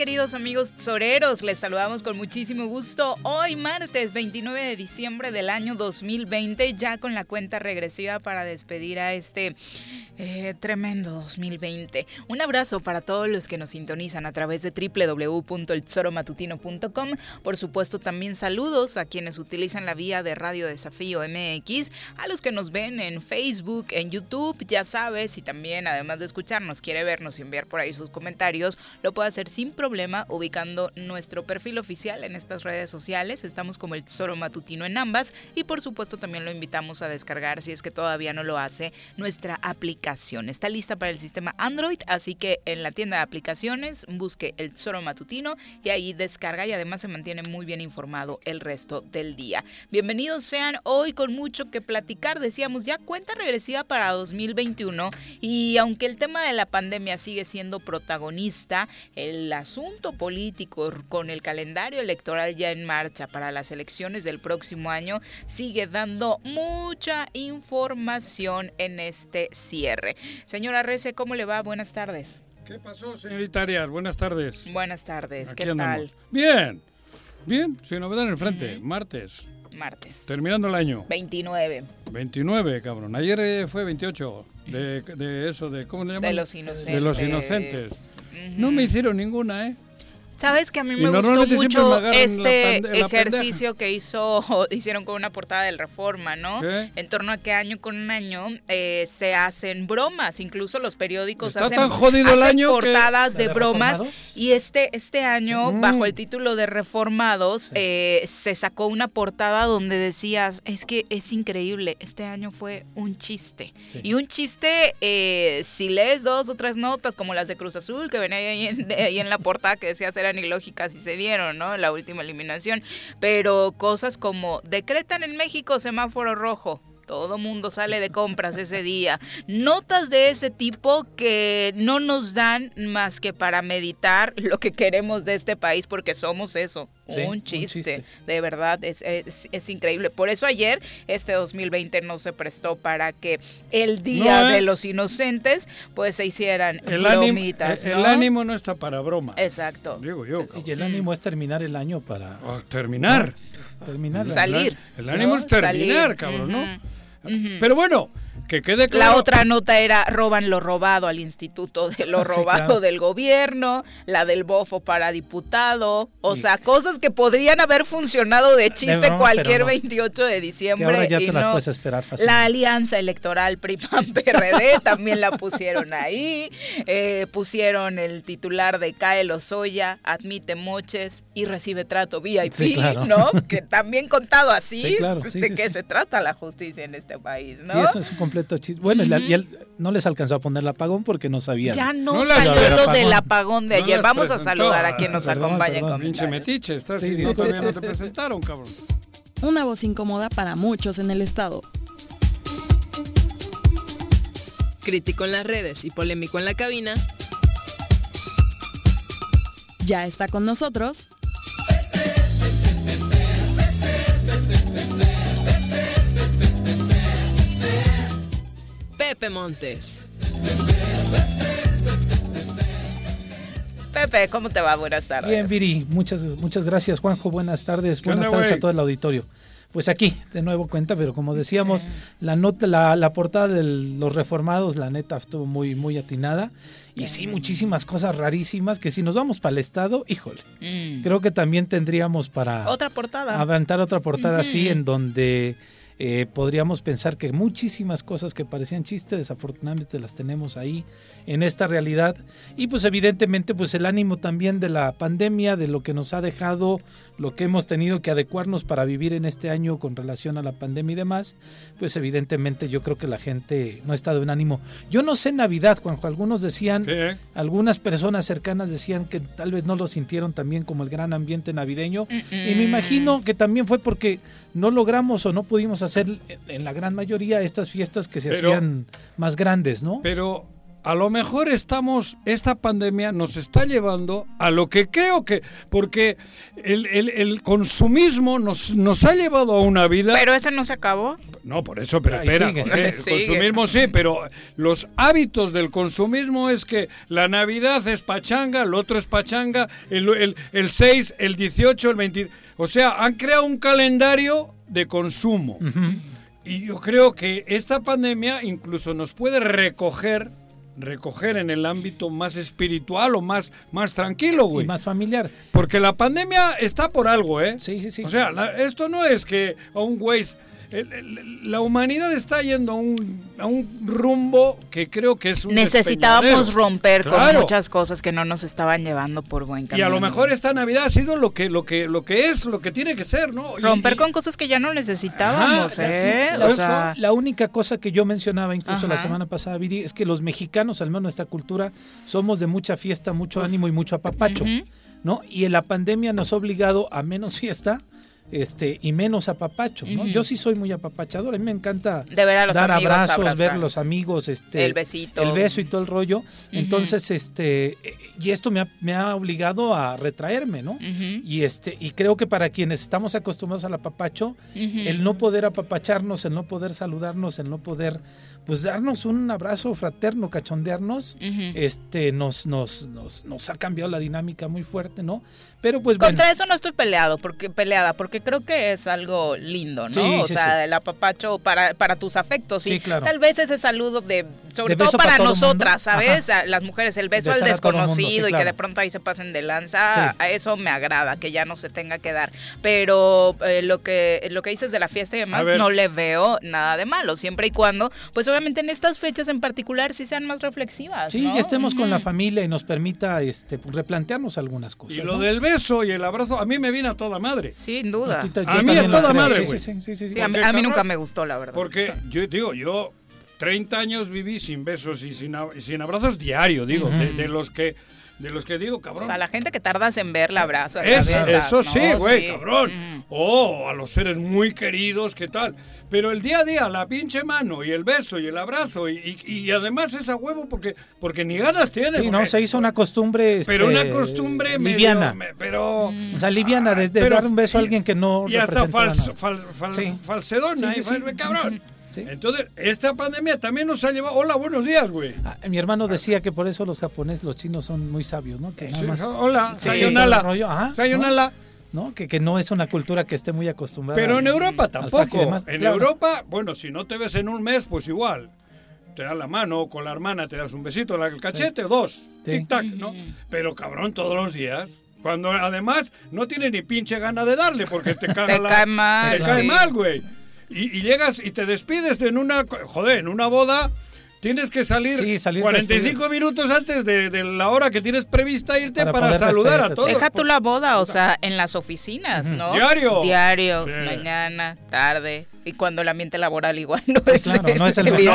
queridos amigos soreros? Les saludamos con muchísimo gusto hoy martes 29 de diciembre del año 2020, ya con la cuenta regresiva para despedir a este eh, tremendo 2020. Un abrazo para todos los que nos sintonizan a través de www.elzoromatutino.com. Por supuesto, también saludos a quienes utilizan la vía de Radio Desafío MX, a los que nos ven en Facebook, en YouTube, ya sabes, y también además de escucharnos, quiere vernos y enviar por ahí sus comentarios, lo puede hacer sin problema ubicando nuestro perfil oficial en estas redes sociales. Estamos como el Tesoro Matutino en ambas y por supuesto también lo invitamos a descargar si es que todavía no lo hace nuestra aplicación. Está lista para el sistema Android, así que en la tienda de aplicaciones busque el Tesoro Matutino y ahí descarga y además se mantiene muy bien informado el resto del día. Bienvenidos sean hoy con mucho que platicar. Decíamos ya cuenta regresiva para 2021 y aunque el tema de la pandemia sigue siendo protagonista, el asunto político con el calendario electoral ya en marcha para las elecciones del próximo año sigue dando mucha información en este cierre. Señora Rece, ¿cómo le va? Buenas tardes. ¿Qué pasó, señorita Arias? Buenas tardes. Buenas tardes, ¿qué tal? Bien, bien, sin novedad en el frente, martes. Martes. Terminando el año. 29. 29, cabrón. Ayer eh, fue 28 de, de eso, de ¿cómo le llaman? De los inocentes. De los inocentes. No me hicieron ninguna, ¿eh? Sabes que a mí me gustó mucho este ejercicio que hizo hicieron con una portada del Reforma, ¿no? En torno a que año con año eh, se hacen bromas, incluso los periódicos hacen, portadas de, bromas. Y este este año mm. bajo el título de Reformados eh, se sacó una portada donde decías es que es increíble, este año fue un chiste y un chiste eh, si lees dos o tres notas como las de Cruz Azul que venía ahí en, ahí en la portada que decía hacer ni lógicas y se dieron, ¿no? La última eliminación. Pero cosas como decretan en México semáforo rojo todo mundo sale de compras ese día. Notas de ese tipo que no nos dan más que para meditar lo que queremos de este país, porque somos eso, un, chiste. De verdad, es, es, increíble. Por eso ayer, este 2020 no se prestó para que el Día de ¿eh? los Inocentes, pues se hicieran el bromitas. Ánimo, el, ánimo no está para broma. Exacto. Digo yo. Y el ánimo es terminar el año para... Terminar. Terminar. Salir. El, ánimo es terminar, cabrón, ¿no? Pero bueno, que quede claro. La otra nota era roban lo robado al instituto de lo robado del gobierno, la del bofo para diputado, o sea, cosas que podrían haber funcionado de chiste cualquier 28 de diciembre. ya te las puedes esperar La alianza electoral PRI-PAN-PRD también la pusieron ahí, eh, pusieron el titular de Cae Lozoya, admite moches y recibe trato VIP, ¿no? Que también contado así, pues, ¿de qué se trata la justicia en este este país, ¿no? Sí, eso es un completo chiste. Bueno, y, él no les alcanzó a poner el apagón porque no sabían. Ya no, salió del apagón de ayer. Vamos a saludar a quien nos acompaña con Pinche metiche, estás sí, no, todavía no te presentaron, cabrón. Una voz incómoda para muchos en el estado. Crítico en las redes y polémico en la cabina. Ya está con nosotros. Pepe Montes. Pepe, ¿cómo te va? Buenas tardes. Bien, Viri, muchas, muchas gracias, Juanjo. Buenas tardes. Buenas tardes a todo el auditorio. Pues aquí, de nuevo cuenta, pero como decíamos, la nota, la, la, portada de los reformados, la neta, estuvo muy, muy atinada. Y sí, muchísimas cosas rarísimas que si nos vamos para el estado, híjole, mm. creo que también tendríamos para... Otra portada. Aventar otra portada así en donde eh, podríamos pensar que muchísimas cosas que parecían chistes, desafortunadamente las tenemos ahí en esta realidad. Y pues evidentemente pues el ánimo también de la pandemia, de lo que nos ha dejado, lo que hemos tenido que adecuarnos para vivir en este año con relación a la pandemia y demás, pues evidentemente yo creo que la gente no ha estado en ánimo. Yo no sé Navidad, Juanjo, algunos decían, algunas personas cercanas decían que tal vez no lo sintieron también como el gran ambiente navideño. Y me imagino que también fue porque no logramos o no pudimos hacer en la gran mayoría estas fiestas que se hacían más grandes, ¿no? Pero a lo mejor estamos, esta pandemia nos está llevando a lo que creo que, porque el, consumismo nos, nos ha llevado a una vida... Pero ese no se acabó. No, por eso, pero espera, el consumismo sí, pero los hábitos del consumismo es que la Navidad es pachanga, el otro es pachanga, el, el, el 6, el 18, el 20... O sea, han creado un calendario de consumo. Y yo creo que esta pandemia incluso nos puede recoger recoger en el ámbito más espiritual o más, más tranquilo, güey. más familiar. Porque la pandemia está por algo, ¿eh? Sí, sí, sí. O sea, esto no es que a un güey la humanidad está yendo a un, a un rumbo que creo que es un Necesitábamos romper con muchas cosas que no nos estaban llevando por buen camino. Y a lo mejor esta Navidad ha sido lo que, lo que, lo que es, lo que tiene que ser, ¿no? Romper con cosas que ya no necesitábamos, ¿eh? La, única cosa que yo mencionaba incluso la semana pasada, Viri, es que los mexicanos, al menos nuestra cultura, somos de mucha fiesta, mucho ánimo y mucho apapacho, ¿no? Y en la pandemia nos ha obligado a menos fiesta este y menos apapacho, ¿no? Yo sí soy muy apapachador, a mí me encanta dar abrazos, ver a los amigos, este el besito, el beso y todo el rollo. Entonces, este y esto me ha, me ha obligado a retraerme, ¿no? Y este y creo que para quienes estamos acostumbrados al apapacho, el no poder apapacharnos, el no poder saludarnos, el no poder pues darnos un abrazo fraterno, cachondearnos, este nos, nos nos nos ha cambiado la dinámica muy fuerte, ¿no? Pero pues Contra eso no estoy peleado, porque peleada, porque creo que es algo lindo, ¿no? o sea, el apapacho para, para tus afectos. Y claro. tal vez ese saludo de, sobre todo para, nosotras, ¿sabes? las mujeres, el beso al desconocido y que de pronto ahí se pasen de lanza, a eso me agrada, que ya no se tenga que dar. Pero eh, lo que lo que dices de la fiesta y demás, no le veo nada de malo, siempre y cuando, pues obviamente en estas fechas en particular sí sean más reflexivas. Sí, y estemos con la familia y nos permita este replantearnos algunas cosas. Y lo del beso y el abrazo, a mí me viene a toda madre. Sin duda. A, mí a toda madre, güey. Sí, sí, sí, a, mí, nunca me gustó, la verdad. Porque yo digo, yo 30 años viví sin besos y sin, sin abrazos diario, digo, de, los que de los que digo, cabrón. O sea, la gente que tardas en ver la brasa. eso sí, güey, cabrón. O a los seres muy queridos, ¿qué tal? Pero el día a día, la pinche mano y el beso y el abrazo y, y, además esa huevo porque porque ni ganas tiene. Sí, no, se hizo una costumbre. pero este, una costumbre liviana. pero. O sea, liviana, de, dar un beso a alguien que no. Y hasta fals, fal, falsedona, cabrón. Entonces, esta pandemia también nos ha llevado. Hola, buenos días, güey. Ah, mi hermano decía que por eso los japoneses, los chinos son muy sabios, ¿no? Que nada más. Hola, sayonara. Sayonara. ¿no? Que, que no es una cultura que esté muy acostumbrada. Pero en Europa tampoco. En Europa, bueno, si no te ves en un mes, pues igual. Te das la mano, con la hermana te das un besito el cachete, dos. Tic-tac, ¿no? Pero cabrón, todos los días. Cuando además no tiene ni pinche gana de darle porque te cae mal. Te cae mal, güey. Y, llegas y te despides en una, joder, en una boda. Tienes que salir, 45 minutos antes de, la hora que tienes prevista irte para, saludar a todos. Deja tú la boda, o sea, en las oficinas, ¿no? Diario. Diario, mañana, tarde, Y cuando el ambiente laboral igual no es, claro, no es el mejor.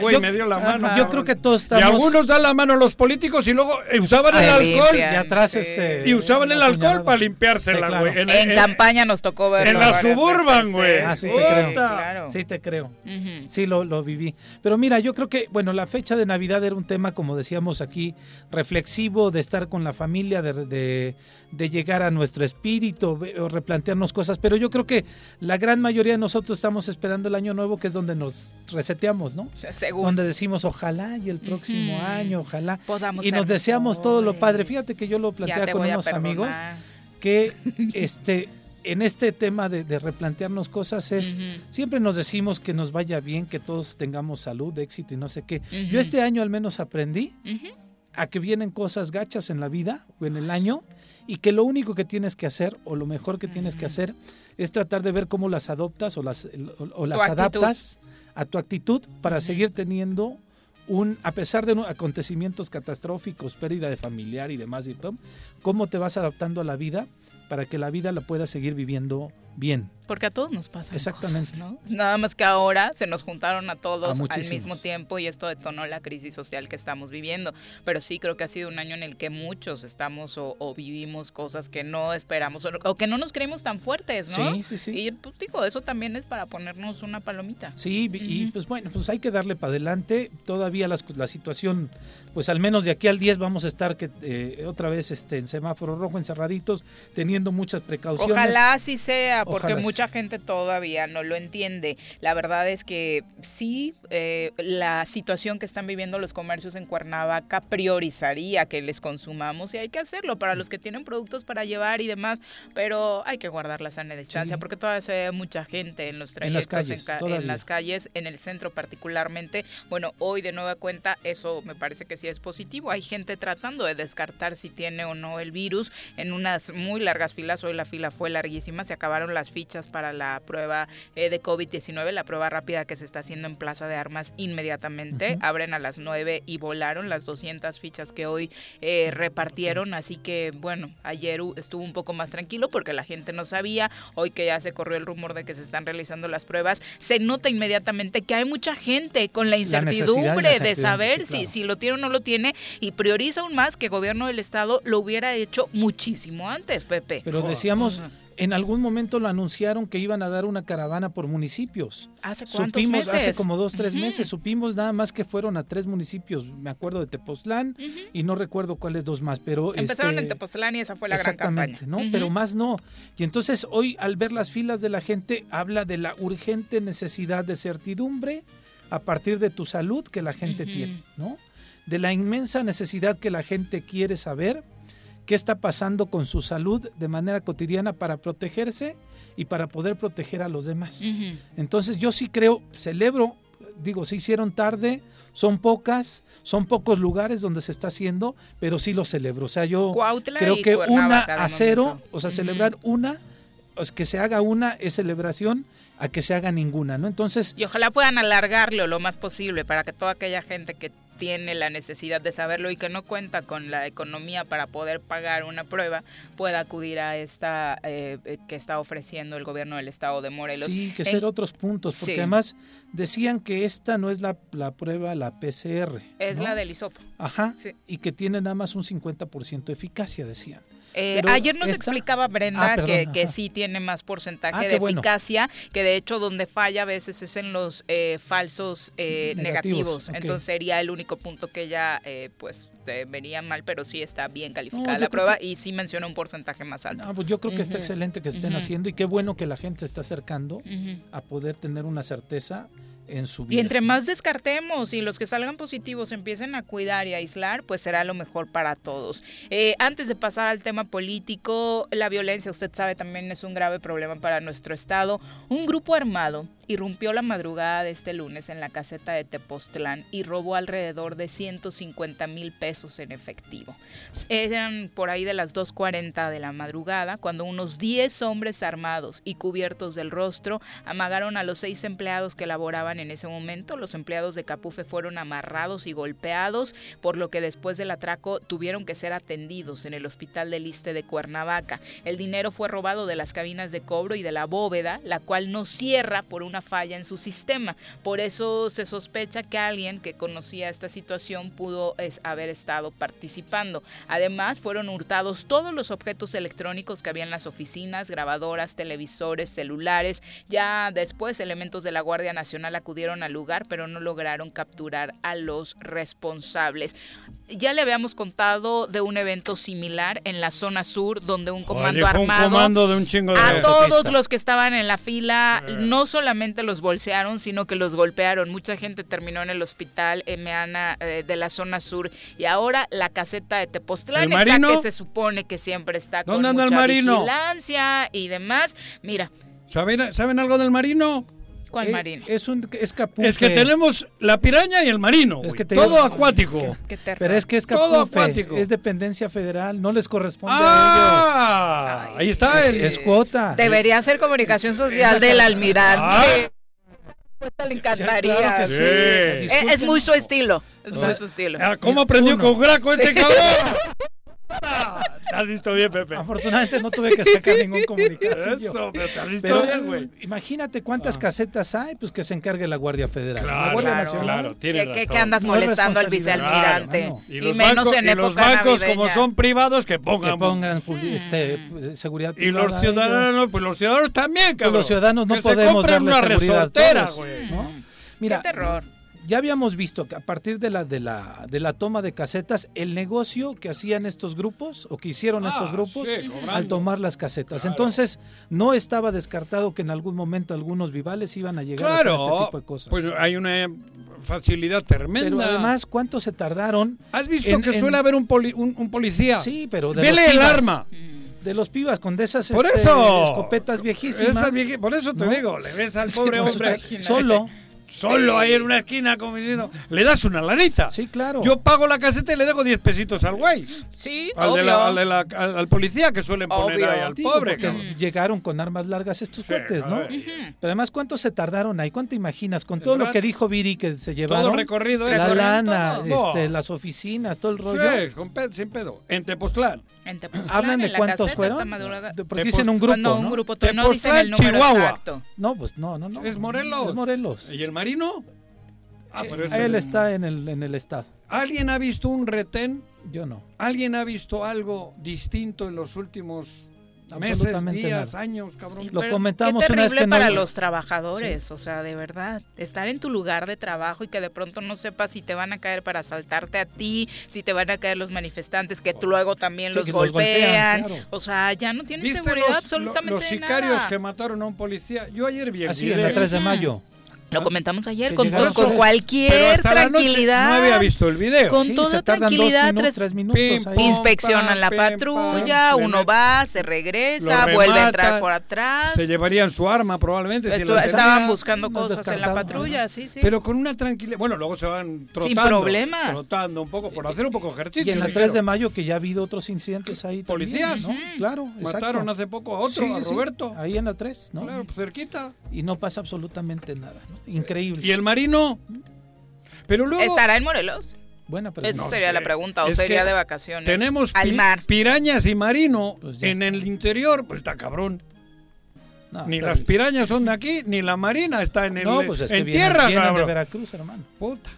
güey me dio la mano. Yo creo que todos estamos... Y algunos dan la mano a los políticos y luego usaban el alcohol. Y atrás este... Y usaban el alcohol para limpiársela, güey. En, campaña nos tocó ver En la Suburban, güey. Ah, sí te creo. Sí te creo. Sí lo, lo viví. Pero mira, yo creo que, bueno, la fecha de Navidad era un tema, como decíamos aquí, reflexivo, de estar con la familia, de, de, llegar a nuestro espíritu, o replantearnos cosas. Pero yo creo que la gran mayoría de nosotros estamos esperando el año nuevo, que es donde nos reseteamos, ¿no? Donde decimos, ojalá y el próximo año, ojalá. y nos deseamos todo lo padre. Fíjate que yo lo planteé con unos amigos que este en este tema de, replantearnos cosas es, siempre nos decimos que nos vaya bien, que todos tengamos salud, éxito y no sé qué. Yo este año al menos aprendí a que vienen cosas gachas en la vida o en el año y que lo único que tienes que hacer o lo mejor que tienes que hacer es tratar de ver cómo las adoptas o las, o, las adaptas a tu actitud para seguir teniendo un, a pesar de acontecimientos catastróficos, pérdida de familiar y demás, cómo te vas adaptando a la vida para que la vida la pueda seguir viviendo bien. Porque a todos nos pasa. Exactamente. ¿no? Nada más que ahora se nos juntaron a todos al mismo tiempo y esto detonó la crisis social que estamos viviendo. Pero sí creo que ha sido un año en el que muchos estamos o, vivimos cosas que no esperamos o, que no nos creemos tan fuertes, ¿no? Sí, sí, sí. Y pues digo, eso también es para ponernos una palomita. Sí, y pues bueno, pues hay que darle para adelante. Todavía la situación, pues al menos de aquí al 10 vamos a estar que eh, otra vez este, en semáforo rojo, encerraditos, teniendo muchas precauciones. Ojalá así sea, porque mucha gente todavía no lo entiende. La verdad es que sí, eh, la situación que están viviendo los comercios en Cuernavaca priorizaría que les consumamos y hay que hacerlo para los que tienen productos para llevar y demás, pero hay que guardar la sana distancia porque todavía se ve mucha gente en los trayectos, en las calles, en, las calles, en el centro particularmente. Bueno, hoy de nueva cuenta eso me parece que sí es positivo. Hay gente tratando de descartar si tiene o no el virus en unas muy largas filas. Hoy la fila fue larguísima, se acabaron las fichas para la prueba eh, de COVID-19, la prueba rápida que se está haciendo en Plaza de Armas inmediatamente. Abren a las 9 y volaron las 200 fichas que hoy eh, repartieron. Así que, bueno, ayer estuvo un poco más tranquilo porque la gente no sabía. Hoy que ya se corrió el rumor de que se están realizando las pruebas, se nota inmediatamente que hay mucha gente con la incertidumbre de saber si, si lo tiene o no lo tiene y prioriza aún más que el gobierno del estado lo hubiera hecho muchísimo antes, Pepe. Pero decíamos... En algún momento lo anunciaron que iban a dar una caravana por municipios. ¿Hace cuántos meses? Hace como dos, tres meses. Supimos nada más que fueron a tres municipios. Me acuerdo de Tepoztlán y no recuerdo cuáles dos más. pero Empezaron en este, Tepoztlán y esa fue la gran campaña. ¿no? Pero más no. Y entonces hoy al ver las filas de la gente habla de la urgente necesidad de certidumbre a partir de tu salud que la gente tiene, ¿no? De la inmensa necesidad que la gente quiere saber qué está pasando con su salud de manera cotidiana para protegerse y para poder proteger a los demás. Entonces yo sí creo, celebro, digo, se hicieron tarde, son pocas, son pocos lugares donde se está haciendo, pero sí lo celebro. O sea, yo creo que una a cero, o sea, celebrar una, pues que se haga una es celebración a que se haga ninguna, ¿no? Entonces... Y ojalá puedan alargarlo lo más posible para que toda aquella gente que tiene la necesidad de saberlo y que no cuenta con la economía para poder pagar una prueba, pueda acudir a esta eh, eh, que está ofreciendo el gobierno del estado de Morelos. Sí, que ser otros puntos, porque además decían que esta no es la, prueba, la PCR. Es la del ISOP. Ajá, y que tiene nada más un 50% de eficacia, decían. Eh, ayer nos explicaba Brenda ah, que, sí tiene más porcentaje ah, de eficacia, que de hecho donde falla a veces es en los eh, falsos eh, negativos. Entonces sería el único punto que ella pues vería mal, pero sí está bien calificada la prueba y sí menciona un porcentaje más alto. pues yo creo que está excelente que estén haciendo y qué bueno que la gente se está acercando a poder tener una certeza y entre más descartemos y los que salgan positivos empiecen a cuidar y a aislar, pues será lo mejor para todos. Eh, antes de pasar al tema político, la violencia, usted sabe, también es un grave problema para nuestro Estado. Un grupo armado irrumpió la madrugada de este lunes en la caseta de Tepoztlán y robó alrededor de 150 mil pesos en efectivo. Eran por ahí de las 2.40 de la madrugada cuando unos 10 hombres armados y cubiertos del rostro amagaron a los seis empleados que laboraban en ese momento. Los empleados de Capufe fueron amarrados y golpeados, por lo que después del atraco tuvieron que ser atendidos en el hospital del Iste de Cuernavaca. El dinero fue robado de las cabinas de cobro y de la bóveda, la cual no cierra por una falla en su sistema. Por eso se sospecha que alguien que conocía esta situación pudo haber estado participando. Además, fueron hurtados todos los objetos electrónicos que había en las oficinas, grabadoras, televisores, celulares. Ya después, elementos de la Guardia Nacional acudieron al lugar, pero no lograron capturar a los responsables. Ya le habíamos contado de un evento similar en la zona sur, donde un comando armado de un chingo a todos los que estaban en la fila, no solamente los bolsearon, sino que los golpearon. Mucha gente terminó en el hospital Emeana eh, de la zona sur y ahora la caseta de Tepoztlán está que se supone que siempre está con mucha vigilancia y demás. Mira, ¿Saben, ¿Saben algo del marino? ¿Cuál eh, marino? Es un es Es que tenemos la piraña y el marino. todo acuático. Pero es que es capufe, todo acuático. Es dependencia federal, no les corresponde a ellos. ahí está. Es, es, cuota. Debería ser comunicación social del almirante. Le encantaría. es, muy su estilo. Es muy su estilo. ¿Cómo aprendió con Graco este cabrón? has visto bien, Pepe. Afortunadamente no tuve que sacar ningún comunicado. Eso, pero te has visto bien, güey. Imagínate cuántas ah. casetas hay, pues que se encargue la Guardia Federal. Claro, la Guardia Nacional. claro, tiene ¿Qué, ¿Qué, andas molestando al vicealmirante? y, los menos bancos, en y los bancos, como son privados, que pongan, que pongan este, pues, seguridad Y los ciudadanos, pues los ciudadanos también, pues, cabrón. los ciudadanos no podemos darle seguridad güey. Mira, Qué terror ya habíamos visto que a partir de la, de la, de la toma de casetas, el negocio que hacían estos grupos o que hicieron estos ah, grupos al tomar las casetas. Entonces, no estaba descartado que en algún momento algunos vivales iban a llegar a hacer este tipo de cosas. Pues hay una facilidad tremenda. Pero además, ¿cuánto se tardaron? ¿Has visto que suele haber un, un, policía? Sí, pero de Vele el arma de los pibas con de esas por este, eso, escopetas viejísimas. por eso te digo, le ves al pobre hombre solo solo ahí en una esquina como diciendo, le das una lanita. Sí, claro. Yo pago la caseta y le dejo 10 pesitos al güey. Sí, al, obvio. al, policía que suelen poner ahí al pobre. Porque llegaron con armas largas estos fuertes, ¿no? Pero además, ¿cuánto se tardaron ahí? ¿Cuánto imaginas? Con todo lo que dijo Viri que se llevaron. Todo recorrido. La lana, este, las oficinas, todo el rollo. Sí, con sin pedo. En Tepoztlán. En Tepoztlán, ¿Hablan de cuántos fueron? Porque dicen un grupo, no, un grupo, no dicen el número Chihuahua. Exacto. No, pues no, no, no. Es Morelos. Es Morelos. ¿Y el marino? Ah, eh, él está en el, en el estado. ¿Alguien ha visto un retén? Yo no. ¿Alguien ha visto algo distinto en los últimos meses, días, años, cabrón? Lo comentamos una vez que para los trabajadores, o sea, de verdad, estar en tu lugar de trabajo y que de pronto no sepas si te van a caer para asaltarte a ti, si te van a caer los manifestantes que tú luego también los golpean, o sea, ya no tienes seguridad absolutamente los sicarios que mataron a un policía. Yo ayer vi Así, en el 3 de mayo. Lo comentamos ayer con, con cualquier tranquilidad. no había visto el video. Con toda tranquilidad. tres, minutos inspeccionan la patrulla, uno va, se regresa, vuelve a entrar por atrás. Se llevarían su arma probablemente. estaban buscando cosas en la patrulla, sí, sí. Pero con una tranquilidad. Bueno, luego se van trotando. Sin problema. Trotando un poco, por hacer un poco ejercicio. Y en la 3 de mayo que ya ha habido otros incidentes ahí. ¿Policías? ¿no? Claro, Mataron hace poco a otro, a Roberto. Ahí en la 3, ¿no? Claro, pues cerquita. Y no pasa absolutamente nada. Increíble. ¿Y el marino? Pero luego... ¿Estará en Morelos? Buena pregunta. Esa sería la pregunta, o sería de vacaciones. Tenemos pirañas y marino pues en el interior, pues está cabrón. ni las pirañas son de aquí, ni la marina está en el no, pues es en tierra, vienen de Veracruz, hermano. Puta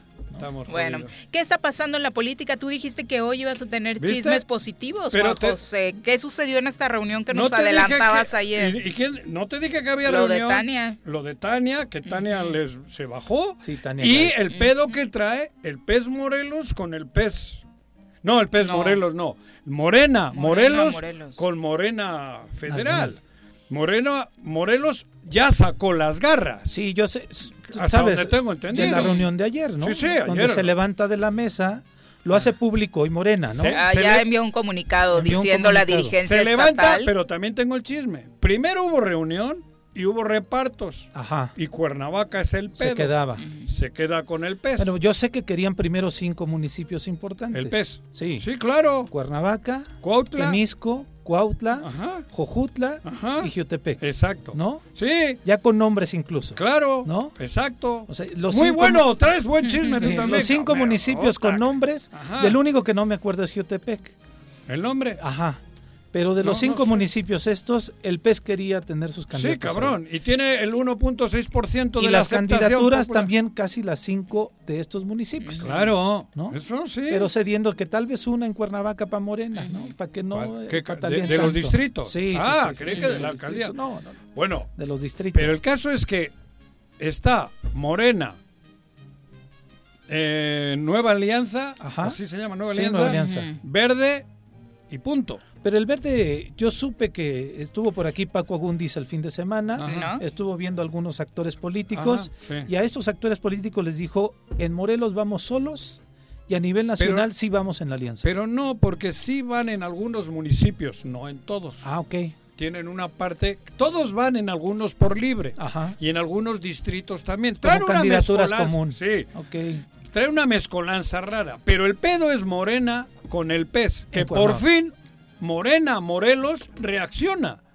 bueno, ¿qué está pasando en la política? Tú dijiste que hoy ibas a tener chismes positivos, Pero José. ¿Qué sucedió en esta reunión que nos adelantabas ayer? ¿Y, quién? No te dije que había Lo reunión. de Tania. Lo de Tania, que Tania les se bajó. Sí, Tania y el pedo que trae el pez Morelos con el pez no, el pez Morelos no. Morena, Morelos, con Morena Federal. Moreno, Morelos ya sacó las garras. Sí, yo sé, sabes, tengo entendido. de la reunión de ayer, ¿no? Sí, sí, Donde se levanta de la mesa, lo hace público y Morena, ¿no? Ah, ya envió un comunicado diciendo la dirigencia Se levanta, pero también tengo el chisme. Primero hubo reunión y hubo repartos. Ajá. Y Cuernavaca es el pedo. Se quedaba. Se queda con el pez. Bueno, yo sé que querían primero cinco municipios importantes. El pez. Sí. Sí, claro. Cuernavaca, Cuautla. Temisco, Cuautla, Ajá. Jojutla Ajá. y Jiotepec. Exacto. ¿No? Sí. Ya con nombres incluso. Claro. ¿No? Exacto. O sea, los Muy bueno, traes buen chisme tú también. los cinco municipios con nombres, Ajá. del único que no me acuerdo es Jiotepec. El nombre. Ajá. Pero de No, los cinco no sé. municipios estos, el PES quería tener sus candidatos. Sí, cabrón. Y tiene el 1.6% de Y la las candidaturas popular. también casi las cinco de estos municipios. Claro. ¿No? Eso sí. Pero cediendo que tal vez una en Cuernavaca para Morena, ¿no? Para que no eh, ¿Qué? ¿De- de los distritos? Sí, sí, Ah, sí, sí, creí sí, que de la alcaldía. No, no, no, Bueno, de los distritos. pero el caso es que está Morena, eh, Nueva Alianza, Ajá. así se llama, Nueva Sí, Alianza, Nueva Alianza. Verde y punto. Pero el verde, yo supe que estuvo por aquí Paco Agundis el fin de semana, estuvo viendo algunos actores políticos Ajá, sí. y a estos actores políticos les dijo, en Morelos vamos solos y a nivel nacional sí vamos en la alianza. Pero no, porque sí van en algunos municipios, no en todos. ah, ok. Tienen una parte, todos van en algunos por libre. Ajá. Y en algunos distritos también. Como Traen una candidaturas común. Sí, Ok. trae una mezcolanza rara. Pero el pedo es Morena con el pez. Que por fin Morena, Morelos, reacciona.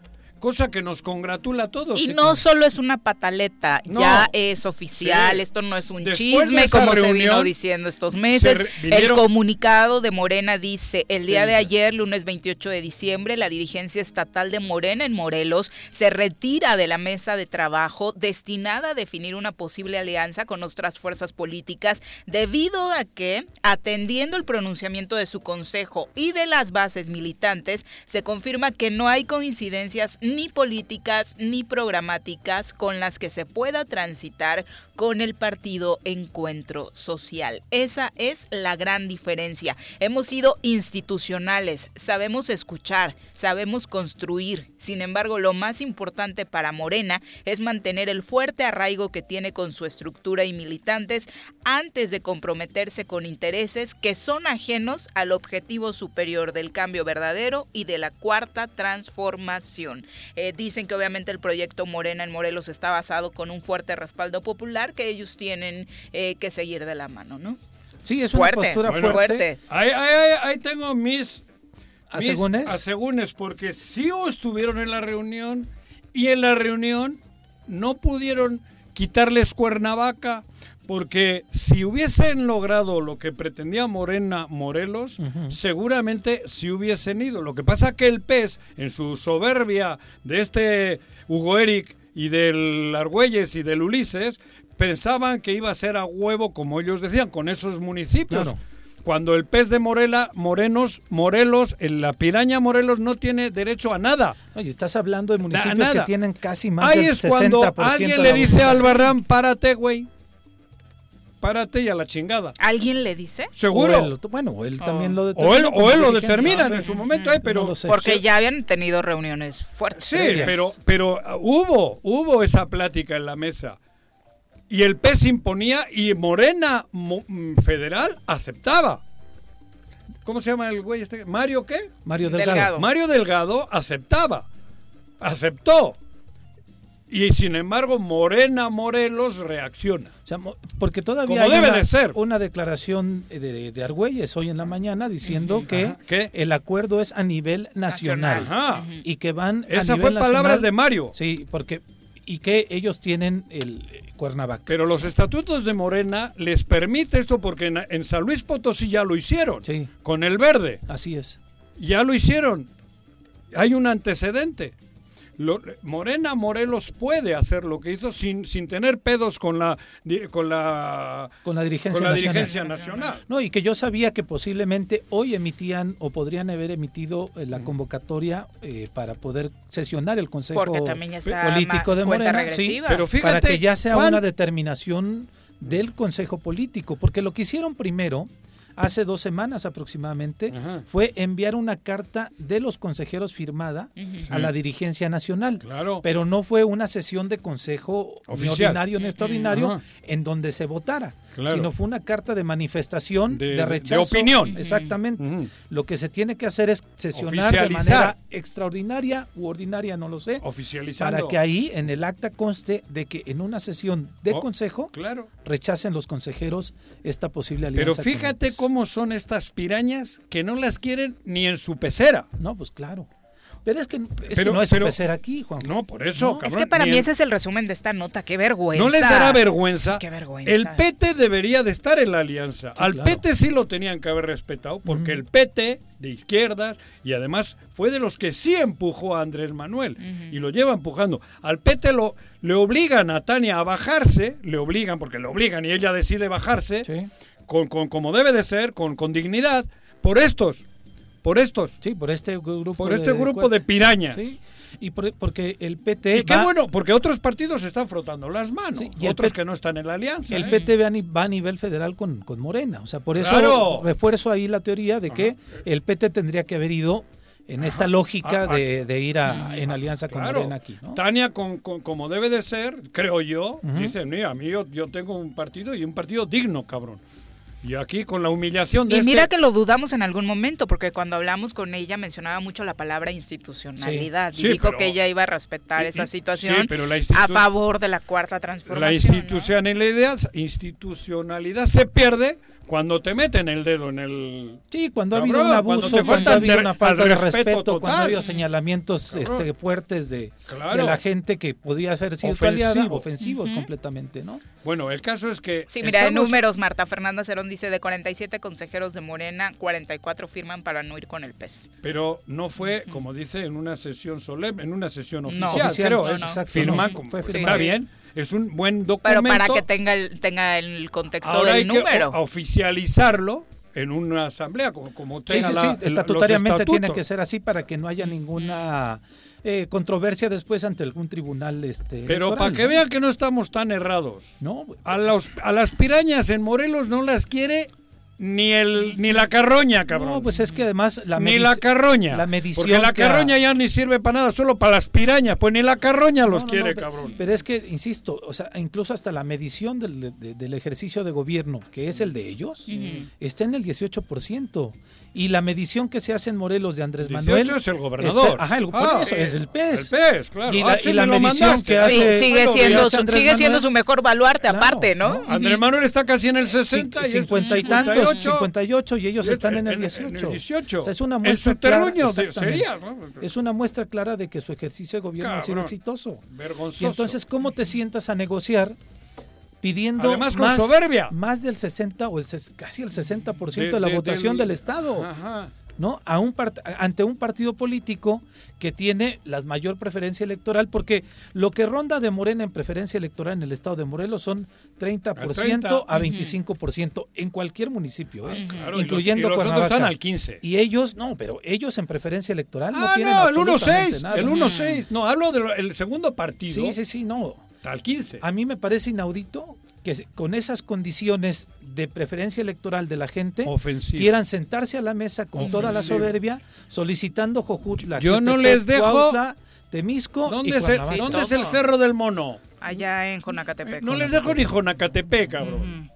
Cosa que nos congratula a todos. Y no solo es una pataleta, No. ya es oficial, Sí. esto no es un Después chisme como se vino diciendo estos meses. El comunicado de Morena dice, el día ¿Qué de ayer, lunes 28 de diciembre, la dirigencia estatal de Morena en Morelos se retira de la mesa de trabajo destinada a definir una posible alianza con otras fuerzas políticas debido a que, atendiendo el pronunciamiento de su consejo y de las bases militantes, se confirma que no hay coincidencias ni políticas ni programáticas con las que se pueda transitar con el partido Encuentro Social. Esa es la gran diferencia. Hemos sido institucionales, sabemos escuchar, sabemos construir. Sin embargo, lo más importante para Morena es mantener el fuerte arraigo que tiene con su estructura y militantes antes de comprometerse con intereses que son ajenos al objetivo superior del cambio verdadero y de la cuarta transformación. Eh, dicen que obviamente el proyecto Morena en Morelos está basado con un fuerte respaldo popular que ellos tienen eh, que seguir de la mano, ¿no? Sí, es Fuerte, una postura bueno, fuerte. Ahí, ahí- ahí- ahí tengo mis, mis ¿Asegúnes? asegúnes, porque sí estuvieron en la reunión y en la reunión no pudieron quitarles Cuernavaca, porque si hubiesen logrado lo que pretendía Morena Morelos, seguramente sí hubiesen ido. Lo que pasa que el PES, en su soberbia de este Hugo Eric y del Argüelles y del Ulises, pensaban que iba a ser a huevo, como ellos decían, con esos municipios. Claro. Cuando el pez de Morela, Morenos, Morelos, en la piraña Morelos no tiene derecho a nada. Oye, estás hablando de municipios que tienen casi más Ahí es cuando 60% alguien de le dice al. Barran, párate, güey. Párate y a la chingada. ¿Alguien le dice? Seguro. O él, bueno, o él también lo O determina. él, o él lo determina No en sé. su momento, eh, pero No. Porque Sí. ya habían tenido reuniones fuertes. Sí, serias. pero, pero uh, hubo, hubo esa plática en la mesa. Y el PES imponía y Morena mo- mm, Federal aceptaba. ¿Cómo se llama el güey este? ¿Mario qué? Mario Delgado. Delgado. Mario Delgado aceptaba, aceptó. Y sin embargo, Morena Morelos reacciona. O sea, mo- porque todavía Como hay debe una, de ser. una declaración de, de, de Argüelles hoy en la mañana diciendo que el acuerdo es a nivel nacional, y que van a Esa nivel fue palabras nacional- de Mario. Sí, porque y que ellos tienen el eh, Cuernavaca. Pero los estatutos de Morena les permite esto porque en, en San Luis Potosí ya lo hicieron. Sí. Con el verde. Así es. Ya lo hicieron. Hay un antecedente. Lo- Morena Morelos puede hacer lo que hizo sin, sin tener pedos con la con la Con la dirigencia con la nacional. dirigencia nacional. No, y que yo sabía que posiblemente hoy emitían o podrían haber emitido eh, la convocatoria eh, para poder sesionar el Consejo Político de Morena, sí. Pero fíjate, para que ya sea Juan, una determinación del Consejo Político, porque lo que hicieron primero, hace dos semanas aproximadamente, Ajá. fue enviar una carta de los consejeros firmada a la dirigencia nacional. Claro. Pero no fue una sesión de consejo ni ordinario ni extraordinario en donde se votara. Sino fue una carta de manifestación de, rechazo. De opinión. Exactamente. Lo que se tiene que hacer es sesionar de manera extraordinaria u ordinaria, no lo sé. Oficializando. Para que ahí en el acta conste de que en una sesión de oh, consejo claro. rechacen los consejeros esta posible alianza. Pero fíjate cómo son estas pirañas que no las quieren ni en su pecera. No, pues claro. Pero es que, no es pero, aquí, Juan. No, por eso, Es que para mí ese es el resumen de esta nota. Qué vergüenza. No les dará vergüenza. Qué vergüenza. El PT debería de estar en la alianza. Al PT sí lo tenían que haber respetado, porque el PT de izquierdas y además fue de los que sí empujó a Andrés Manuel y lo lleva empujando. Al PT lo, le obligan a Tania a bajarse, le obligan, porque le obligan y ella decide bajarse, con, con, como debe de ser, con, con dignidad, por estos por estos. Sí, por este grupo. Por este grupo de pirañas. Sí. Y porque el PT. Y qué bueno, porque otros partidos están frotando las manos. y otros que no están en la alianza. El ¿eh? PT va a, nivel federal con, con, Morena. O sea, por eso refuerzo ahí la teoría de que el PT tendría que haber ido en esta lógica ah, de, ir a, en alianza con Morena aquí. Tania, con, como debe de ser, creo yo, dice: Mira, a mí yo, yo tengo un partido y un partido digno, cabrón. Y aquí con la humillación de Y mira este que lo dudamos en algún momento, porque cuando hablamos con ella mencionaba mucho la palabra institucionalidad. y dijo que ella iba a respetar esa situación a favor de la cuarta transformación. La institucionalidad, institucionalidad se pierde cuando te meten el dedo en el. Sí, cuando ha habido un abuso, cuando, ha habido una falta de respeto, cuando ha habido señalamientos este, fuertes de, de, la gente que podía haber sido ofensivos completamente, ¿no? Bueno, el caso es que. Sí, mira, en números, Marta Fernanda Cerón dice: de 47 consejeros de Morena, 44 firman para no ir con el PES. Pero no fue, como dice, en una sesión solemne, en una sesión oficial, creo. No, no. Firma, fue está bien es un buen documento. Pero para que tenga el, tenga el contexto del número. Que oficializarlo en una asamblea, como, como sí, sí, sí, estatutariamente tiene que ser así para que no haya ninguna eh, controversia después ante algún tribunal. Este, Pero para que vean que no estamos tan errados. No. A, los, a las pirañas en Morelos no las quiere ni el ni la carroña, cabrón. No, pues es que además la Ni la carroña. La medición Porque la carroña ya ni sirve para nada, solo para las pirañas, pues ni la carroña los quiere, cabrón. Pero es que insisto, o sea, incluso hasta la medición del, del ejercicio de gobierno, que es el de ellos, está en el 18%. Y la medición que se hace en Morelos de Andrés Manuel. es el gobernador. ajá, el, ah, eso, es el PES. El PES, claro. Y la, ah, medición que hace. sigue siendo, su, sigue siendo su mejor baluarte, aparte, ¿no? Andrés Manuel está casi en el 60. y 50 y tantos, 58, y ellos están en el 18. En, el 18. O sea, es una muestra. clara, sería, Es una muestra clara de que su ejercicio de gobierno ha sido exitoso. Vergonzoso. Y entonces, ¿cómo te sientas a negociar? Pidiendo más, soberbia. más del 60 o el, casi el 60% de, de la votación del, Estado. ¿no? A un ante un partido político que tiene la mayor preferencia electoral, porque lo que ronda de Morena en preferencia electoral en el estado de Morelos son 30%, a 25% en cualquier municipio, ¿eh? incluyendo y los, otros están al 15. Y ellos, no, pero ellos en preferencia electoral no ah, tienen no, el 1-6, el 1-6. No, hablo del segundo partido. Sí, sí, sí, no. Al 15. A mí me parece inaudito que con esas condiciones de preferencia electoral de la gente quieran sentarse a la mesa con toda la soberbia solicitando Jojutla. Yo no les dejo Temisco ¿Dónde, es, el, ¿dónde es el Cerro del Mono? Allá en Jonacatepec. No les dejo ni Jonacatepec, cabrón.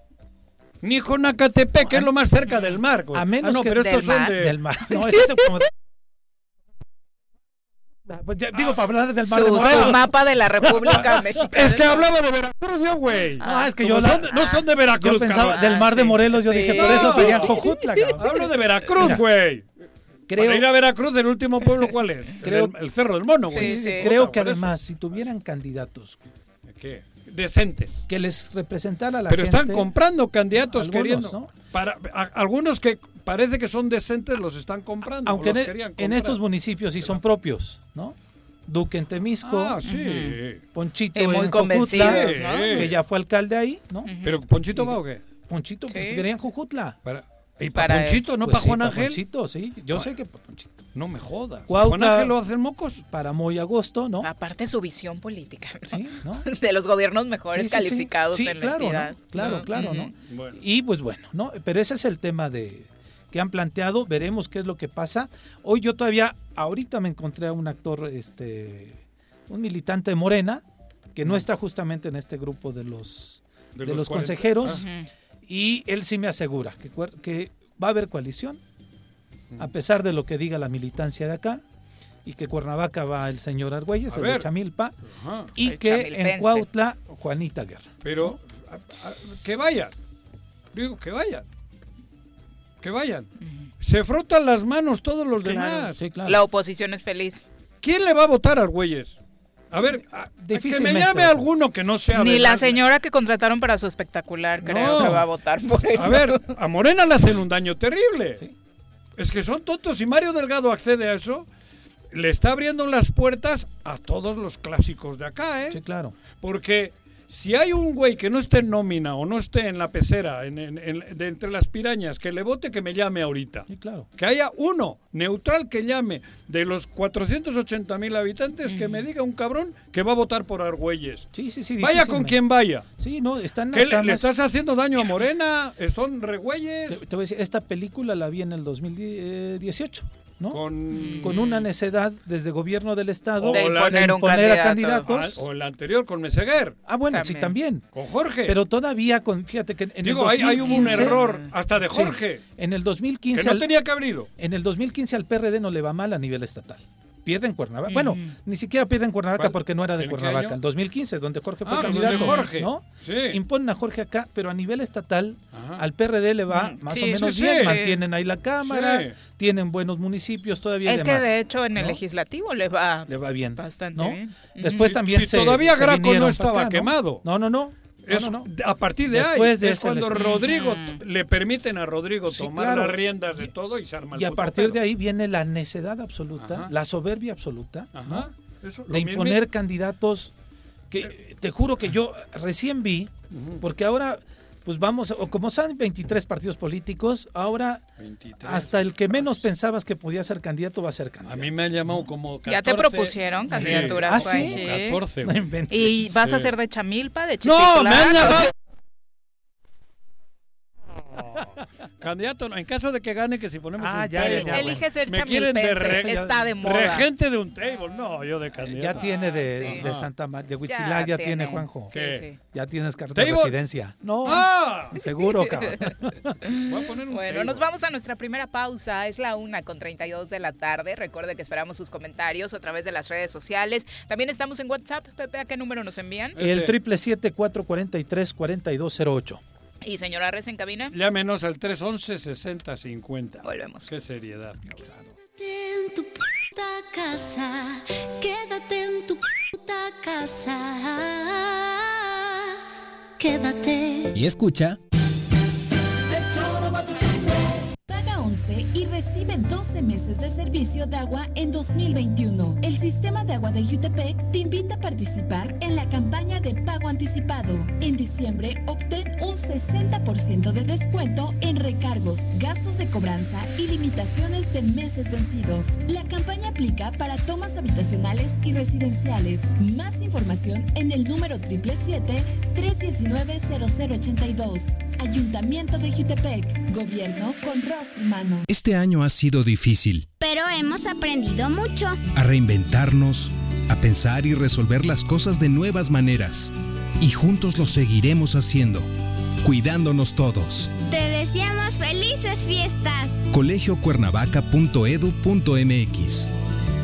Ni Jonacatepec, que es lo más cerca del mar. A menos ah, no, que pero estos son de... del mar. No, es como pues digo, para hablar del mar de Morelos. mapa de la República Mexicana. Es que hablaba de Veracruz yo, güey. Ah, es que yo no son de Veracruz. Yo pensaba del mar de Morelos, yo dije, por eso pedían Jojutla, cabrón. Hablo de Veracruz, güey. Creo, Para ir a Veracruz, ¿el último pueblo cuál es? Creo, el, Cerro del Mono, güey. Sí, sí, creo que además, si tuvieran candidatos. ¿Qué? Decentes. Que les representara a la Pero gente. Pero están comprando candidatos queriendo. ¿no? Para, algunos que parece que son decentes los están comprando. Aunque en, en, estos municipios sí son propios, ¿no? Duque en Temisco, ah, sí. Ponchito en Jujutla, que ya fue alcalde ahí, ¿no? ¿Pero Ponchito va o qué? Ponchito, porque querían Jujutla. ¿Y para, Ponchito, no pues para Juan Ángel? Ponchito, sí, yo sé que para Ponchito. No me jodas. ¿Juan Ángel lo hacen mocos? Para Moy Agosto, ¿no? Aparte su visión política, ¿Sí? ¿no? De los gobiernos mejores calificados en claro, la entidad. Claro, claro, ¿no? Y pues bueno, ¿no? Pero ese es el tema de, que han planteado, veremos qué es lo que pasa. Hoy yo todavía, ahorita me encontré a un actor, este, un militante de Morena, que no está justamente en este grupo de los, de, los, consejeros. Y él sí me asegura que, que va a haber coalición, a pesar de lo que diga la militancia de acá, y que Cuernavaca va el señor Argüelles, el de Chamilpa, y que en Cuautla Juanita Guerra. Pero que vayan, digo que vayan, que vayan. Se frotan las manos todos los demás. La oposición es feliz. ¿Quién le va a votar a Argüelles? A ver, que me llame alguno que no sea. Ni la señora que contrataron para su espectacular creo que va a votar por él. A ver, a Morena le hacen un daño terrible. Es que son tontos. Si Mario Delgado accede a eso, le está abriendo las puertas a todos los clásicos de acá, ¿eh? Sí, claro. Porque si hay un güey que no esté en nómina o no esté en la pecera, en, de entre las pirañas, que le vote, que me llame ahorita. Sí, claro. Que haya uno neutral que llame de los 480 mil habitantes, que me diga un cabrón que va a votar por Argüelles. Sí, sí, sí. Vaya con quien vaya. Sí, no, están. ¿Qué le, estás haciendo daño a Morena? ¿Son regüeyes? Te, te, voy a decir, esta película la vi en el 2018. Con, con una necedad desde gobierno del Estado de imponer, a candidatos. O el anterior con Meseguer. Ah, bueno, sí, también. Con Jorge. Pero todavía, con fíjate que en Digo, el 2015, hay, un error hasta de Jorge. en el 2015. Que no tenía que haber ido. En el 2015 al PRD no le va mal a nivel estatal pierde en Cuernavaca. Bueno, ni siquiera pierde en Cuernavaca porque no era de Cuernavaca. En 2015, donde Jorge fue ah, candidato. Jorge. ¿no? Imponen a Jorge acá, pero a nivel estatal, al PRD le va mm, más o menos bien. Mantienen ahí la Cámara, tienen buenos municipios todavía. Es que de hecho en el legislativo le va, le va bien. Bastante bien. Después también se. Todavía Graco no estaba quemado. No, no, no. A partir de ahí es cuando Rodrigo le permiten a Rodrigo tomar las riendas de todo y se arma el Y a partir de ahí viene la necedad absoluta, la soberbia absoluta, de imponer candidatos que te juro que yo recién vi, porque ahora pues vamos, o como son 23 partidos políticos, ahora hasta el que menos pensabas que podía ser candidato va a ser candidato. A mí me han llamado como 14. Ya te propusieron candidaturas. ¿Ah, sí? 14. ¿Y vas a ser de Chamilpa, de No, me han llamado Candidato, en caso de que gane, que si ponemos ah, un ya, ya, Elige ser Me quieren de está de moda. Regente de un table. No, yo de candidato. Ya tiene de, de Santa María, de Huichilá, ya, tiene, Juanjo. Sí, Ya tienes carta de residencia. No, ¡Ah! seguro, cabrón. Voy a poner un bueno, nos vamos a nuestra primera pausa. Es la una con 32 de la tarde. Recuerde que esperamos sus comentarios a través de las redes sociales. También estamos en WhatsApp. Pepe, ¿a qué número nos envían? El triple siete cuatro cuarenta y tres cuarenta y dos cero ocho. ¿Y señora Res en cabina? Llámenos al 311-6050. Volvemos. Qué seriedad, Quédate en tu puta casa. Quédate en tu puta casa. Quédate. Y escucha. Y reciben 12 meses de servicio de agua en 2021. El sistema de agua de Jutepec te invita a participar en la campaña de pago anticipado. En diciembre obtén un 60% de descuento en recargos, gastos de cobranza y limitaciones de meses vencidos. La campaña aplica para tomas habitacionales y residenciales. Más información en el número 777-319-0082. Ayuntamiento de Jutepec. Gobierno con rostro humano. Este año ha sido difícil. Pero hemos aprendido mucho. A reinventarnos, a pensar y resolver las cosas de nuevas maneras. Y juntos lo seguiremos haciendo, cuidándonos todos. Te deseamos felices fiestas. colegiocuernavaca.edu.mx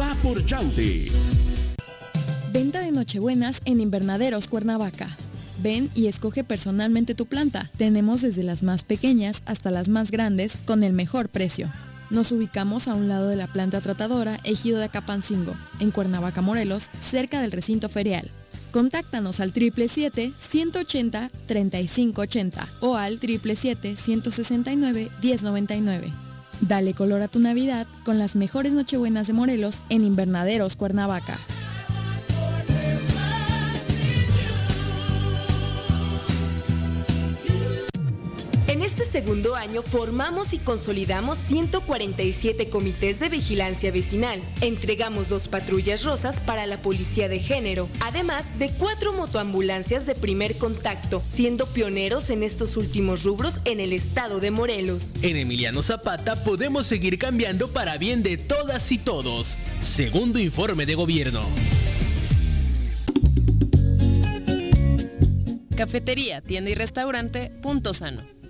Va por Yaute. Venta de Nochebuenas en Invernaderos Cuernavaca. Ven y escoge personalmente tu planta. Tenemos desde las más pequeñas hasta las más grandes con el mejor precio. Nos ubicamos a un lado de la planta tratadora Ejido de Acapancingo, en Cuernavaca, Morelos, cerca del recinto ferial. Contáctanos al 777-180-3580 o al 777-169-1099. Dale color a tu Navidad con las mejores Nochebuenas de Morelos en Invernaderos Cuernavaca. Segundo año formamos y consolidamos 147 comités de vigilancia vecinal. Entregamos dos patrullas rosas para la policía de género, además de cuatro motoambulancias de primer contacto, siendo pioneros en estos últimos rubros en el estado de Morelos. En Emiliano Zapata podemos seguir cambiando para bien de todas y todos. Segundo informe de gobierno. Cafetería, tienda y restaurante Punto Sano.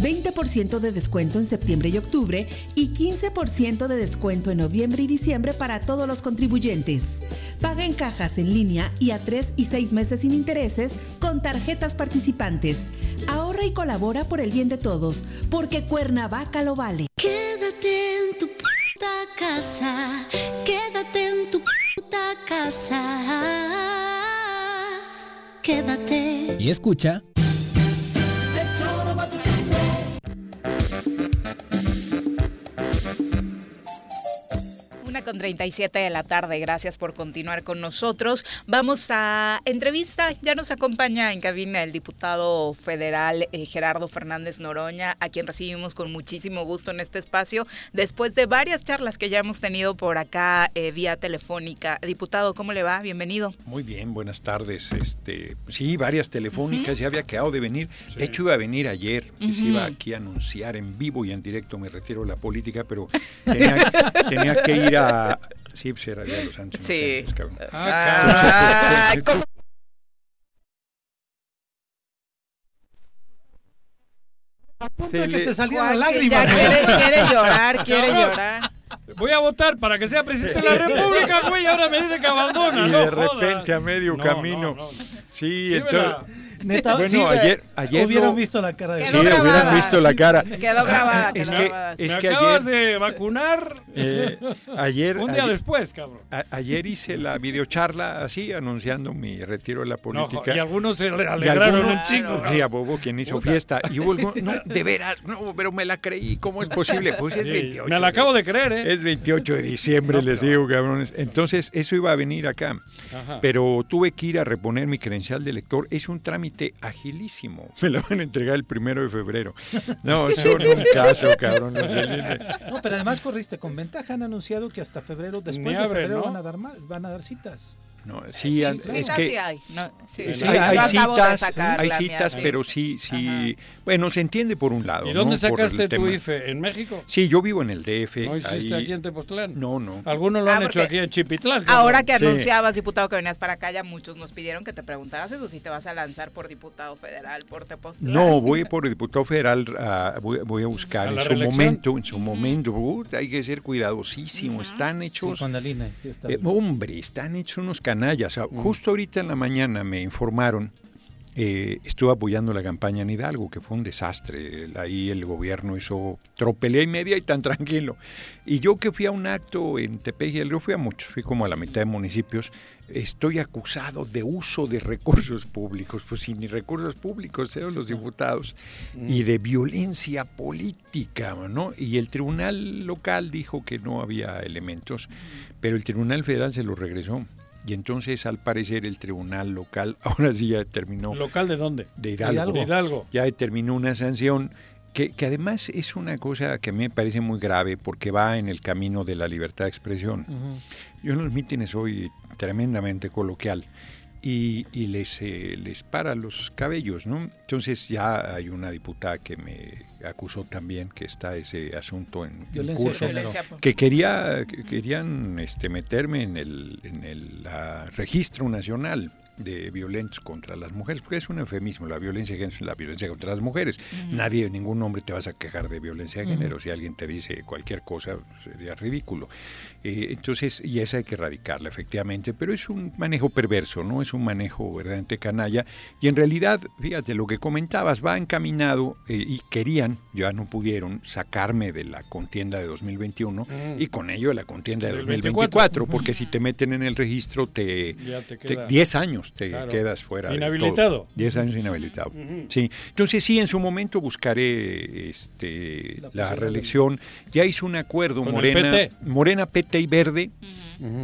20% de descuento en septiembre y octubre y 15% de descuento en noviembre y diciembre para todos los contribuyentes. Paga en cajas en línea y a 3 y 6 meses sin intereses con tarjetas participantes. Ahorra y colabora por el bien de todos, porque Cuernavaca lo vale. Quédate en tu puta casa, quédate en tu puta casa. Quédate. Y escucha. Con 37 de la tarde. Gracias por continuar con nosotros. Vamos a entrevista. Ya nos acompaña en cabina el diputado federal eh, Gerardo Fernández Noroña, a quien recibimos con muchísimo gusto en este espacio, después de varias charlas que ya hemos tenido por acá eh, vía telefónica. Diputado, ¿cómo le va? Bienvenido. Muy bien, buenas tardes. Este, sí, varias telefónicas, ya había quedado de venir. De hecho, iba a venir ayer, que se iba aquí a anunciar en vivo y en directo, me retiro de la política, pero tenía que ir a Sí, pues era de los Sánchez. Sí. Ah, Entonces, este, que te salían las lágrimas. Quiere, quiere, llorar, quiere llorar. Voy a votar para que sea presidente de la República, güey, ahora me dice que abandona. Y no de jodas. repente a medio No, camino. no, no. Sí, Sí, entonces. Neta, bueno, sí, ayer, ayer hubieran no- visto la cara de Sí, hubieran visto la cara. Quedó grabada, Es quedó que, grabada, es me que acabas ayer, de vacunar eh, ayer, un día ayer, después, cabrón. a- ayer hice la videocharla así, anunciando mi retiro de la No, política. y algunos se alegraron alguno- un chingo. Sí, a Bobo, quien hizo fiesta. Y hubo algún- no, de veras, no, pero me la creí. ¿Cómo es posible? Pues es Sí, 28. me la acabo de creer, ¿eh? Es 28 de diciembre, les digo, cabrones. Entonces, eso iba a venir acá. Ajá. Pero tuve que ir a reponer mi credencial de lector. Es un trámite agilísimo. Me lo van a entregar el primero de febrero. No, son un caso, cabrón. No, pero además corriste con ventaja. Han anunciado que hasta febrero, después de febrero, ¿no? van, a dar, van a dar citas. No, sí, Sí, es sí, que sí hay. No, sí, Sí, sí. hay, hay citas, sacar hay mía, citas, sí. pero sí, sí. Bueno, se entiende por un lado. ¿Y dónde ¿no? Sacaste tu. IFE? ¿En México? Sí, yo vivo en el DF. ¿No hiciste ahí- aquí en Tepoztlán? No, no. Algunos lo Ah, han hecho aquí en Chipitlán. Ahora que Sí. anunciabas, diputado, que venías para acá, ya muchos nos pidieron que te preguntaras eso, si te vas a lanzar por diputado federal, por Tepoztlán. No, voy por diputado federal, ah, voy, voy a buscar ¿A en su reelección? momento, en su momento. Ut, hay que ser cuidadosísimo. Están Sí, hechos, el INE, sí está eh, hombre, están hechos unos canallas. Ah, Justo ahorita en la mañana me informaron. eh, estuve apoyando la campaña en Hidalgo, que fue un desastre. Ahí el gobierno hizo tropelea y media y tan tranquilo. Y yo que fui a un acto en Tepeji, yo fui a muchos, fui como a la mitad de municipios, estoy acusado de uso de recursos públicos, pues sin recursos públicos, eran los diputados, y de violencia política, ¿no? Y el tribunal local dijo que no había elementos, pero el tribunal federal se los regresó. Y entonces, al parecer, el tribunal local ahora sí ya determinó ¿Local de dónde? de Hidalgo, De Hidalgo. ya determinó una sanción que, que además es una cosa que a mí me parece muy grave porque va en el camino de la libertad de expresión. Yo en los mítines soy tremendamente coloquial y, y les, eh, les para los cabellos, ¿no? Entonces ya hay una diputada que me acusó también que está ese asunto en, en Violencia curso, género. que quería que querían este, meterme en el, en el ah, registro nacional de violentos contra las mujeres, porque es un eufemismo, la violencia de género es la violencia contra las mujeres. Nadie, ningún hombre te vas a quejar de violencia de género, si alguien te dice cualquier cosa sería ridículo. Eh, entonces, y esa hay que erradicarla, efectivamente, pero es un manejo perverso, ¿no? Es un manejo verdaderamente canalla, y en realidad, fíjate, lo que comentabas va encaminado, eh, y querían, ya no pudieron, sacarme de la contienda de 2021, y con ello de la contienda de 2024, porque si te meten en el registro, te, 10 años te quedas fuera. Inhabilitado. 10 años inhabilitado. Sí. Entonces sí, en su momento buscaré este, la, reelección. Ya hizo un acuerdo Morena, Morena, PT y Verde.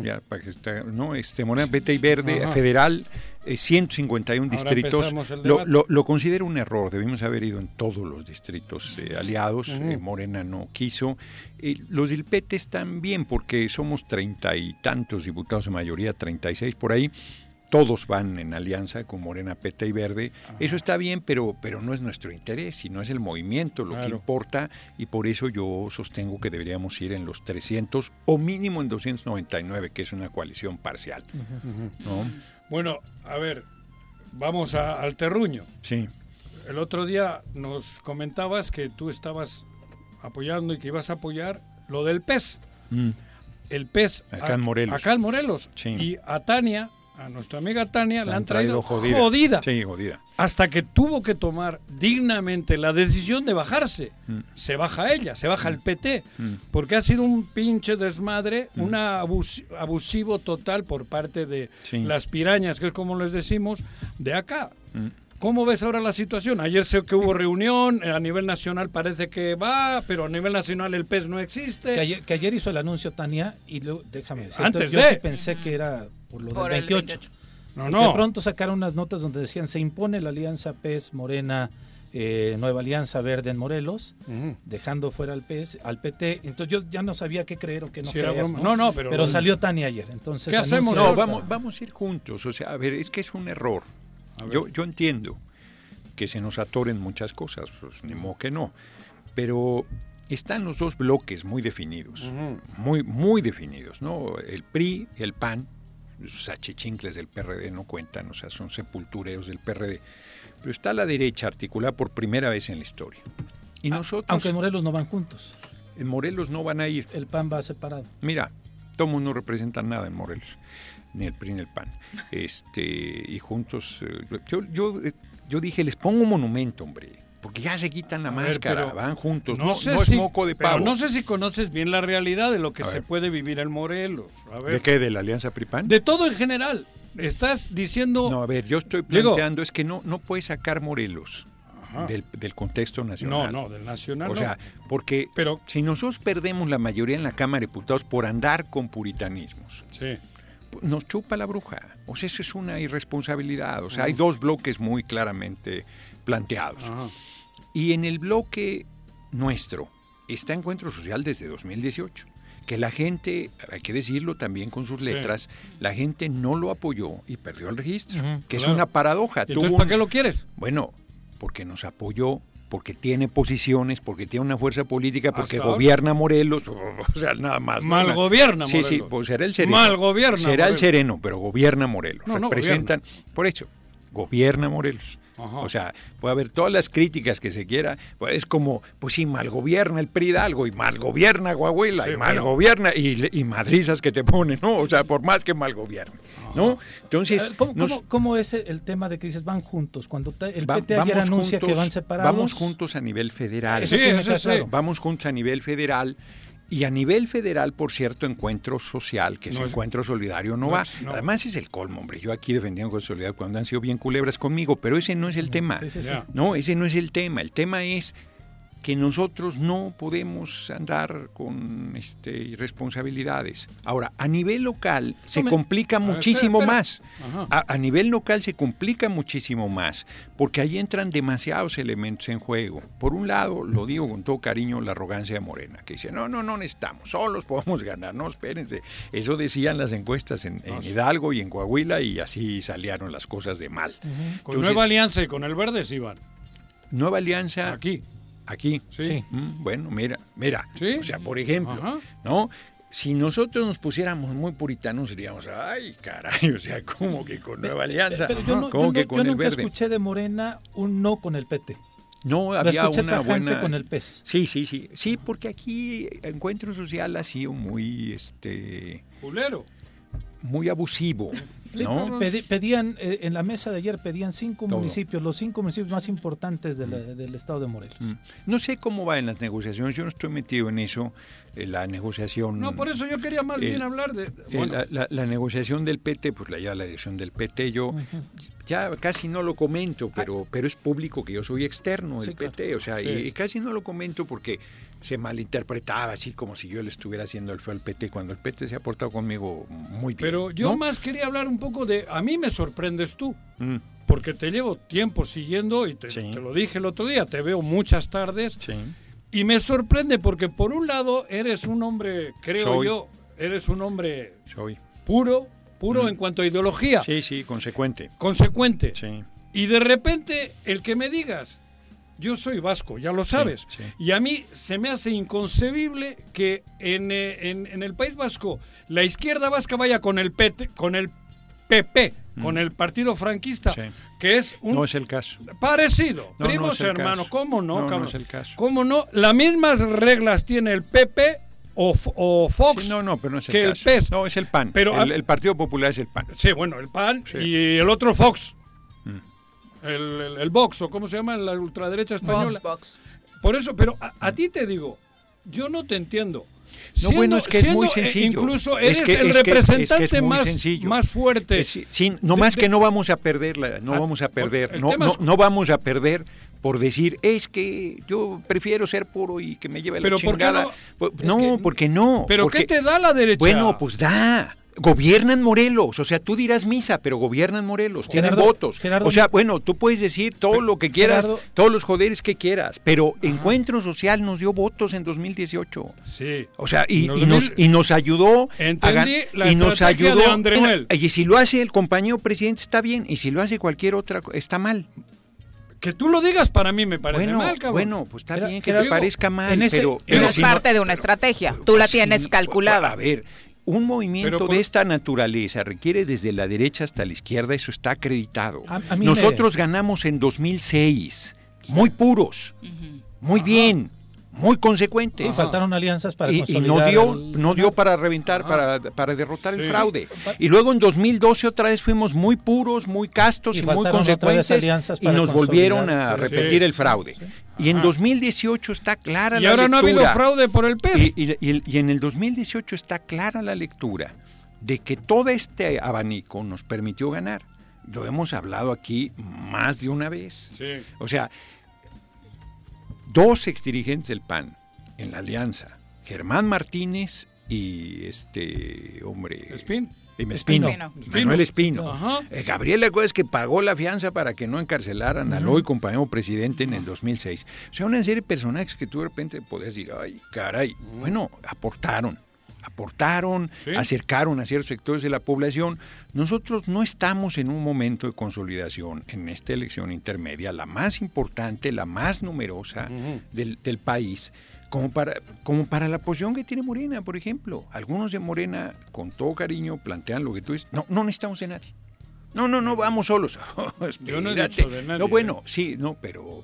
Ya, para que está, ¿no? Este, Morena, PT y Verde, federal. 151 eh, distritos. Lo, lo, considero un error. Debimos haber ido en todos los distritos eh, aliados. Eh, Morena no quiso. los del PT están bien porque somos treinta y tantos diputados de mayoría, 36 por ahí todos van en alianza con Morena, Peta y Verde. Eso está bien, pero, pero no es nuestro interés, sino es el movimiento lo que importa y por eso yo sostengo que deberíamos ir en los 300 o mínimo en 299, que es una coalición parcial. Bueno, a ver, vamos al terruño. Sí. El otro día nos comentabas que tú estabas apoyando y que ibas a apoyar lo del PES. Mm. El PES acá en Morelos. Acá en Morelos. Y a Tania a nuestra amiga Tania la, han traído, jodida. Sí, jodida. Hasta que tuvo que tomar dignamente la decisión de bajarse. Mm. Se baja ella, se baja el mm. PT. Mm. Porque ha sido un pinche desmadre, un abusivo total por parte de las pirañas, que es como les decimos, de acá. ¿Cómo ves ahora la situación? Ayer sé que hubo reunión, a nivel nacional parece que va, pero a nivel nacional el PES no existe. Que ayer, hizo el anuncio Tania y déjame decirte, Antes yo sí pensé que era por lo del 28. No, no. De pronto sacaron unas notas donde decían se impone la alianza PES Morena eh, Nueva Alianza Verde en Morelos, dejando fuera al PS, al PT. Entonces yo ya no sabía qué creer o qué no creer. ¿no? no, pero, pero salió Tania ayer. Entonces ¿Qué hacemos? No, vamos, vamos a ir juntos. O sea, a ver, es que es un error. Yo, yo entiendo que se nos atoren muchas cosas, pues ni modo que no. Pero están los dos bloques muy definidos, muy, muy definidos, ¿no? El PRI y el PAN los achichincles del PRD no cuentan, o sea, son sepultureros del PRD. Pero está la derecha articulada por primera vez en la historia. Y ah, nosotros. Aunque en Morelos no van juntos. En Morelos no van a ir. El PAN va separado. Mira, Tomos no representan nada en Morelos, ni el PRI ni el PAN. Este, y juntos. Eh, yo, yo, eh, yo dije, les pongo un monumento, hombre porque ya se quitan la máscara, van juntos, no, sé si, es moco de pavo. no sé si conoces bien la realidad de lo que se puede vivir en Morelos. ¿De qué? ¿De la Alianza PRIPAN? De todo en general. Estás diciendo... No, a ver, yo estoy planteando, es que no, no puedes sacar Morelos. Del, contexto nacional. No, no, del nacional. O sea, porque Pero, si nosotros perdemos la mayoría en la Cámara de Diputados por andar con puritanismos, sí. nos chupa la bruja. O sea, eso es una irresponsabilidad. O sea, hay dos bloques muy claramente planteados. Ajá. Y en el bloque nuestro está Encuentro Social desde 2018 que la gente, hay que decirlo también con sus letras, la gente no lo apoyó y perdió el registro, que es una paradoja. entonces para qué lo quieres? Bueno, porque nos apoyó, porque tiene posiciones, porque tiene una fuerza política, porque gobierna Morelos, o sea, nada más. Mal gobierna Morelos. Sí, sí, pues será el sereno. Mal gobierna Será el sereno, pero gobierna Morelos. No, Representan, por eso, gobierna Morelos. O sea, puede haber todas las críticas que se quiera. Pues es como, pues si mal gobierna el PRI algo y mal gobierna Coahuila y mal gobierna y, y, madrizas que te ponen, ¿no? O sea, por más que mal gobierne, ¿no? Entonces, ¿Cómo, es el tema de que dices van juntos? Cuando el PT ayer anuncia que van separados. Vamos juntos a nivel federal. sí, Vamos juntos a nivel federal y a nivel federal, por cierto, encuentro social, que es encuentro solidario, no, va. Además es el colmo, hombre. Yo aquí defendiendo encuentro solidario cuando han sido bien culebras conmigo, pero ese no es el tema. No, ese no es el tema. El tema es que nosotros no podemos andar con este, irresponsabilidades. Ahora, a nivel local se complica muchísimo más. A, nivel local se complica muchísimo más, porque ahí entran demasiados elementos en juego. Por un lado, lo digo con todo cariño, la arrogancia de Morena, que dice, no, no, no necesitamos, solos podemos ganar, no, espérense. Eso decían las encuestas en, Hidalgo y en Coahuila y así salieron las cosas de mal. Con Nueva Alianza y con el Verde sí van. Nueva Alianza... Aquí Aquí. Sí. Mm, bueno, mira, mira. O sea, por ejemplo, ¿no? si nosotros nos pusiéramos muy puritanos, diríamos, ay, caray, o sea, como que con Nueva Alianza, pero yo, ¿cómo que con nunca escuché de Morena un no con el PT. No, había una buena con el pez. Sí, sí, sí. Sí, porque aquí Encuentro Social ha sido muy este Pulero muy abusivo. ¿no? pedían, eh, en la mesa de ayer pedían cinco municipios, los cinco municipios más importantes mm. del estado de Morelos. Mm. No sé cómo va en las negociaciones, yo no estoy metido en eso, eh, la negociación... No, por eso yo quería más bien hablar de... La, negociación del PT, pues la lleva la dirección del PT, yo ya casi no lo comento, pero, pero es público que yo soy externo del PT, o sea, y, casi no lo comento porque se malinterpretaba así como si yo le estuviera haciendo el feo al PT cuando el PT se ha portado conmigo muy bien. Pero yo más quería hablar un poco de, a mí me sorprendes tú, mm. porque te llevo tiempo siguiendo y te, lo dije el otro día, te veo muchas tardes y me sorprende porque por un lado eres un hombre, creo yo, eres un hombre Soy. puro, puro mm. en cuanto a ideología. Sí, sí, consecuente. Consecuente. Sí. Y de repente el que me digas, yo soy vasco, ya lo sabes. Y a mí se me hace inconcebible que en, eh, en, el País Vasco la izquierda vasca vaya con el, PT, con el PP, mm. con el partido franquista, que es un... No es el caso. Parecido. Primos hermanos, ¿cómo no, no, no es el caso. ¿Cómo no? Las mismas reglas tiene el PP o, o, Fox no, no, pero no es el que caso. el PES. No, es el PAN. Pero, el, Partido Popular es el PAN. Sí, bueno, el PAN y el otro Fox el, el, Vox, o cómo se llama la ultraderecha española. Por eso, pero a, ti te digo, yo no te entiendo. No, bueno, es que es muy sencillo. Incluso eres el representante más, más fuerte. sí, no más que no vamos a perderla, no ah, vamos a perder, no, no, no, vamos a perder por decir, es que yo prefiero ser puro y que me lleve la chingada. Pues, no, porque no. ¿Pero qué te da la derecha? Bueno, pues da gobiernan Morelos, o sea, tú dirás misa, pero gobiernan Morelos, tienen votos. o sea, bueno, tú puedes decir todo lo que quieras, todos los joderes que quieras, pero Encuentro Social nos dio votos en 2018. Sí. O sea, y, nos, y nos, ayudó Entendí la y nos ayudó de y si lo hace el compañero presidente está bien y si lo hace cualquier otra está mal. Que tú lo digas para mí me parece mal, cabrón. Bueno, pues está bien que te parezca mal, pero, es parte de una estrategia. Tú la tienes calculada. A ver, un movimiento de esta naturaleza requiere desde la derecha hasta la izquierda, eso está acreditado. Nosotros ganamos en 2006, muy puros, muy bien muy consecuentes. Sí, faltaron alianzas para y, y no dio no dio para reventar para, para, derrotar el fraude. Y luego en 2012 otra vez fuimos muy puros muy castos y, muy consecuentes y nos volvieron a repetir el fraude y en 2018 está clara la lectura y ahora no ha habido fraude por el peso y, y en el 2018 está clara la lectura de que todo este abanico nos permitió ganar. Lo hemos hablado aquí más de una vez. O sea dos exdirigentes del PAN en la alianza, Germán Martínez y este hombre... Espín. Espino, Manuel Espino. Eh, Gabriel es que pagó la fianza para que no encarcelaran al hoy compañero presidente en el 2006. O sea, una serie de personajes que tú de repente podías decir, ay, caray, bueno, aportaron aportaron, acercaron a ciertos sectores de la población. Nosotros no estamos en un momento de consolidación en esta elección intermedia, la más importante, la más numerosa del, país, como para, como para la posición que tiene Morena, por ejemplo. Algunos de Morena, con todo cariño, plantean lo que tú dices. No, no necesitamos de nadie. No, no, no, vamos solos. Yo no he dicho de nadie. No, bueno, ¿eh? sí, no, pero.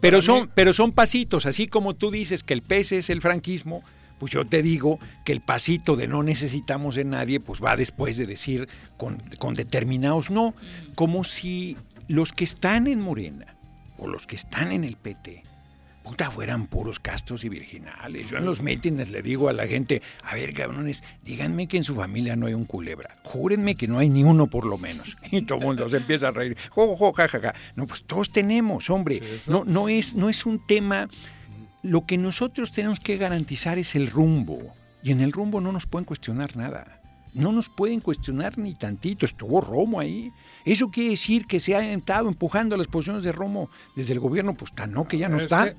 pero, son, pero son pasitos, así como tú dices que el pez es el franquismo, pues yo te digo que el pasito de no necesitamos de nadie, pues va después de decir con, determinados no, como si los que están en Morena o los que están en el PT, puta, fueran puros castos y virginales. Yo en los mítines le digo a la gente, a ver, cabrones, díganme que en su familia no hay un culebra. Júrenme que no hay ni uno por lo menos. Y todo el mundo se empieza a reír. Jo, jo, ja, ja, ja. No, pues todos tenemos, hombre. No, no, es, no es un tema lo que nosotros tenemos que garantizar es el rumbo. Y en el rumbo no nos pueden cuestionar nada. No nos pueden cuestionar ni tantito. Estuvo Romo ahí. Eso quiere decir que se ha estado empujando las posiciones de Romo desde el gobierno, pues tan no, que ya no está.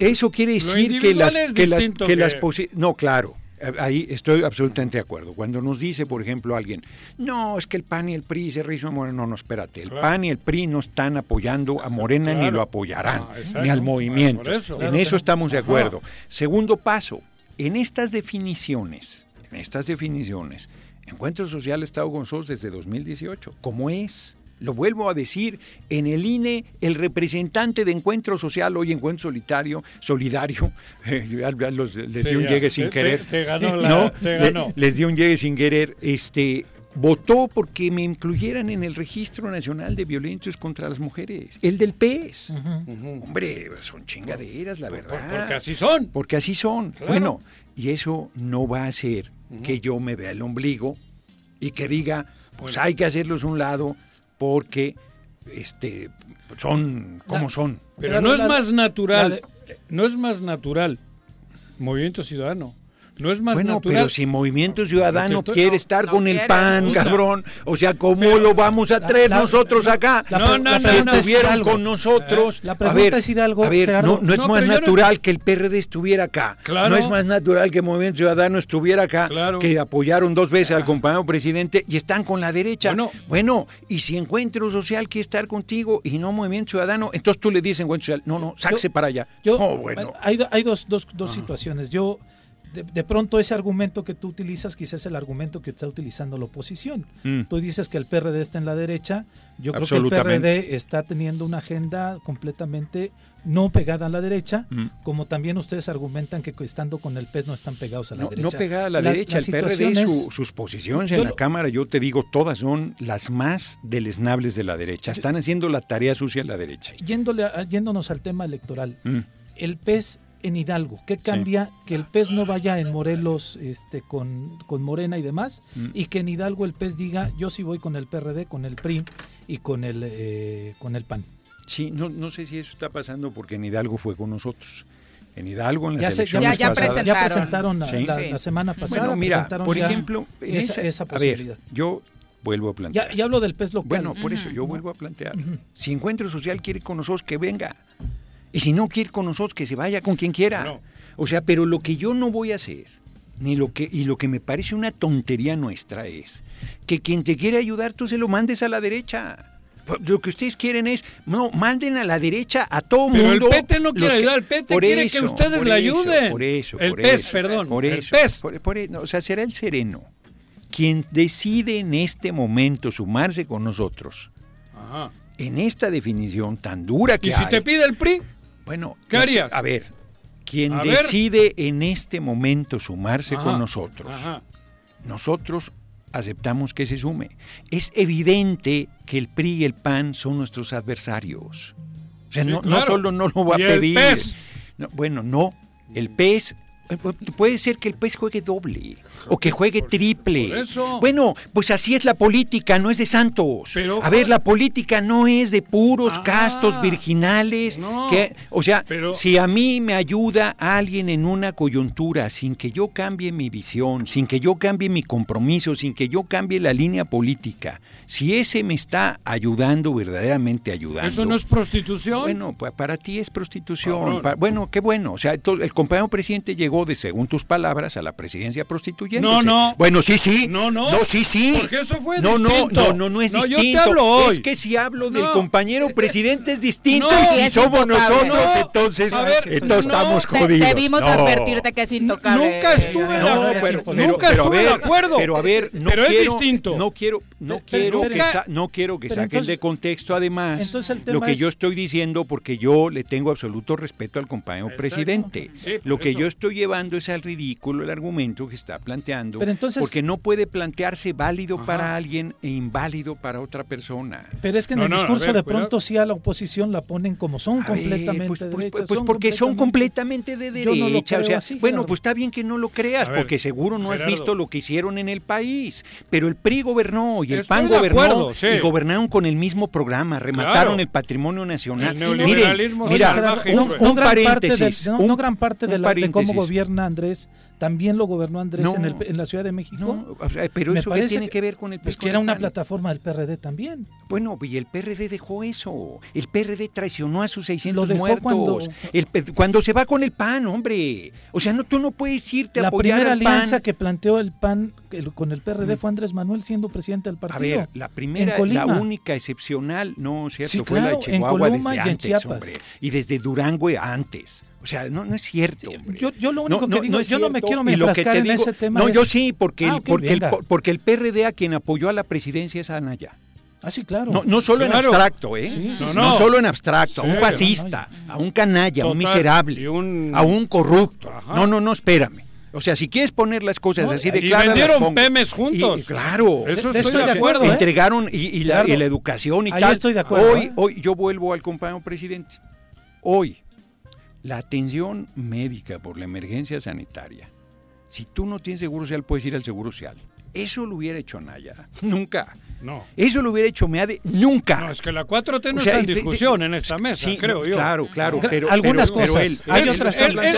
Eso quiere decir que las, que las, que las No, claro. Ahí estoy absolutamente de acuerdo. Cuando nos dice, por ejemplo, alguien, no, es que el PAN y el PRI se rizan Morena, no, no, espérate, el PAN y el PRI no están apoyando a Morena ni lo apoyarán, ah, ni al movimiento. en eso estamos de acuerdo. Segundo paso, en estas definiciones, en estas definiciones, Encuentro Social ha estado nosotros desde 2018, como es. Lo vuelvo a decir, en el INE, el representante de Encuentro Social, hoy Encuentro Solitario, Solidario, les dio un llegue sin querer. Te, ganó la, te ganó. les dio un llegue sin querer. Este, votó porque me incluyeran en el Registro Nacional de Violencias contra las Mujeres, el del PES. Hombre, son chingaderas, la verdad. Porque así son. Porque así son. Bueno, y eso no va a que yo me vea el ombligo y que diga, pues hay que hacerlos un lado porque este son como son. Pero no es más natural, no es más natural Movimiento Ciudadano no es más bueno, pero si Movimiento Ciudadano quiere estar con el PAN, cabrón, o sea, ¿cómo lo vamos a traer nosotros acá? no, no, si estuvieran con nosotros. La pregunta es Hidalgo. A ver, no, es más natural que el PRD estuviera acá. No es más natural que Movimiento Ciudadano estuviera acá, que apoyaron dos veces al compañero presidente y están con la derecha. Bueno, y si Encuentro Social quiere estar contigo y no Movimiento Ciudadano, entonces tú le dices Encuentro Social, no, no, sáquese para allá. Yo, bueno. Hay, hay dos, dos, dos situaciones. Yo de, pronto ese argumento que tú utilizas quizás es el argumento que está utilizando la oposición. Mm. Tú dices que el PRD está en la derecha, yo creo que el PRD está teniendo una agenda completamente no pegada a la derecha, mm. como también ustedes argumentan que estando con el PES no están pegados a la derecha. No pegada a la, derecha, el PRD, sus posiciones en la Cámara, yo te digo, todas son las más deleznables de la derecha, están haciendo la tarea sucia a la derecha. Yéndole, yéndonos al tema electoral, mm. el PES en Hidalgo? ¿Qué cambia que el pez no vaya en Morelos este, con, con Morena y demás? Mm. Y que en Hidalgo el pez diga, yo sí voy con el PRD, con el PRI y con el, eh, con el PAN. Sí, no, no sé si eso está pasando porque en Hidalgo fue con nosotros. En Hidalgo, en las ya elecciones ya, presentaron, la, semana pasada. Bueno, mira, por ejemplo, esa, posibilidad. yo vuelvo a plantear. Ya, hablo del pez local. Bueno, por eso yo vuelvo a plantear. Si Encuentro Social quiere con nosotros, que venga. Y si no quiere con nosotros, que se vaya con quien quiera. O sea, pero lo que yo no voy a hacer, ni lo que, y lo que me parece una tontería nuestra es que quien te quiere ayudar, tú se lo mandes a la derecha. Pues, lo que ustedes quieren es, no, manden a la derecha a todo mundo. Pero el PT no quiere ayudar, el PT quiere que ustedes le ayuden. Por eso, el PES, perdón. Por eso, el PES. o sea, será el sereno quien decide en este momento sumarse con nosotros. Ajá. En esta definición tan dura que ¿Y si te pide el PRI? Bueno, ¿qué harías? A ver, quien decide en este momento sumarse con nosotros, nosotros aceptamos que se sume. Es evidente que el PRI y el PAN son nuestros adversarios. O sea, no, solo no lo va a pedir. bueno, no. El PES eh, puede ser que el PES juegue doble o que juegue triple. Bueno, pues así es la política, no es de santos. a ver, la política no es de puros ah, castos virginales. que, o sea, si a mí me ayuda alguien en una coyuntura sin que yo cambie mi visión, sin que yo cambie mi compromiso, sin que yo cambie la línea política, si ese me está ayudando, verdaderamente ayudando. ¿Eso no es prostitución? Bueno, pues para ti es prostitución. bueno, qué bueno. O sea, el compañero presidente llegó de, según tus palabras, a la presidencia No, no. Bueno, sí, sí. No, no. No, sí, sí. Porque eso fue no, distinto. No, no, no, no es distinto. Yo te hablo hoy. Es que si hablo del compañero presidente es distinto y si somos nosotros, entonces, entonces estamos jodidos. Debimos advertirte que es intocable. Nunca estuve de acuerdo. Nunca estuve de acuerdo. Pero a ver, no pero quiero, es distinto. No quiero, no quiero que no quiero que saquen de contexto además lo que yo estoy diciendo porque yo le tengo absoluto respeto al compañero presidente. Lo que yo estoy llevando es al ridículo el argumento que está planteando, porque no puede plantearse válido para alguien e inválido para otra persona. Pero es que en el discurso de pronto sí a la oposición la ponen como son completamente pues, pues, pues, pues porque son completamente de derecha. bueno, pues está bien que no lo creas, porque seguro no has visto lo que hicieron en el país. Pero el PRI gobernó y el PAN gobernó y gobernaron con el mismo programa, remataron el patrimonio nacional. El neoliberalismo mira, un, paréntesis, no, gran parte de, la, de cómo gobierna Andrés también lo gobernó Andrés en, el, en, la Ciudad de México. pero eso tiene que ver con el Pues que era una plataforma del PRD también. Bueno, y el PRD dejó eso. El PRD traicionó a sus 600 muertos. Cuando... cuando se va con el PAN, hombre. O sea, no tú no puedes irte a apoyar La primera alianza que planteó el PAN con el PRD mm. fue Andrés Manuel siendo presidente del partido. A ver, la primera, la única excepcional, no, cierto, fue la de Chihuahua desde antes, hombre. Y desde Durango antes. O sea, no, no es cierto. Yo, yo, lo único que digo, es yo no me quiero enfrascar en ese tema. No, yo sí, porque, ah, porque, el, porque el PRD a quien apoyó a la presidencia es Anaya. Ah, sí, claro. No, no solo en abstracto, ¿eh? no, solo en abstracto, a un fascista, a un canalla, a un miserable, a un corrupto. No, no, no, espérame. O sea, si quieres poner las cosas así de claras. Y vendieron PEMES juntos. claro. Eso estoy, de acuerdo. ¿eh? Entregaron y, la, educación y Ahí tal. estoy de acuerdo. Hoy, ¿eh? hoy yo vuelvo al compañero presidente. Hoy, la atención médica por la emergencia sanitaria. Si tú no tienes seguro social, puedes ir al seguro social. Eso lo hubiera hecho Naya. Nunca. No. Eso lo hubiera hecho Meade nunca. No, es que la 4T no está en discusión en esta mesa, creo yo. Claro, claro. Pero, algunas cosas. hay otras. Él, él,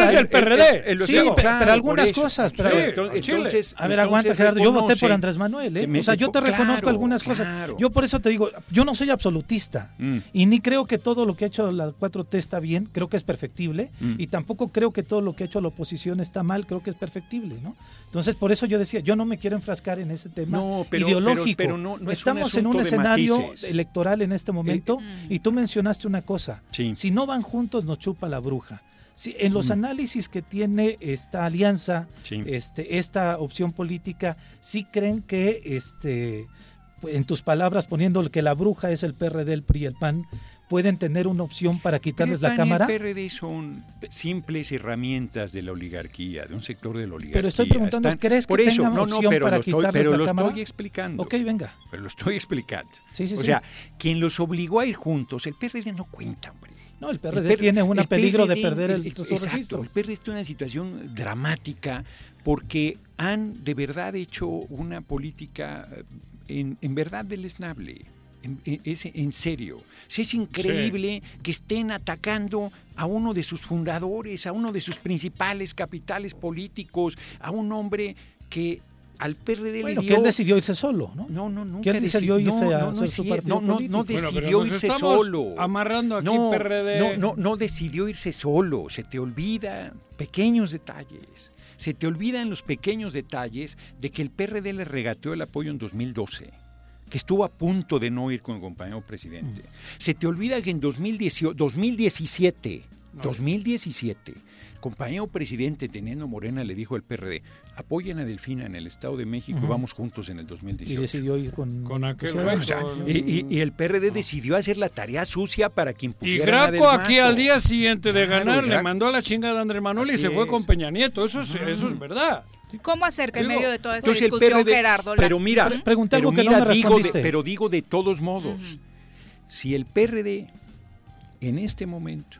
es del PRD. sí, pero algunas cosas. Pero, entonces, a ver, aguanta, Gerardo. Yo voté por Andrés Manuel. ¿eh? O sea, yo te reconozco algunas cosas. Yo por eso te digo, yo no soy absolutista. Mm. Y ni creo que todo lo que ha hecho la 4T está bien. Creo que es perfectible. Mm. Y tampoco creo que todo lo que ha hecho la oposición está mal. Creo que es perfectible, ¿no? Entonces, por eso yo decía, yo no me quiero enfrascar en ese tema ideológico. Pero, no, Estamos en un escenario electoral en este momento eh, y tú mencionaste una cosa. Si no van juntos, nos chupa la bruja. Si, en los análisis que tiene esta alianza, este, esta opción política, sí creen que, este, en tus palabras, poniendo que la bruja es el PRD, el PRI, el PAN, pueden tener una opción para quitarles la cámara? El PRD son simples herramientas de la oligarquía, de un sector de la oligarquía. Pero estoy preguntando, ¿crees que eso, tengan opción pero para lo estoy, quitarles pero la lo cámara? estoy explicando. Ok, venga. Pero lo estoy explicando. Sí, sí, o sea, quien los obligó a ir juntos, el PRD no cuenta, hombre. No, el PRD, tiene un peligro de perder el, el, registro. El PRD está en una situación dramática porque han de verdad hecho una política eh, en, en verdad deleznable. Es en serio. es increíble que estén atacando a uno de sus fundadores, a uno de sus principales capitales políticos, a un hombre que al PRD bueno, le dio... que él decidió irse solo, ¿no? No, no, no. Que él decidió irse no, a no, hacer su partido no, no, decidió irse solo. Amarrando aquí no, PRD. No, no, no decidió irse solo. Se te olvida pequeños detalles. Se te olvidan los pequeños detalles de que el PRD le regateó el apoyo en 2012 que estuvo a punto de no ir con el compañero presidente. Se te olvida que en 2018, 2017, 2017, compañero presidente teniendo Morena le dijo al PRD, apoyen a Delfina en el Estado de México, vamos juntos en el 2018. Y decidió ir con, con aquel. y, y, el PRD decidió hacer la tarea sucia para que impusieran Y Graco aquí al día siguiente de ganar le mandó a la chingada a Andrés Manuel y se fue con Peña Nieto, eso es, eso es verdad. ¿Cómo hacer que en medio de toda esta discusión, Gerardo? Pero mira, pero mira digo de, pero digo de todos modos, si el PRD en este momento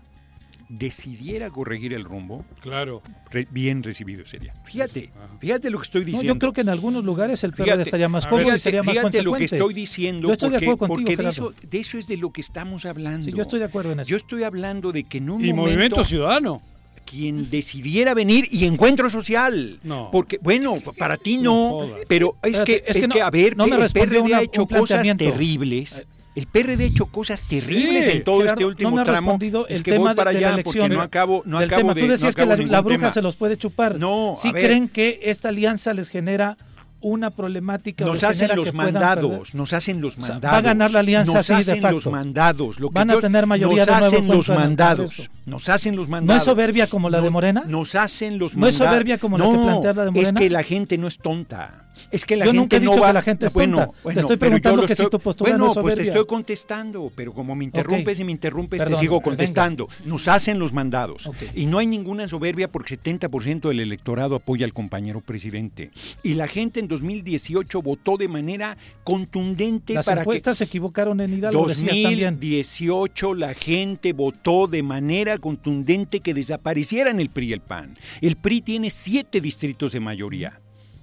decidiera corregir el rumbo, claro, bien recibido sería. Fíjate, fíjate lo que estoy diciendo. yo creo que en algunos lugares el PRD estaría más cómodo y sería más fíjate lo que estoy diciendo, yo estoy porque, de acuerdo contigo, porque de eso, de eso, es de lo que estamos hablando. Sí, yo estoy de acuerdo en eso. Yo estoy hablando de que en un y momento... Movimiento Ciudadano quien decidiera venir y encuentro social. No. Porque, bueno, para ti no, pero es que, es, que, a ver, no me el PRD ha hecho cosas terribles. El PRD ha hecho cosas terribles en todo este último no me ha tramo. Respondido el es que tema voy para de, allá la elección, porque no acabo, no acabo tema. de Tú decías no que la, la bruja tema. se los puede chupar. No, ¿Sí creen que esta alianza les genera una problemática nos hacen los mandados, nos hacen los mandados. O sea, va a ganar la alianza nos así hacen de facto. los mandados. Lo que Van a tener mayoría nos de nuevo hacen los mandados. Nos hacen los mandados. ¿No es soberbia como la de Morena? Nos hacen los mandados. ¿No es soberbia como la que plantea la de Morena? Es que la gente no es tonta. Es que la yo gente nunca he dicho no va... que la gente es bueno, tonta. Bueno, te estoy preguntando que estoy... si tu postura bueno, no es soberbia. pues te estoy contestando, pero como me interrumpes okay. y me interrumpes, Perdón, te sigo contestando. venga. Nos hacen los mandados. Okay. Y no hay ninguna soberbia porque 70% del electorado apoya al compañero presidente. Y la gente en 2018 votó de manera contundente Las para encuestas que... se equivocaron en Hidalgo, 2018 la gente votó de manera contundente que desaparecieran el PRI y el PAN. El PRI tiene siete distritos de mayoría.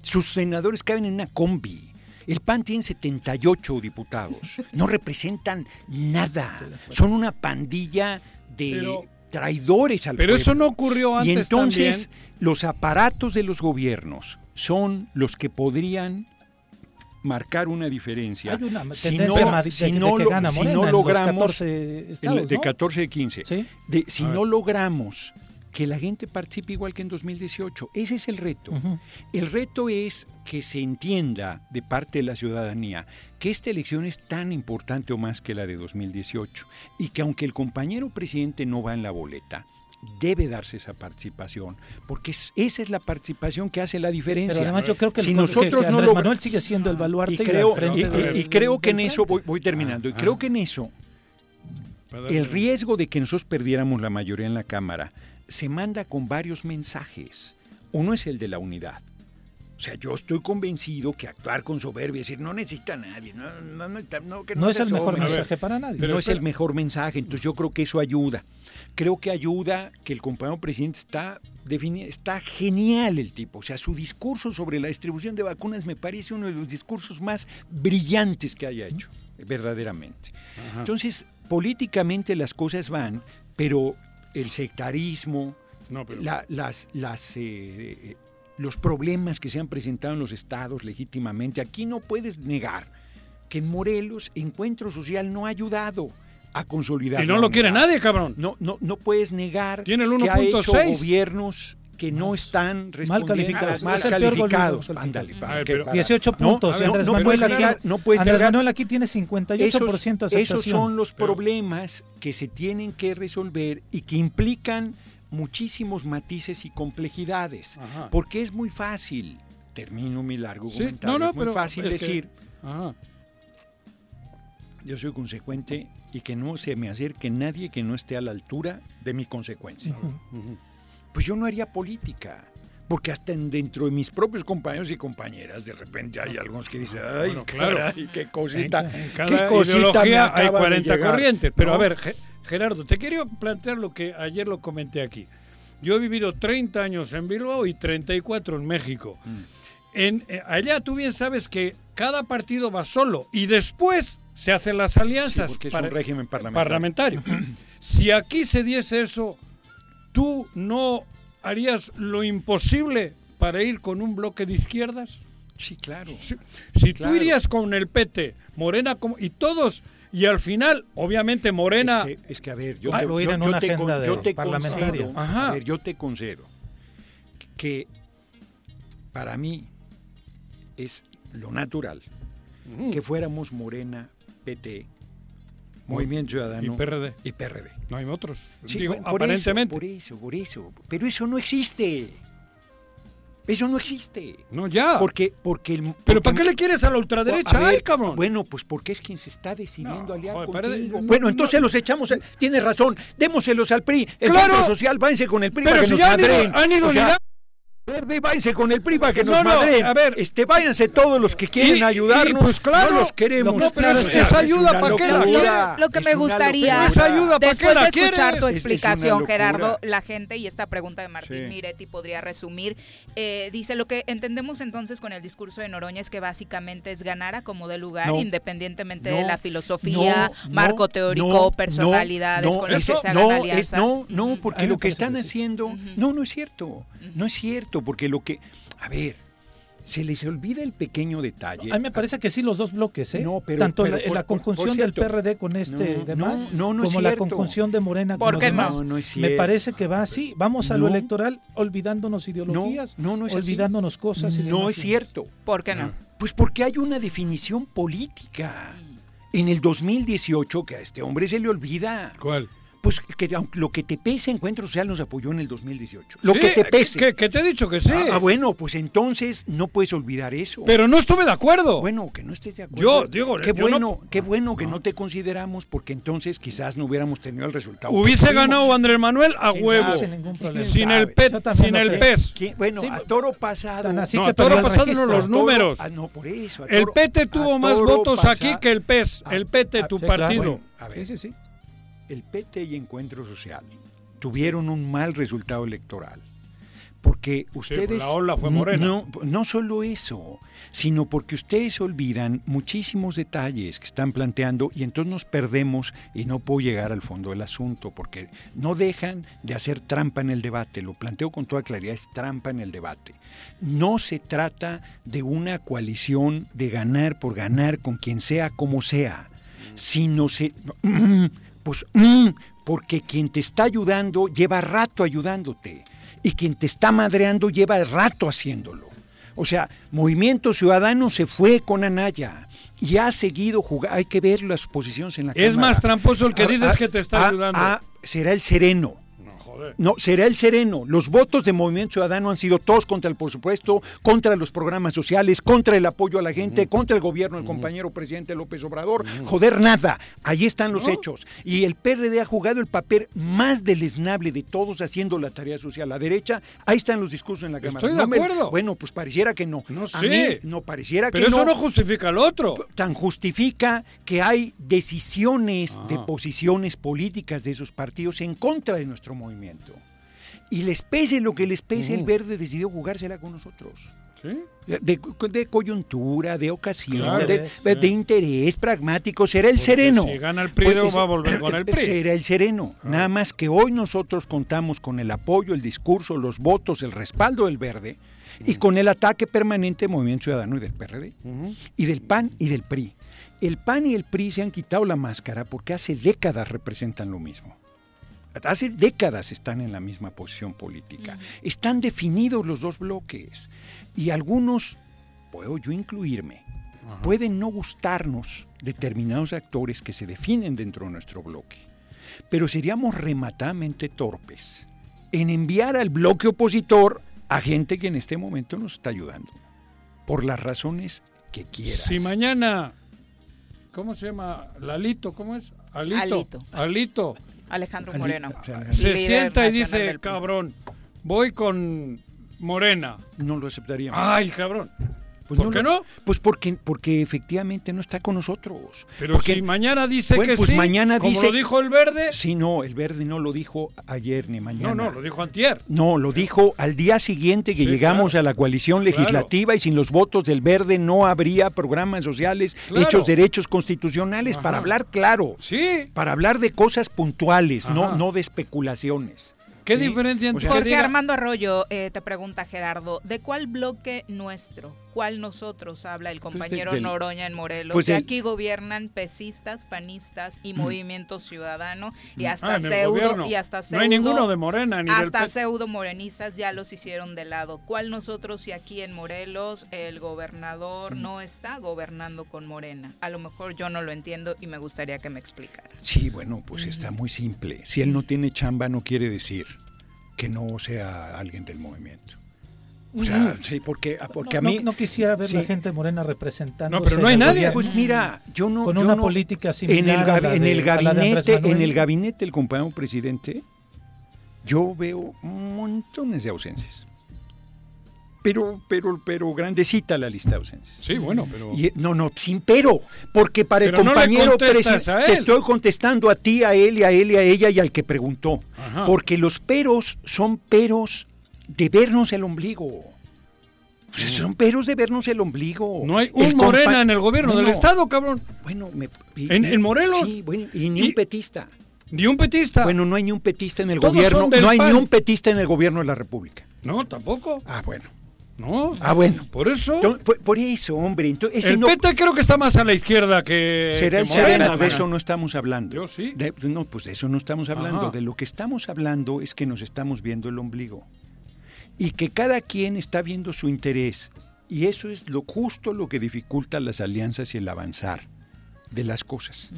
Sus senadores caben en una combi. El PAN tiene 78 diputados. No representan nada. Son una pandilla de pero, traidores al Pero pueblo. eso no ocurrió antes Y entonces también. los aparatos de los gobiernos son los que podrían marcar una diferencia. Hay una si no, de, si de no, que gana si no en logramos los 14 estados, en- de ¿no? 14 a 15, Sí. de- si A no ver. logramos que la gente participe igual que en 2018, ese es el reto. El reto es que se entienda de parte de la ciudadanía que esta elección es tan importante o más que la de 2018 y que aunque el compañero presidente no va en la boleta, debe darse esa participación, porque esa es la participación que hace la diferencia. Pero además yo creo que, si nosotros no lo... Manuel sigue siendo el baluarte y creo, y, creo que en eso voy, terminando y creo que en eso el riesgo de que nosotros perdiéramos la mayoría en la cámara se manda con varios mensajes. Uno es el de la unidad. O sea, yo estoy convencido que actuar con soberbia, decir, no necesita a nadie, no, no, no, que no es el mejor mensaje para nadie. Pero no es el mejor mensaje, entonces yo creo que eso ayuda. Creo que ayuda que el compañero presidente está está genial el tipo, o sea, su discurso sobre la distribución de vacunas me parece uno de los discursos más brillantes que haya hecho, verdaderamente. Entonces, políticamente las cosas van, pero el sectarismo, las, las eh, los problemas que se han presentado en los estados legítimamente. Aquí no puedes negar que en Morelos Encuentro Social no ha ayudado a consolidar. Y no lo quiere nadie, cabrón. No, no, no puedes negar Tiene el que ha hecho gobiernos que no están mal calificados. Mal calificados. Ándale, 18 puntos. No, Andrés, Manuel, aquí, no puedes Andrés Manuel aquí tiene 58% esos, Esos son los problemas que se tienen que resolver y que implican muchísimos matices y complejidades, porque es muy fácil, termino mi largo comentario, es muy fácil decir, yo soy consecuente y que no se me acerque nadie que no esté a la altura de mi consecuencia. Pues yo no haría política. Porque hasta dentro de mis propios compañeros y compañeras, de repente hay algunos que dicen, ay, claro. qué cosita, qué cosita hay 40 corrientes. Pero a ver, Gerardo, te quería plantear lo que ayer lo comenté aquí. Yo he vivido 30 años en Bilbao y 34 en México. Mm. En, eh, allá tú bien sabes que cada partido va solo y después se hacen las alianzas. porque es un régimen parlamentario. si aquí se diese eso, ¿tú no harías lo imposible para ir con un bloque de izquierdas? Sí, claro. Si, tú irías con el PT, Morena como, y todos y al final, obviamente, Morena. Es que, a ver, yo, te, Concedo, a ver, yo te concedo que para mí es lo natural que fuéramos Morena, PT, Movimiento Ciudadano y PRD. Y PRD. No hay otros. aparentemente. por eso, por eso. Pero eso no existe. Eso no existe. No, ya. Porque, porque el, ¿Pero para qué le quieres a la ultraderecha? Ay, cabrón. Bueno, pues porque es quien se está decidiendo aliar contigo. bueno, entonces los echamos. Tienes razón. Démoselos al PRI. El claro. Social, váyanse con el PRI Pero para que nos han ido, han ido Verde, váyanse con el PRI para que nos madren. A ver, este, váyanse todos los que quieren ayudarnos. pues claro, no los queremos. No, pero es, esa ayuda para qué la quiere. Lo que me gustaría, esa ayuda para después de escuchar tu explicación, Gerardo, la gente y esta pregunta de Martín Miretti podría resumir. Eh, dice lo que entendemos entonces con el discurso de Noroña es que básicamente es ganar a como de lugar, independientemente de la filosofía, marco teórico, personalidades con las que se hagan alianzas. No, no, porque lo que están haciendo, no, no es cierto, no es cierto porque lo que, a ver, se les olvida el pequeño detalle. A mí me parece que sí los dos bloques, ¿eh? No, pero, Tanto la, conjunción del PRD con este demás, no, no, como la conjunción de Morena con los demás. No, es me parece que va así. Vamos a lo electoral olvidándonos ideologías, no, no, es olvidándonos cosas. Y no es cierto. ¿Por qué no? Pues porque hay una definición política. En el 2018, que a este hombre se le olvida. ¿Cuál? Pues que lo que te pese Encuentro Social nos apoyó en el 2018. Lo que te pese. Que, te he dicho que sí. Ah, ah, bueno, pues entonces no puedes olvidar eso. Pero no estuve de acuerdo. Bueno, que no estés de acuerdo. Yo digo, qué bueno, qué bueno que no te consideramos porque entonces quizás no hubiéramos tenido el resultado. Hubiese ganado Andrés Manuel a huevo. Sin el PET, sin el PES. Bueno, a toro pasado. no, a toro pasado no los números. Ah, no, por eso. el PT tuvo más votos aquí que el PES. El PT, tu partido. a ver, sí, sí el PT y Encuentro Social tuvieron un mal resultado electoral. Porque ustedes... la ola fue morena. No, no solo eso, sino porque ustedes olvidan muchísimos detalles que están planteando y entonces nos perdemos y no puedo llegar al fondo del asunto porque no dejan de hacer trampa en el debate. Lo planteo con toda claridad, es trampa en el debate. No se trata de una coalición de ganar por ganar con quien sea como sea, sino se... Pues mm, porque quien te está ayudando lleva rato ayudándote y quien te está madreando lleva rato haciéndolo. O sea, Movimiento Ciudadano se fue con Anaya y ha seguido jugando. Hay que ver las posiciones en la Es más tramposo el que ah, dices ah, que te está ah, ayudando. será el sereno. No, será el sereno. Los votos de Movimiento Ciudadano han sido todos contra el presupuesto, contra los programas sociales, contra el apoyo a la gente, contra el gobierno del compañero presidente López Obrador. Joder, nada. Ahí están los hechos. Y el PRD ha jugado el papel más deleznable de todos haciendo la tarea social. La derecha, ahí están los discursos en la Cámara. Estoy de acuerdo. bueno, pues pareciera que no. No sé. no pareciera Pero que eso no. no justifica el otro. Tan justifica que hay decisiones de posiciones políticas de esos partidos en contra de nuestro movimiento. Y les pese lo que les pese, el verde decidió jugársela con nosotros. ¿Sí? De, de coyuntura, de ocasión, Claro. de, Sí. de interés pragmático, será el Porque sereno. si gana el PRI, Pues, va a volver con el PRI. Será el sereno. Nada más que hoy nosotros contamos con el apoyo, el discurso, los votos, el respaldo del verde y con el ataque permanente del Movimiento Ciudadano y del PRD. Y del PAN y del PRI. El PAN y el PRI se han quitado la máscara porque hace décadas representan lo mismo. Hace décadas están en la misma posición política. Están definidos los dos bloques. Y algunos, puedo yo incluirme, pueden no gustarnos determinados actores que se definen dentro de nuestro bloque. Pero seríamos rematadamente torpes en enviar al bloque opositor a gente que en este momento nos está ayudando. Por las razones que quieras. Si mañana, ¿cómo se llama? Lalito, ¿cómo es? Alito. Alito. Alito. Alejandro Moreno. Se sienta y dice, cabrón, voy con Morena. No lo aceptaríamos. Ay, cabrón. Pues ¿Por qué lo- no? Pues porque, porque efectivamente no está con nosotros. Pero Porque- si mañana dice Bueno, que pues sí, mañana como dice- lo dijo el verde. Sí, no, el verde no lo dijo ayer ni mañana. No, no, lo dijo antier. No, lo dijo al día siguiente que Sí, llegamos claro. a la coalición Claro. legislativa y sin los votos del verde no habría programas sociales, Claro. hechos derechos constitucionales, para hablar claro, Sí. para hablar de cosas puntuales, no, Ajá. no de especulaciones. ¿Qué Sí. diferencia entre O sea, que Jorge diga- Armando Arroyo eh, te pregunta, Gerardo, ¿de cuál bloque nuestro, cuál nosotros habla el compañero del- Noroña en Morelos? pues que del- aquí gobiernan pesistas, panistas y Movimiento Ciudadano y Ah, hasta el pseudo y hasta No pseudo hay ninguno de Morena ni del hasta P- pseudo morenistas ya los hicieron de lado. ¿Cuál nosotros y aquí en Morelos el gobernador Mm. no está gobernando con Morena? A lo mejor yo no lo entiendo y me gustaría que me explicara. Sí, bueno, pues está muy simple. Si él no tiene chamba, no quiere decir que no sea alguien del movimiento. O sea, sí, porque, porque no, a mí... no, no quisiera ver la sí. gente morena representando. No, pero no hay nadie. Pues mira, yo no... Con yo una no- política en similar el, a la en de- el a la de Andrés gabinete, en el gabinete del compañero presidente, yo veo montones de ausencias. Pero, pero, pero grandecita la lista de ausencias. Sí, bueno, pero... Y- no, no, sin pero, porque para Pero el compañero contestas presi- a te estoy contestando a ti, a él y a él y a ella y al que preguntó. Ajá. Porque los peros son peros de vernos el ombligo. O sea, son peros de vernos el ombligo. No hay El un morena en el gobierno del Estado, cabrón. Bueno, me- y- ¿En- Morelos? Sí, bueno, y ni Y- un petista. Ni un petista. Bueno, no hay ni un petista en el Todos gobierno. No hay PAN. ni un petista en el gobierno de la República. No, tampoco. Ah, bueno. No. Ah, bueno. Por eso. Entonces, por, por eso, hombre. Entonces, el no- PT creo que está más a la izquierda que. Será que el Morena. sereno, de eso no estamos hablando. Yo sí. De- no, pues de eso no estamos hablando. Ajá. De lo que estamos hablando es que nos estamos viendo el ombligo. Y que cada quien está viendo su interés. Y eso es lo justo lo que dificulta las alianzas y el avanzar de las cosas.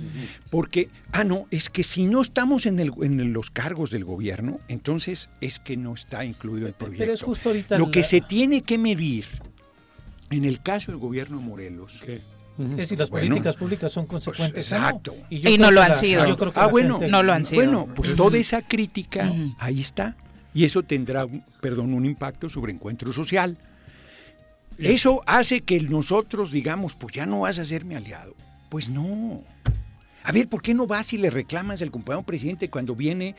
Porque, ah, no, es que si no estamos en, el, en los cargos del gobierno, entonces es que no está incluido el proyecto. Pero es justo ahorita Lo la- que se tiene que medir, en el caso del gobierno de Morelos, Es decir, las Bueno, políticas públicas son consecuentes. pues, exacto. yo Y no lo han la- sido. yo creo que ah, bueno, gente- No lo han sido. Bueno, pues toda esa crítica ahí está. Y eso tendrá, un- perdón, un impacto sobre encuentro social. Eso hace que nosotros digamos, pues ya no vas a ser mi aliado. Pues no. A ver, ¿por qué no vas y le reclamas al compañero presidente cuando viene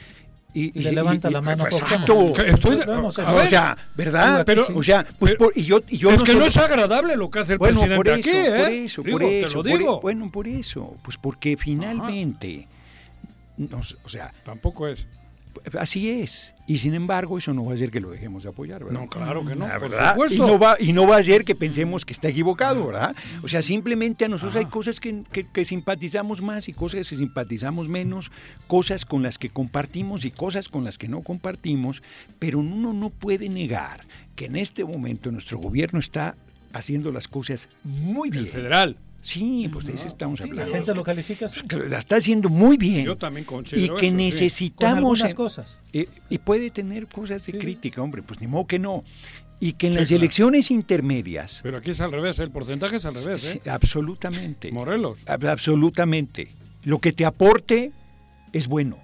y, Y le levanta la mano a Exacto. Estoy o. A ver. sea, ¿verdad? Pero- o sea, pues pero- por- y yo, y yo es que no es agradable lo que hace el bueno, presidente por eso, aquí, ¿eh? por eso, Digo, por te eso, lo por digo. bueno, por eso, pues porque finalmente, nos- o sea, Tampoco es. Así es. Y sin embargo, eso no va a hacer que lo dejemos de apoyar, ¿verdad? No, claro que no, La por verdad, supuesto. Y no, va, y no va a ser que pensemos que está equivocado, ¿verdad? O sea, simplemente a nosotros hay cosas que, que- que simpatizamos más y cosas que simpatizamos menos, cosas con las que compartimos y cosas con las que no compartimos, pero uno no puede negar que en este momento nuestro gobierno está haciendo las cosas muy bien. El federal. Sí, pues de eso estamos hablando. La gente lo califica así. La está haciendo muy bien. Yo también considero Y que eso, sí. necesitamos... Con cosas. Eh, y puede tener cosas de crítica, hombre, pues ni modo que no. Y que en Sí, las claro. elecciones intermedias... Pero aquí es al revés, el porcentaje es al revés, Sí, ¿eh? absolutamente. Morelos. Ab- Absolutamente. Lo que te aporte es bueno.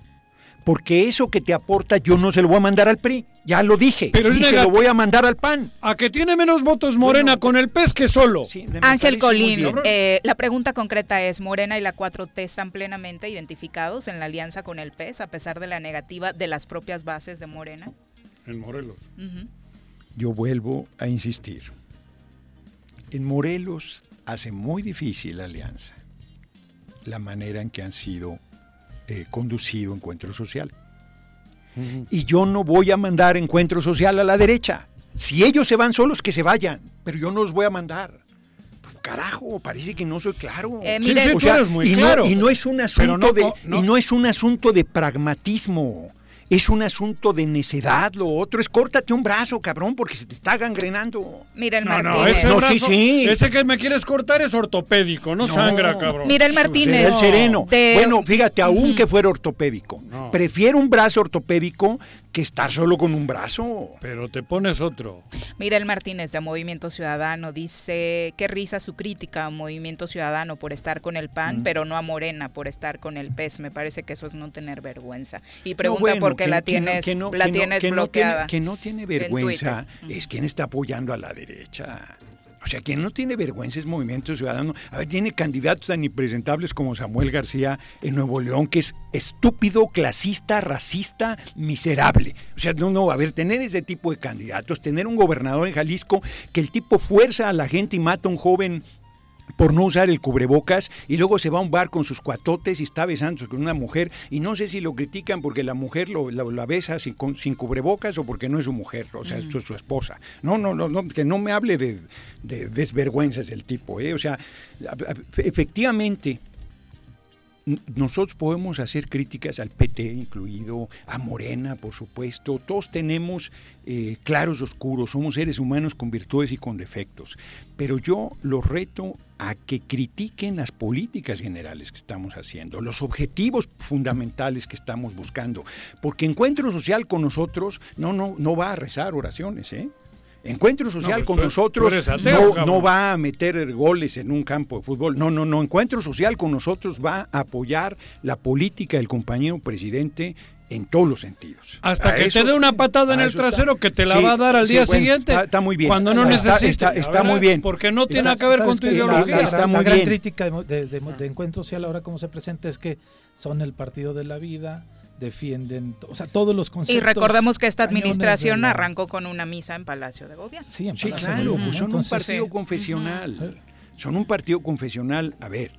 Porque eso que te aporta yo no se lo voy a mandar al PRI. Ya lo dije. Pero y se lo voy a mandar al PAN. A que tiene menos votos Morena con el pez que solo. Ángel Colín, eh, la pregunta concreta es, ¿Morena y la 4T están plenamente identificados en la alianza con el PES a pesar de la negativa de las propias bases de Morena? En Morelos. Yo vuelvo a insistir. En Morelos hace muy difícil la alianza la manera en que han sido eh, conducido Encuentro Social. Y yo no voy a mandar Encuentro Social a la derecha. Si ellos se van solos, que se vayan. Pero yo no los voy a mandar. Carajo, parece que no soy claro. Eh, mire- Sí, sí, O tú sea, eres muy y, no- y no es un asunto no de no- y no es un asunto de pragmatismo. Es un asunto de necedad, lo otro es córtate un brazo, cabrón, porque se te está gangrenando. Mira el No, no, Martínez. ese No, brazo- sí, sí. Ese que me quieres cortar es ortopédico, no, sangra, cabrón. Mira el Martínez. El sereno. De- Bueno, fíjate, aún que fuera ortopédico. Prefiero un brazo ortopédico que estar solo con un brazo. Pero te pones otro. Mira el Martínez de Movimiento Ciudadano dice, qué risa su crítica a Movimiento Ciudadano por estar con el PAN, Mm. pero no a Morena por estar con el PES. Me parece que eso es no tener vergüenza. Y No, pregunta bueno, por qué que- la que no- tienes, que no- la que no- tienes que no tiene- bloqueada. que no tiene en vergüenza es quien está apoyando a la derecha. O sea, quien no tiene vergüenza es Movimiento Ciudadano. A ver, tiene candidatos tan impresentables como Samuel García en Nuevo León, que es estúpido, clasista, racista, miserable. O sea, no, no, a ver, tener ese tipo de candidatos, tener un gobernador en Jalisco que el tipo fuerza a la gente y mata a un joven por no usar el cubrebocas y luego se va a un bar con sus cuatotes y está besándose con una mujer y no sé si lo critican porque la mujer lo, lo- la besa sin, con- sin cubrebocas o porque no es su mujer, o sea, es su, su esposa. No, no, no, no, que no me hable de, de desvergüenzas del tipo, ¿eh? O sea, efectivamente nosotros podemos hacer críticas al PT incluido, a Morena, por supuesto. Todos tenemos eh, claros oscuros, somos seres humanos con virtudes y con defectos. Pero yo los reto a que critiquen las políticas generales que estamos haciendo, los objetivos fundamentales que estamos buscando. Porque encuentro social con nosotros no, no, no va a rezar oraciones, ¿eh? Encuentro social pues con tú- tú nosotros eres ateo, no, no va a meter goles en un campo de fútbol. No, no, no. Encuentro social con nosotros va a apoyar la política del compañero presidente en todos los sentidos. Hasta A que eso- te dé una patada en el trasero está. que te la Sí, va a dar al sí, día bueno, siguiente. Está, está muy bien. Cuando no Está- necesite. Está, La está muy bien. Porque no tiene Está- nada que ver ¿Sabes con tu? La- ideología. La, Está la muy gran bien. crítica de, de- de- de Encuentro Social ahora como se presenta es que son el partido de la vida, defienden, o sea, todos los Y conceptos. recordemos que esta administración la- arrancó con una misa en Palacio de Gobierno. Sí, en Sí, Palacio claro, de Gobierno, pues son entonces- un partido Sí. confesional. Son un partido confesional. A ver,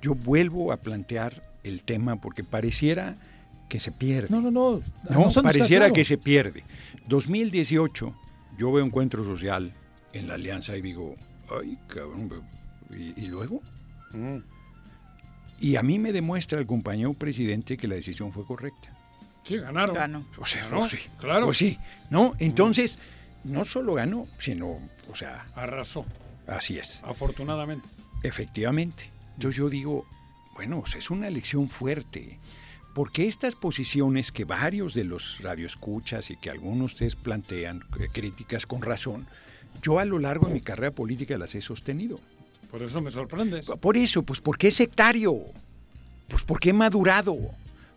yo vuelvo a plantear el tema porque pareciera que se pierde. No, no, no. a No, nosotros está pareciera claro. que se pierde. 2018, yo veo encuentro social en la alianza y digo, ay, cabrón, ¿y, y luego? Y a mí me demuestra el compañero presidente que la decisión fue correcta. Sí, ganaron. Ganó. O sea, Ganó, pues sí, claro. Pues sí, ¿no? Entonces, no solo ganó, sino, o sea, Arrasó, así es. afortunadamente. Efectivamente. Entonces yo digo, bueno, o sea, es una elección fuerte, porque estas posiciones que varios de los radioescuchas y que algunos de ustedes plantean, eh, críticas con razón, yo a lo largo de mi carrera política las he sostenido. Por eso me sorprendes. Por eso, pues porque es sectario, pues porque he madurado,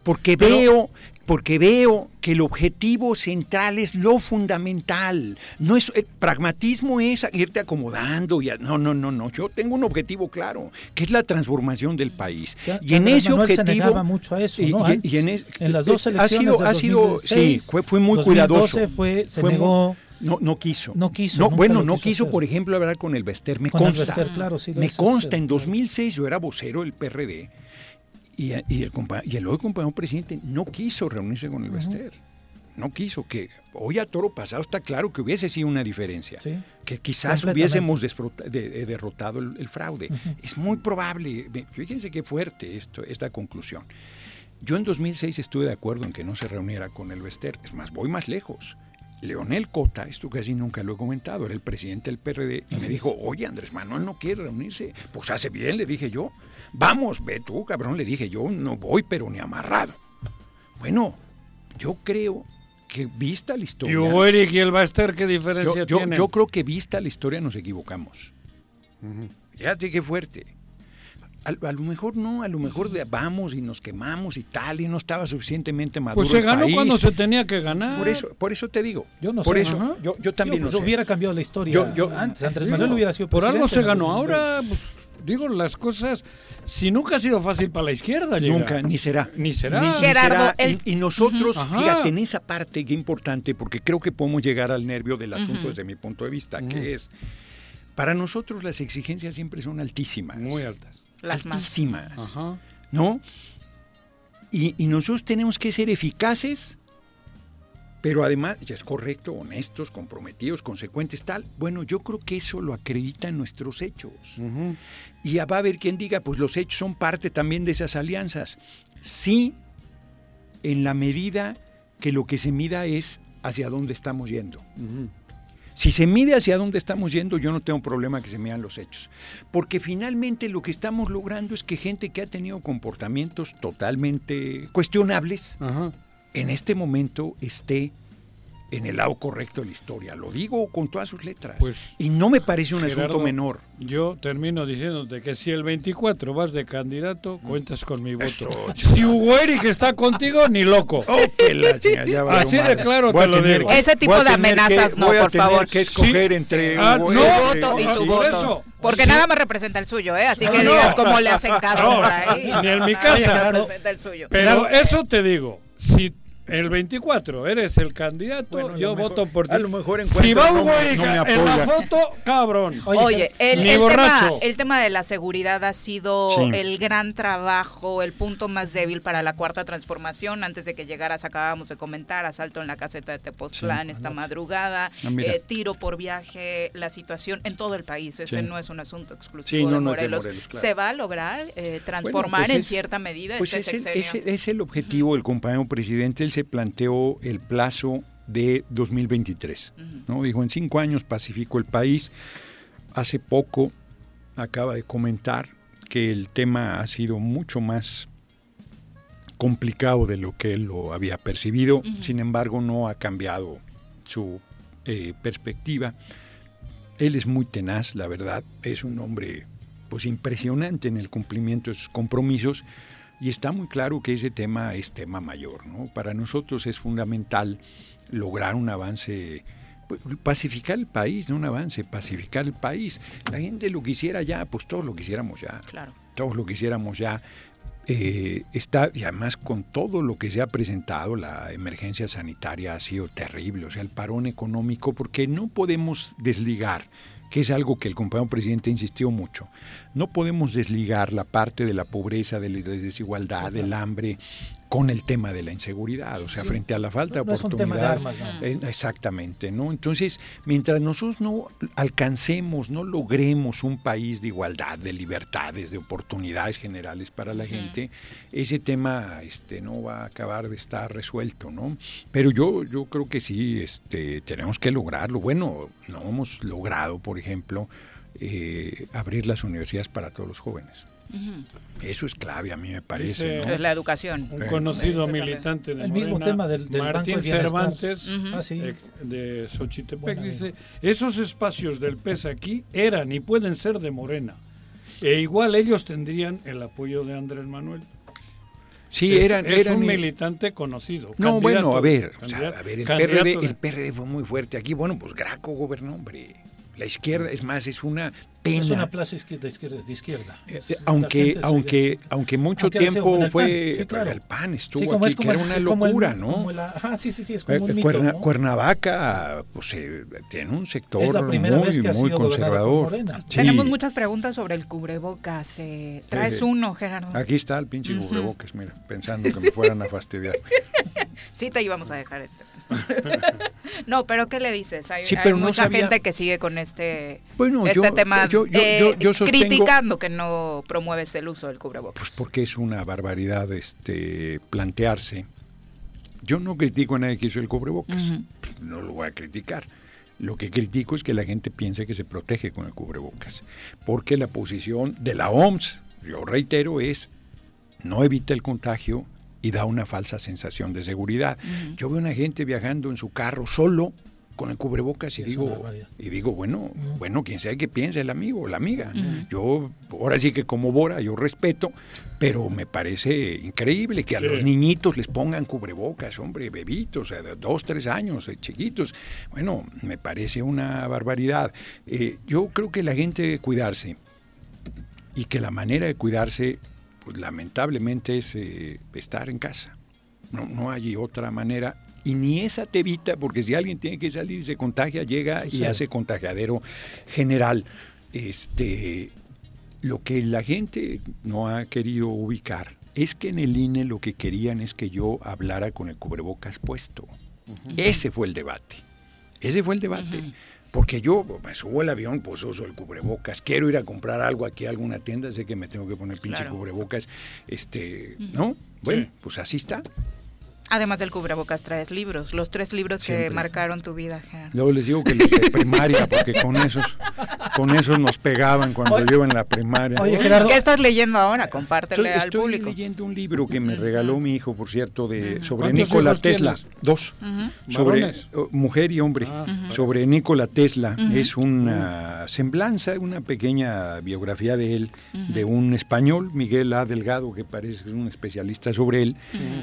porque Pero- veo, porque veo que el objetivo central es lo fundamental. No es el pragmatismo es irte acomodando y a- no, no, no, no. Yo tengo un objetivo claro, que es la transformación del país. Ya- y en Andrés ese Manuel objetivo negaba mucho a eso, y- ¿no? y- Antes, y en, es- en las dos ha elecciones sido, del ha sido, 2016, sí, fue, fue muy 2012 cuidadoso. fue- se Fue muy- negó- no, no quiso. No quiso, No, bueno, no quiso por ejemplo, hablar con el Bester. Me Con el consta. Bester, claro, sí me consta. hacer, En claro. 2006 yo era vocero del PRD y, y el, y el hoy compañero presidente no quiso reunirse con el Bester. No quiso, que hoy a toro pasado está claro que hubiese sido una diferencia. Sí. Que quizás hubiésemos de- de- derrotado el, el fraude. Es muy probable. Fíjense qué fuerte esto, esta conclusión. Yo en 2006 estuve de acuerdo en que no se reuniera con el Bester. Es más, voy más lejos. Leonel Cota, esto casi nunca lo he comentado, era el presidente del PRD, y me dijo, oye, Andrés Manuel no quiere reunirse. Pues hace bien, le dije yo. Vamos, ve tú, cabrón, le dije yo, no voy, pero ni amarrado. Bueno, yo creo que vista la historia... ¿Y Hugo Eric y el Baster qué diferencia yo, tienen? Yo creo que vista la historia nos equivocamos. Ya sé qué fuerte. A, lo mejor no, a lo mejor vamos y nos quemamos y tal, y no estaba suficientemente maduro. Pues se ganó cuando se tenía que ganar. Por eso, por eso te digo. Yo no por sé. eso, yo, yo, también yo, no hubiera cambiado la historia. Yo, antes, Andrés Manuel hubiera sido Por algo se ganó. Ahora, pues, digo, las cosas. Si nunca ha sido fácil para la izquierda, llegar. Nunca, ni será. Ni será. Ni, Gerardo, será. Y, y, nosotros, uh -huh. fíjate, en esa parte que importante, porque creo que podemos llegar al nervio del asunto uh -huh. desde mi punto de vista, uh -huh. que es. Para nosotros las exigencias siempre son altísimas. Muy altas. Las altísimas. Ajá. ¿No? Y, y, nosotros tenemos que ser eficaces, pero además, ya es correcto, honestos, comprometidos, consecuentes, tal. Bueno, yo creo que eso lo acreditan nuestros hechos. Uh -huh. Y ya va a haber quien diga, pues los hechos son parte también de esas alianzas. Sí, en la medida que lo que se mida es hacia dónde estamos yendo. Uh -huh. Si se mide hacia dónde estamos yendo, yo no tengo problema que se midan los hechos. Porque finalmente lo que estamos logrando es que gente que ha tenido comportamientos totalmente cuestionables, Ajá. en este momento esté en el lado correcto de la historia. Lo digo con todas sus letras. Pues, y no me parece un Gerardo, asunto menor. Yo termino diciéndote que si el 24 vas de candidato, cuentas con mi voto. Eso, si Hugo Eric está contigo, ni loco. Oh, la chica, ya va Así de claro voy te lo digo. Ese tipo de amenazas que, no, voy a por tener favor. que escoger sí. entre ah, no, Eric voto y su voto. eso. Porque Sí. nada más representa el suyo, ¿eh? Así que No, digas no. cómo le hacen caso No, por ahí. ni en mi casa. más representa el suyo. Pero eso te digo, si el 24 eres el candidato, Bueno, yo mejor- voto por ti. a lo mejor si encuentro va no Hugo no me en la foto, cabrón. Oye, el, ni el tema, borracho. el tema de la seguridad ha sido Sí. el gran trabajo, el punto más débil para la cuarta transformación. Antes de que llegaras, acabábamos de comentar, asalto en la caseta de Tepoztlán Sí. esta madrugada, Ah, eh, tiro por viaje, la situación en todo el país. Ese Sí. no es un asunto exclusivo Sí, no, de, no de Morelos. Claro. ¿Se va a lograr eh, transformar Bueno, pues en es- cierta medida Pues este es el, es el- es el objetivo del compañero presidente. Se planteó el plazo de 2023. ¿no? Dijo, en cinco años pacifico el país. Hace poco acaba de comentar que el tema ha sido mucho más complicado de lo que él lo había percibido. Sin embargo, no ha cambiado su eh, perspectiva. Él es muy tenaz, la verdad. Es un hombre pues impresionante en el cumplimiento de sus compromisos y está muy claro que ese tema es tema mayor. ¿no? Para nosotros es fundamental lograr un avance, pues, pacificar el país, no un avance, pacificar el país. La gente lo quisiera ya, pues todos lo quisiéramos ya. Claro. Todos lo quisiéramos ya. Eh, está, y además con todo lo que se ha presentado, la emergencia sanitaria ha sido terrible, o sea, el parón económico, porque no podemos desligar, que es algo que el compañero presidente insistió mucho, no podemos desligar la parte de la pobreza, de la desigualdad, del hambre, con el tema de la inseguridad, o sea, Sí. frente a la falta de No es un tema de oportunidad. armas, más. Eh, Exactamente, ¿no? Entonces, mientras nosotros no alcancemos, no logremos un país de igualdad, de libertades, de oportunidades generales para la gente, ese tema este, no va a acabar de estar resuelto, ¿no? Pero yo, yo creo que sí, este, tenemos que lograrlo. Bueno, no hemos logrado, por ejemplo, eh, abrir las universidades para todos los jóvenes. Eso es clave, a mí me parece. Dice ¿no? Es la educación. Un Eh, conocido militante de El mismo tema del- del Banco Martín de Bienestar. Cervantes Ujú. Ah, sí. eh, de Xochitepec dice esos espacios del PES aquí eran y pueden ser de Morena e igual ellos tendrían el apoyo de Andrés Manuel Sí, es, eran, es eran un eh, militante conocido No, bueno, a ver, o sea, a ver, el PRD, de- el PRD fue muy fuerte aquí. Bueno, pues Graco gobernó, hombre. La izquierda, es más, es una pena. Es una plaza izquierda, izquierda, de izquierda. Eh, aunque, aunque, aunque mucho Aunque tiempo el fue, PAN, sí, claro. el PAN estuvo Sí, como aquí, es como que era una el- locura, ¿no? como la- ajá, sí, sí, sí, es como un Eh, mito, Cuerna- ¿no? Cuernavaca, pues eh, tiene un sector Es la primera muy, vez que ha muy sido conservador. Sí. Tenemos muchas preguntas sobre el cubrebocas. eh, ¿Traes Sí. uno, Gerardo? Aquí está el pinche cubrebocas, mira, pensando que me fueran a fastidiar. Sí, te íbamos a dejar. este. no, pero ¿qué le dices? Hay, Sí, hay pero no mucha sabía- gente que sigue con este, Bueno, este yo- tema yo- eh, sostengo- criticando que no promueves el uso del cubrebocas. Pues porque es una barbaridad este plantearse Yo no critico a nadie que hizo el cubrebocas, pues, no lo voy a criticar. Lo que critico es que la gente piense que se protege con el cubrebocas, porque la posición de la OMS, yo reitero, es no evita el contagio y da una falsa sensación de seguridad. Yo veo a una gente viajando en su carro solo con el cubrebocas y digo y digo bueno bueno quien sea que piense el amigo o la amiga yo ahora sí que como Bora yo respeto pero me parece increíble que a los niñitos les pongan cubrebocas hombre bebitos de dos tres años eh, chiquitos. Bueno me parece una barbaridad. Eh, yo creo que la gente debe cuidarse y que la manera de cuidarse pues lamentablemente es eh, estar en casa no, no hay otra manera y ni esa te evita, porque si alguien tiene que salir y se contagia, llega y hace contagiadero general. Este, lo que la gente no ha querido ubicar es que en el INE lo que querían es que yo hablara con el cubrebocas puesto. Ese fue el debate. Ese fue el debate. Porque yo me subo al avión, pues uso el cubrebocas. Quiero ir a comprar algo aquí a alguna tienda, sé que me tengo que poner pinche cubrebocas. Este, ¿no? Bueno, pues así está. Además del cubrebocas traes libros, los tres libros que marcaron tu vida. Gerardo. Luego les digo que los de primaria, porque con esos, con esos nos pegaban cuando yo en la primaria. Oye, Gerardo, ¿qué estás leyendo ahora? Compártele al público. Estoy leyendo un libro que me regaló mi hijo, por cierto, de sobre Nikola Tesla. Dos. Sobre oh, mujer y hombre. Ah, sobre Nikola Tesla. Es una semblanza, una pequeña biografía de él, de un español, Miguel A. Delgado, que parece que es un especialista sobre él,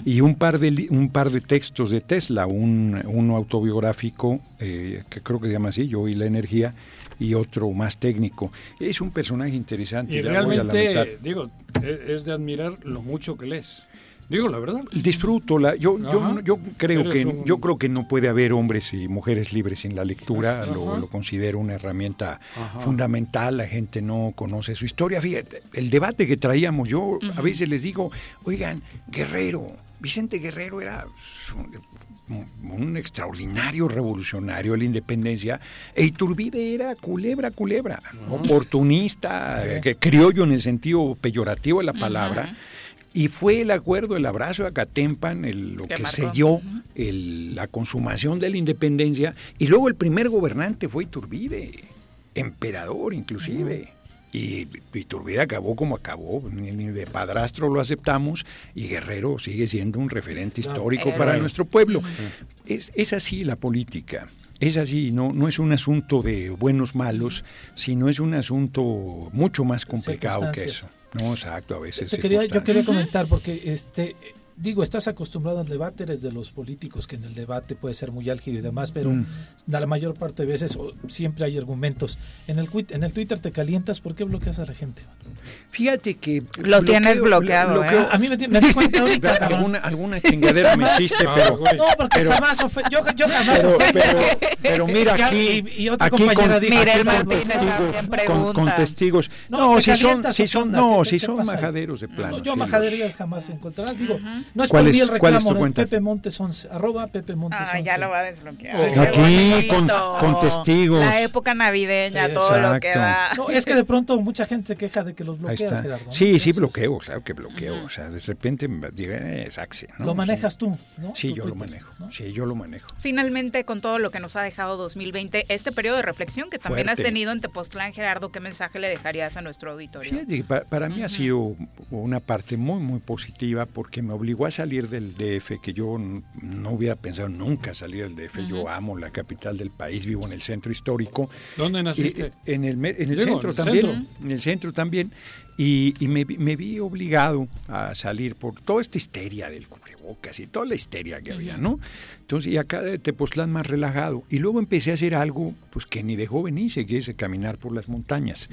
y un par de un par de textos de Tesla, un, uno autobiográfico, eh, que creo que se llama así, Yo y la energía, y otro más técnico. Es un personaje interesante. Y realmente, digo, e, es de admirar lo mucho que lees. Digo la verdad. Disfruto la, yo, yo, yo creo que yo creo que no puede haber hombres y mujeres libres sin la lectura. Lo, lo, considero una herramienta fundamental. La gente no conoce su historia. Fíjate, el debate que traíamos yo a veces les digo, oigan, Guerrero, Vicente Guerrero era un, extraordinario revolucionario de la independencia e Iturbide era culebra, culebra, oportunista, que criollo en el sentido peyorativo de la palabra. Y fue el acuerdo, el abrazo de Acatempan, el, lo que selló la consumación de la independencia. Y luego el primer gobernante fue Iturbide, emperador inclusive. Y Iturbide acabó como acabó, ni, de padrastro lo aceptamos y Guerrero sigue siendo un referente histórico para nuestro pueblo. Es, es así la política. Es así, no, no es un asunto de buenos malos, sino es un asunto mucho más complicado que eso. No, exacto, a veces. quería, yo quería comentar, porque este digo, estás acostumbrado al debate, eres de los políticos que en el debate puede ser muy álgido y demás, pero mm. la mayor parte de veces siempre hay argumentos. En el, en el Twitter te calientas, ¿por qué bloqueas a la gente? Fíjate que... Lo tienes bloqueado. ¿eh? A mí me, me di cuenta ahorita. alguna, alguna chingadera me hiciste, pero... No, porque jamás yo, yo, jamás pero, pero, pero, mira aquí... Y, otra aquí compañera con, dijo... con, con, testigos. No, si son, si son, no, si son majaderos de plano. yo majaderías jamás encontrarás, digo... por mí el reclamo, ¿cuál Pepe Montes 11, arroba Pepe Montes 11. Ah, ya lo va a desbloquear. Aquí, con, con, testigos. La época navideña, todo lo que da. No, es que de pronto mucha gente se queja de que los bloqueas, Gerardo. Sí, sí, bloqueo, claro que bloqueo. O sea, de repente diga, eh, saxe. ¿no? Lo manejas tú, ¿no? Sí, yo lo manejo. Sí, yo lo manejo. Finalmente, con todo lo que nos ha dejado 2020, este periodo de reflexión que también has tenido en Tepoztlán, Gerardo, ¿qué mensaje le dejarías a nuestro auditorio? Fíjate, para, para mí ha sido una parte muy, muy positiva porque me obligó a salir del DF, que yo no hubiera pensado nunca salir del DF. Yo amo la capital del país, vivo en el centro histórico. ¿Dónde naciste? en el, en el centro también. En el centro también. Y, me, vi obligado a salir por toda esta histeria del cubrebocas y toda la histeria que había, ¿no? Entonces, y acá de Tepoztlán más relajado. Y luego empecé a hacer algo pues que ni de joven hice, que es caminar por las montañas.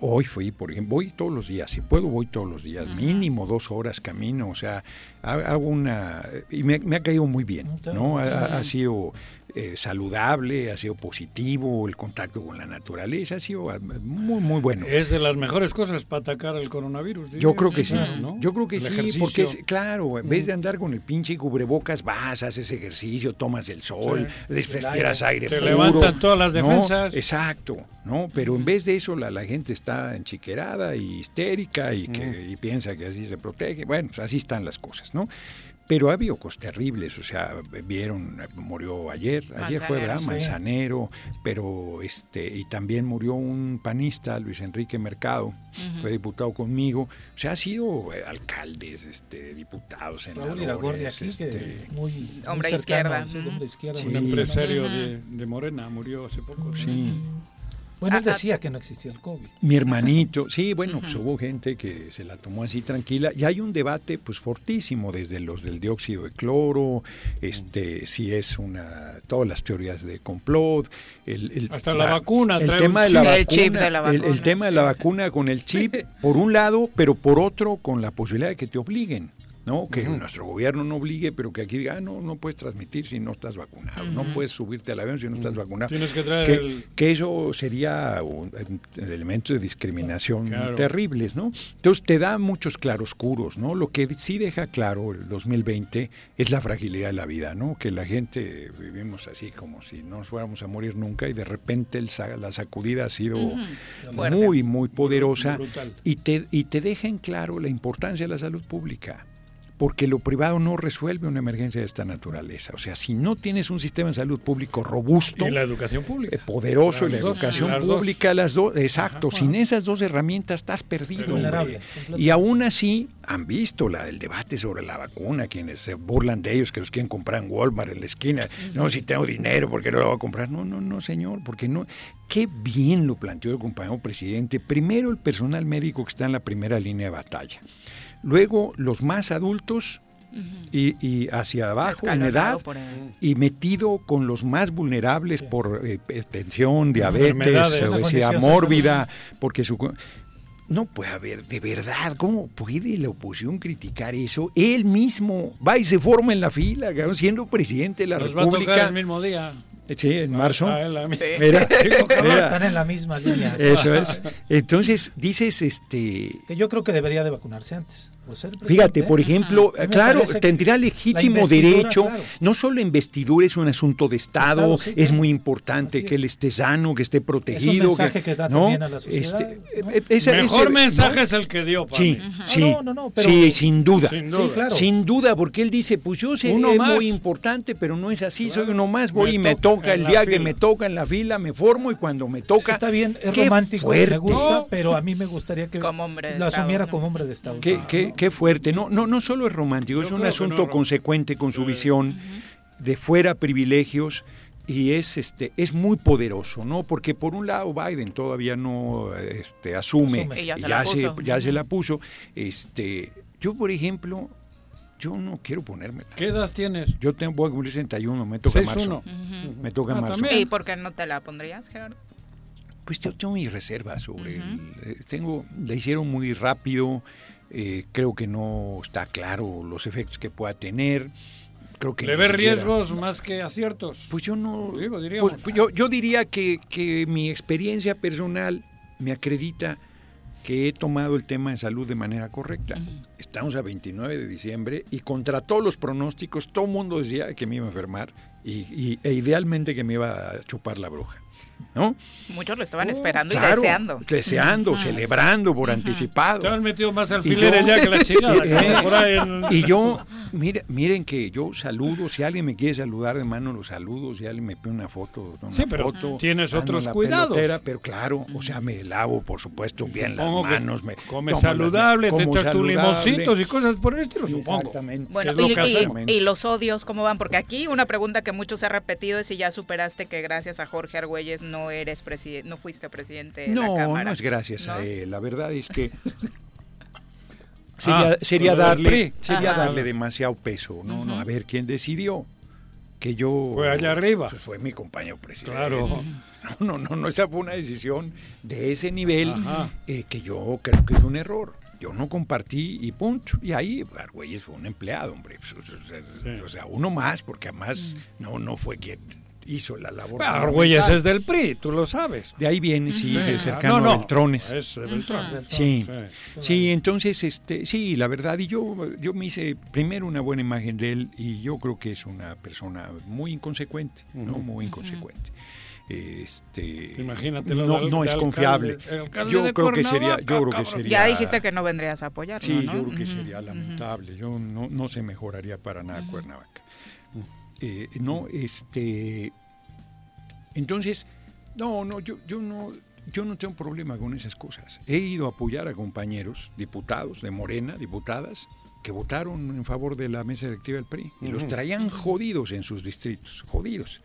Hoy fui, por ejemplo, voy todos los días, si puedo voy todos los días, mínimo dos horas camino, o sea, hago una... Y me, ha caído muy bien, ¿no? ha sido eh, saludable, ha sido positivo, el contacto con la naturaleza ha sido ah, muy, muy bueno. Es de las mejores cosas para atacar el coronavirus. Yo creo que sí, yo creo que sí, porque claro, en vez de andar con el pinche cubrebocas, vas, haces ejercicio, tomas el sol, respiras aire, Te levantan todas las defensas. Exacto, ¿no? Pero en vez de eso la, la gente está enchiquerada y histérica y, que, y piensa que así se protege. Bueno, pues así están las cosas, ¿no? Pero ha habido cosas terribles, o sea, vieron, murió ayer, ayer fue, ¿verdad? Manzanero, pero este, y también murió un panista, Luis Enrique Mercado, fue diputado conmigo, o sea, ha sido eh, alcaldes, este, diputados, en este, muy, hombre, izquierda. un empresario de, de, Morena, murió hace poco. Sí. Bueno, él decía que no existía el COVID. Mi hermanito, sí, bueno, pues hubo gente que se la tomó así tranquila. Y hay un debate pues fortísimo desde los del dióxido de cloro, este, si es una, todas las teorías de complot, el, hasta la, vacuna, el tema de la vacuna, el, chip de la vacuna, el tema de la vacuna con el chip por un lado, pero por otro con la posibilidad de que te obliguen. ¿No? Que nuestro gobierno no obligue, pero que aquí diga, ah, no, no puedes transmitir si no estás vacunado, no puedes subirte al avión si no estás vacunado. Tienes que traer que, eso sería un, elemento de discriminación terribles, ¿no? Entonces te da muchos claroscuros, ¿no? Lo que sí deja claro el 2020 es la fragilidad de la vida, ¿no? Que la gente vivimos así como si no nos fuéramos a morir nunca y de repente el, la sacudida ha sido muy, muy poderosa y te, y te deja en claro la importancia de la salud pública porque lo privado no resuelve una emergencia de esta naturaleza. O sea, si no tienes un sistema de salud público robusto, y la educación pública, eh, poderoso, y la educación pública, las dos, exacto, sin esas dos herramientas estás perdido. Y aún así han visto la, el debate sobre la vacuna, quienes se burlan de ellos, que los quieren comprar en Walmart, en la esquina. No, si tengo dinero, ¿por qué no lo voy a comprar? No, no, no, señor, porque no. Qué bien lo planteó el compañero presidente. Primero el personal médico que está en la primera línea de batalla. Luego los más adultos y, hacia abajo en edad y metido con los más vulnerables por eh, tensión, diabetes, obesidad mórbida, porque su... No puede haber, de verdad, ¿cómo puede la oposición criticar eso? Él mismo va y se forma en la fila, siendo presidente de la República. el mismo día. Sí, en marzo. Ah, Están en la misma línea. Eso es. Entonces, dices, este... Que yo creo que debería de vacunarse antes. Fíjate, por ejemplo, claro, tendría legítimo derecho, no solo investidura es un asunto de Estado, es muy importante que él esté sano, que esté protegido. Es mensaje que, da también a la sociedad. Este, Mejor mensaje es el que dio. Sí, sí, sí, sin duda. Sin duda. porque él dice, pues yo sé uno muy importante, pero no es así, soy uno más, voy y me toca el día que me toca en la fila, me formo y cuando me toca... Está bien, es romántico, me gusta, pero a mí me gustaría que lo asumiera como hombre de Estado. ¿Qué, qué fuerte. No, no, no solo es romántico, es un asunto consecuente con su visión de fuera privilegios y es este es muy poderoso, ¿no? Porque por un lado Biden todavía no este, asume, y ya, se, la se, ya se la puso. Este, yo por ejemplo, yo no quiero ponerme. ¿Qué edad tienes? Yo tengo voy a cumplir 61, me toca marzo. Me toca ah, marzo. ¿Y por qué no te la pondrías, Gerardo? Pues yo tengo mis reservas sobre eh, tengo la hicieron muy rápido eh, creo que no está claro los efectos que pueda tener. Creo que ¿Le ve riesgos más que aciertos? Pues yo no. Digo, pues, pues yo, yo, diría que, que mi experiencia personal me acredita que he tomado el tema de salud de manera correcta. Estamos a 29 de diciembre y contra todos los pronósticos, todo el mundo decía que me iba a enfermar y, e idealmente que me iba a chupar la bruja. ¿No? Muchos lo estaban esperando y deseando. Deseando, celebrando por anticipado. Te han metido más alfileres ya que la chingada. Y yo, miren que yo saludo, si alguien me quiere saludar de mano, los saludos, si alguien me pide una foto, una sí, pero tienes otros cuidados. pero claro, o sea, me lavo, por supuesto, bien las manos. Me come saludable, te echas tus limoncitos y cosas por el estilo, supongo. Exactamente. Bueno, y, y, los odios cómo van? Porque aquí una pregunta que muchos se ha repetido es si ya superaste que gracias a Jorge Argüelles no eres presidente, no fuiste presidente de no, la Cámara. No, es gracias a él. La verdad es que sería, ah, darle, sería darle demasiado peso, ¿no? no A ver quién decidió que yo fue allá arriba. Pues fue mi compañero presidente. Claro. No, no, no, esa fue una decisión de ese nivel eh, que yo creo que es un error. Yo no compartí y punto. Y ahí Argüelles fue un empleado, hombre. O sea, uno más, porque además no, no fue quien hizo la labor. Argüelles es del PRI, tú lo sabes. De ahí viene, sí, cercano no, no, a Beltrones. Es de Beltrones. Sí. sí, entonces, este, sí, la verdad, y yo, yo me hice primero una buena imagen de él y yo creo que es una persona muy inconsecuente, ¿no? Muy inconsecuente. este Imagínate no, no es confiable. yo creo que sería, yo creo que sería. Ya dijiste que no vendrías a apoyarlo, Sí, yo creo que sería lamentable. Yo no, no se mejoraría para nada Cuernavaca. Eh, no, este, entonces, no, no, yo, yo no, yo no tengo problema con esas cosas. He ido a apoyar a compañeros, diputados de Morena, diputadas, que votaron en favor de la mesa directiva del PRI y los traían jodidos en sus distritos, jodidos.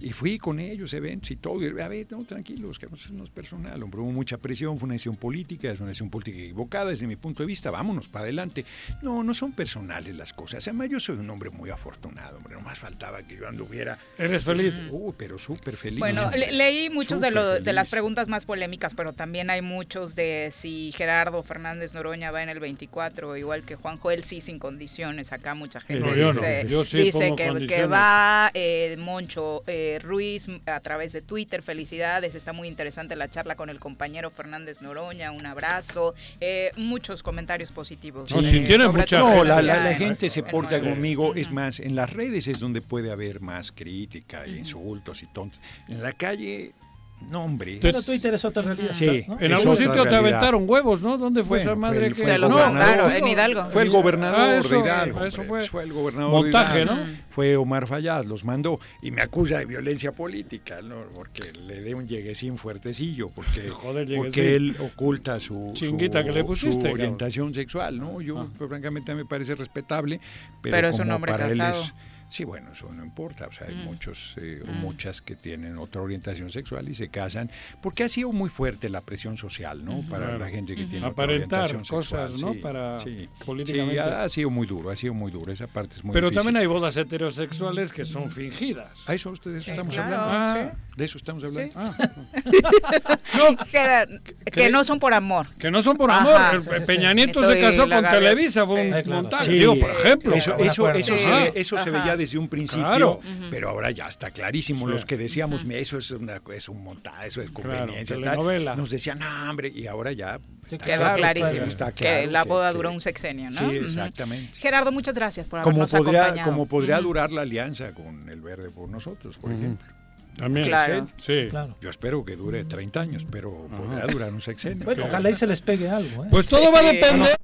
Y fui con ellos, eventos y todo. Y, a ver, no, tranquilos, que no es personal. Hombre, hubo mucha presión, fue una decisión política, es una decisión política equivocada desde mi punto de vista. Vámonos para adelante. No, no son personales las cosas. Además, yo soy un hombre muy afortunado, hombre. No más faltaba que yo anduviera. ¿Eres feliz? Uh, pero súper feliz. Bueno, leí muchos de, de las preguntas más polémicas, pero también hay muchos de si Gerardo Fernández Noroña va en el 24, igual que Juan Joel, sí, sin condiciones. Acá mucha gente dice, dice que, que, va eh, Moncho. Eh, Ruiz a través de Twitter. Felicidades, está muy interesante la charla con el compañero Fernández Noroña. Un abrazo. Eh, muchos comentarios positivos. No, si tiene mucha no, la, gente se porta conmigo. Es más, en las redes es donde puede haber más crítica, insultos y tontos. En la calle no, hombre. Pero Twitter es otra realidad. Sí. En algún sitio te aventaron huevos, ¿no? ¿Dónde fue esa madre que.? Fue no, en Hidalgo. Fue el gobernador ah, de Hidalgo. Eso fue. fue. el gobernador Montaje, ¿no? Fue Omar Fayad, los mandó. Y me acusa de violencia política, ¿no? Porque le dé un lleguesín fuertecillo. Porque, Joder, porque él oculta su. Chinguita que le pusiste. orientación sexual, ¿no? Yo, ah. pues, francamente, me parece respetable. Pero, pero es un hombre para casado. Él es, Sí, bueno, eso no importa. O sea, hay mm. muchos eh, o mm. muchas que tienen otra orientación sexual y se casan, porque ha sido muy fuerte la presión social, ¿no? Para la gente que tiene otra orientación cosas, ¿no? Para políticamente. ha, sido muy duro, ha sido muy duro. Esa parte es muy Pero también hay bodas heterosexuales que son fingidas. ¿A eso ustedes estamos hablando? Ah, de eso estamos hablando. Ah. que, no son por amor. Que no son por amor. Peña Nieto se casó con Televisa, fue un montaje. Digo, por ejemplo. Eso, eso, eso, se, eso se veía desde un principio, pero ahora ya está clarísimo. Los que decíamos, eso es, una, es un montaje, eso es conveniencia. nos decían, no, hombre, y ahora ya Quedó clarísimo. que la boda duró un sexenio, ¿no? Sí, exactamente. Gerardo, muchas gracias por habernos como podría, acompañado. Como podría durar la alianza con el Verde por nosotros, por ejemplo. También. Claro. Sí. Yo espero que dure 30 años, pero podría durar un sexenio. Bueno, ojalá y se les pegue algo. ¿eh? Pues todo va a depender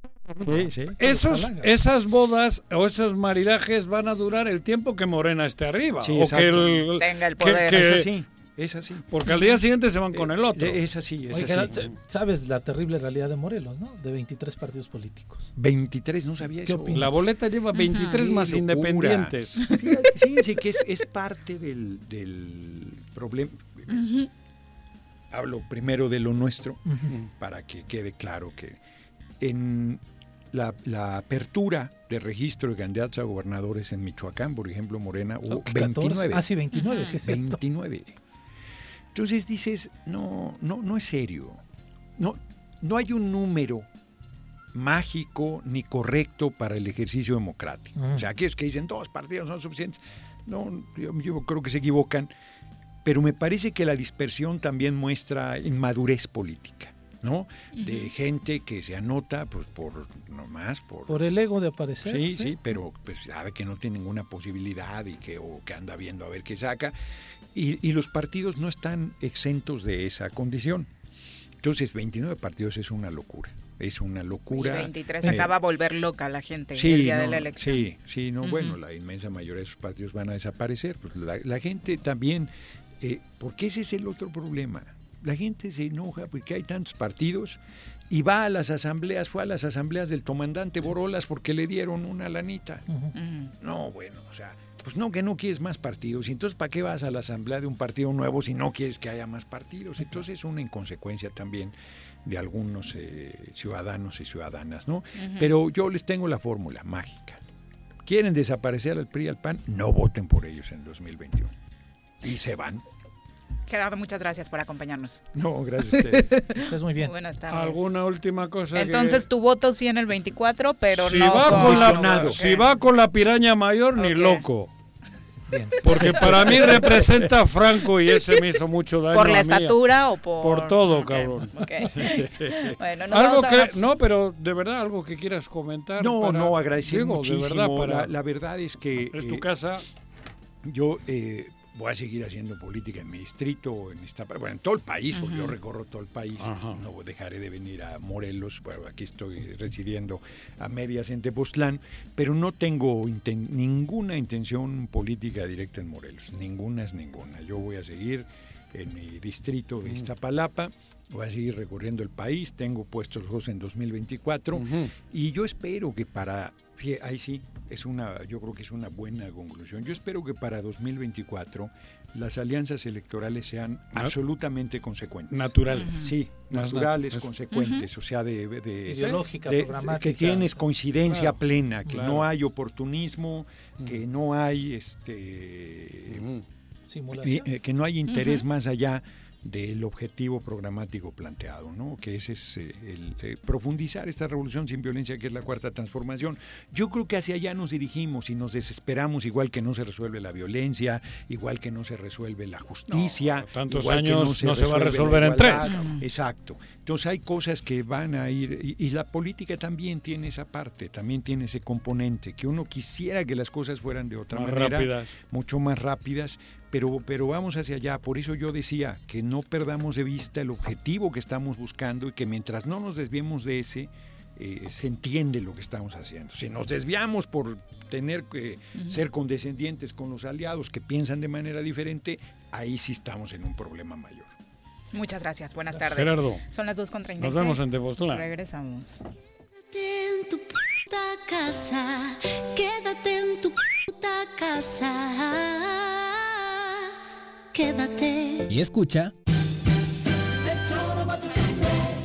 esos, esas bodas o esos maridajes van a durar el tiempo que Morena esté arriba. o que el, tenga el poder. es así. Es así. Porque al día siguiente se van con el otro. Es así, es así. Sabes la terrible realidad de Morelos, ¿no? De 23 partidos políticos. 23, no sabía eso. La boleta lleva 23 más independientes. Sí, sí, que es, parte del, problema. Hablo primero de lo nuestro, para que quede claro que en la, apertura de registro de candidatos a gobernadores en Michoacán, por ejemplo, Morena, hubo 29. Ah, sí, 29, sí, 29. Entonces dices, no, no, no es serio. No, no hay un número mágico ni correcto para el ejercicio democrático. O sea, aquellos que dicen dos partidos son suficientes, no, yo creo que se equivocan, pero me parece que la dispersión también muestra inmadurez política. ¿No? De gente que se anota pues, por nomás por... Por el ego de aparecer. Sí, sí, pero pues sabe que no tiene ninguna posibilidad y que, o que anda viendo a ver qué saca. Y, los partidos no están exentos de esa condición. Entonces, 29 partidos es una locura. Es una locura. Y 23 acaba a volver loca la gente el día de la elección. Sí, sí, no, bueno, la inmensa mayoría de esos partidos van a desaparecer. Pues la, gente también, eh, porque ese es el otro problema la gente se enoja porque hay tantos partidos y va a las asambleas, fue a las asambleas del comandante Borolas porque le dieron una lanita. No, bueno, o sea, pues no, que no quieres más partidos. Y entonces, ¿para qué vas a la asamblea de un partido nuevo si no quieres que haya más partidos? Entonces es una inconsecuencia también de algunos eh, ciudadanos y ciudadanas, ¿no? Pero yo les tengo la fórmula mágica. ¿Quieren desaparecer al PRI y al PAN? No voten por ellos en 2021. Y se van. Gerardo, muchas gracias por acompañarnos. No, gracias a ustedes. Estás muy bien. Buenas tardes. ¿Alguna última cosa? Entonces tu voto sí en el 24, pero si no va con, la, Si va con la piraña mayor, ni loco. Bien. Porque para mí representa a Franco y ese me hizo mucho daño. ¿Por la estatura o por.? Por todo, cabrón. bueno, algo que, No, pero de verdad, algo que quieras comentar. No, no, agradecer muchísimo. De verdad, para, la, verdad es que. Es tu eh, casa. Yo eh, voy a seguir haciendo política en mi distrito, en esta, bueno, en todo el país, porque yo recorro todo el país. No dejaré de venir a Morelos, bueno, aquí estoy residiendo a medias en Tepoztlán, pero no tengo ninguna intención política directa en Morelos, ninguna es ninguna. Yo voy a seguir en mi distrito de Iztapalapa. Voy a seguir recorriendo el país, tengo puestos los dos en 2024 y yo espero que para, ahí sí, es una, yo creo que es una buena conclusión. Yo espero que para 2024 las alianzas electorales sean absolutamente consecuentes. Naturales. Sí, naturales, consecuentes, o sea, de, de ideológica, que tienes coincidencia plena, que no hay oportunismo, que no hay este eh, que no hay interés más allá del objetivo programático planteado, ¿no? que ese es eh, el, eh, profundizar esta revolución sin violencia que es la cuarta transformación. Yo creo que hacia allá nos dirigimos y nos desesperamos igual que no se resuelve la violencia, igual que no se resuelve la justicia. tantos años no se, va a resolver en tres. Exacto. Entonces hay cosas que van a ir, y, la política también tiene esa parte, también tiene ese componente, que uno quisiera que las cosas fueran de otra manera, mucho más rápidas, pero, pero vamos hacia allá. Por eso yo decía que no perdamos de vista el objetivo que estamos buscando y que mientras no nos desviemos de ese, eh, se entiende lo que estamos haciendo. Si nos desviamos por tener que ser condescendientes con los aliados que piensan de manera diferente, ahí sí estamos en un problema mayor. Muchas gracias. Buenas tardes. Gerardo. Son las 2.36. Nos vemos en Tepoztlán. Regresamos. Quédate en tu puta casa. Quédate en tu puta casa quédate. Y escucha.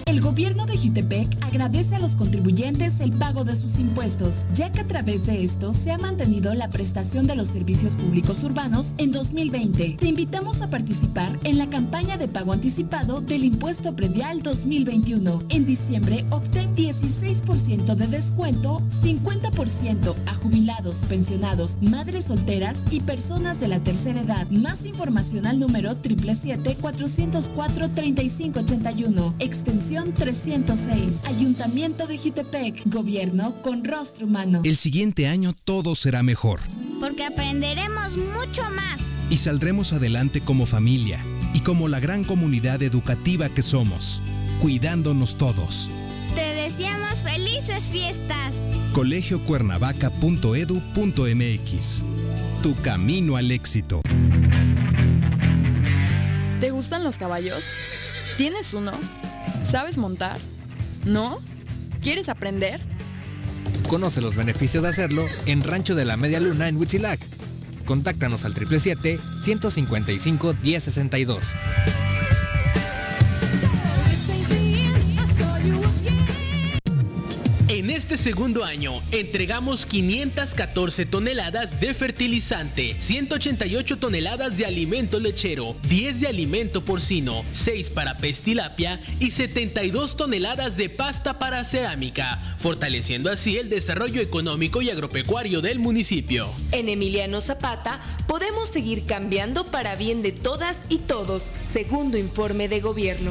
El gobierno de Jutepec agradece a los contribuyentes el pago de sus impuestos, ya que a través de esto se ha mantenido la prestación de los servicios públicos urbanos en 2020. Te invitamos a participar en la campaña de pago anticipado del impuesto predial 2021. En diciembre obtén 16% de descuento, 50% a jubilados, pensionados, madres solteras y personas de la tercera edad. Más información al número 777-404-3581, extensión 306. Ayuntamiento de Jutepec. Gobierno con rostro humano. El siguiente año todo será mejor. Porque aprenderemos mucho más. Y saldremos adelante como familia y como la gran comunidad educativa que somos, cuidándonos todos. Felices fiestas. colegiocuernavaca.edu.mx Tu camino al éxito. ¿Te gustan los caballos? ¿Tienes uno? ¿Sabes montar? ¿No? ¿Quieres aprender? Conoce los beneficios de hacerlo en Rancho de la Media Luna en Huitzilac. Contáctanos al 777-155-1062. Este segundo año entregamos 514 toneladas de fertilizante, 188 toneladas de alimento lechero, 10 de alimento porcino, 6 para pestilapia y 72 toneladas de pasta para cerámica, fortaleciendo así el desarrollo económico y agropecuario del municipio. En Emiliano Zapata podemos seguir cambiando para bien de todas y todos, segundo informe de gobierno.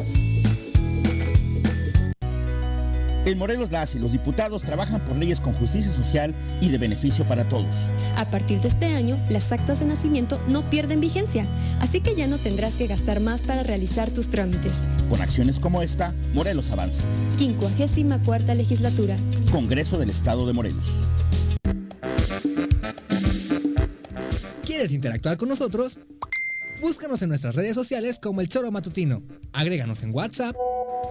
En Morelos las y los diputados trabajan por leyes con justicia social y de beneficio para todos. A partir de este año, las actas de nacimiento no pierden vigencia, así que ya no tendrás que gastar más para realizar tus trámites. Con acciones como esta, Morelos avanza. 54 legislatura. Congreso del Estado de Morelos. ¿Quieres interactuar con nosotros? Búscanos en nuestras redes sociales como El Choro Matutino. Agréganos en WhatsApp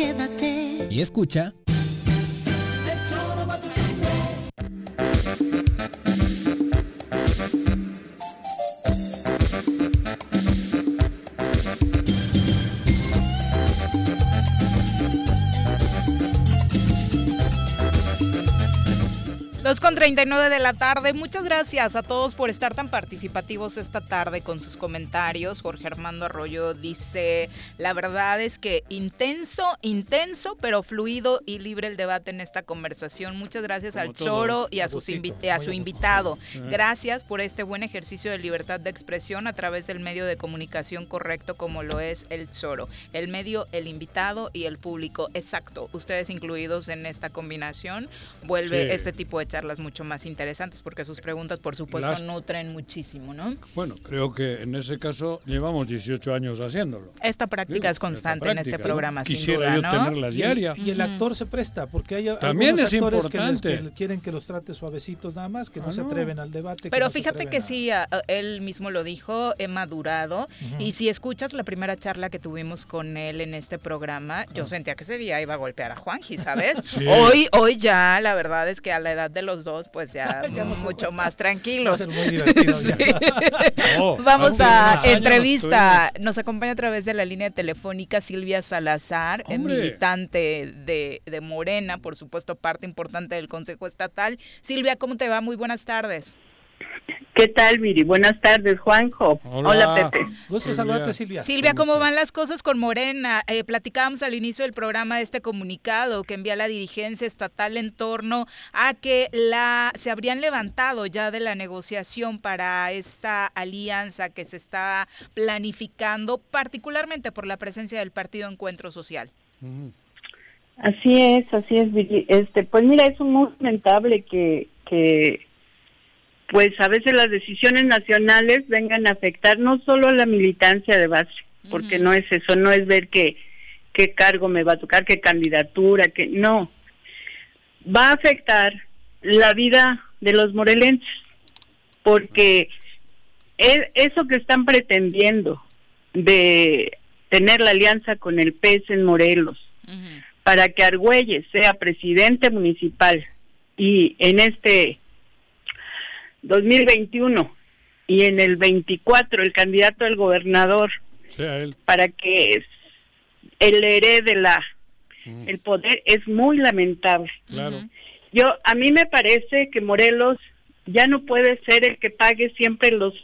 quédate. Y escucha. Con 39 de la tarde. Muchas gracias a todos por estar tan participativos esta tarde con sus comentarios. Jorge Armando Arroyo dice, la verdad es que intenso, intenso, pero fluido y libre el debate en esta conversación. Muchas gracias al Choro y a, sus a su invitado. Gracias por este buen ejercicio de libertad de expresión a través del medio de comunicación correcto como lo es el Choro. El medio, el invitado y el público. Exacto, ustedes incluidos en esta combinación. Vuelve este tipo de charlas mucho más interesantes porque sus preguntas, por supuesto, nutren muchísimo, ¿no? Bueno, creo que en ese caso llevamos 18 años haciéndolo. Esta práctica es constante en este programa, Quisiera sin yo tenerla diaria. Y el, actor se presta, porque hay También algunos es actores importante. que, quieren que los trate suavecitos nada más, que no, se atreven al debate. Pero fíjate que sí, él mismo lo dijo, he madurado. Y si escuchas la primera charla que tuvimos con él en este programa, yo sentía que ese día iba a golpear a Juanji, ¿sabes? Hoy, hoy ya, la verdad es que a la edad de los dos, pues ya, mucho más tranquilos. Vamos a entrevista. Nos acompaña a través de la línea telefónica Silvia Salazar, militante de, de Morena, por supuesto, parte importante del Consejo Estatal. Silvia, ¿cómo te va? Muy buenas tardes. ¿Qué tal, Viri? Buenas tardes, Juanjo. Hola, Pepe. Gusto saludarte, Silvia. Silvia, ¿cómo van las cosas con Morena? Eh, platicábamos al inicio del programa este comunicado que envía la dirigencia estatal en torno a que la se habrían levantado ya de la negociación para esta alianza que se está planificando, particularmente por la presencia del Partido Encuentro Social. Así es, así es, Viri. Este, pues mira, es muy lamentable que, que pues a veces las decisiones nacionales vengan a afectar no solo a la militancia de base, porque no es eso, no es ver qué, qué cargo me va a tocar, qué candidatura, que no. Va a afectar la vida de los morelenses, porque eso que están pretendiendo de tener la alianza con el PES en Morelos, para que Argüelles sea presidente municipal y en este 2021 y en el 24 el candidato del gobernador para que el herede la el poder es muy lamentable. Yo a mí me parece que Morelos ya no puede ser el que pague siempre los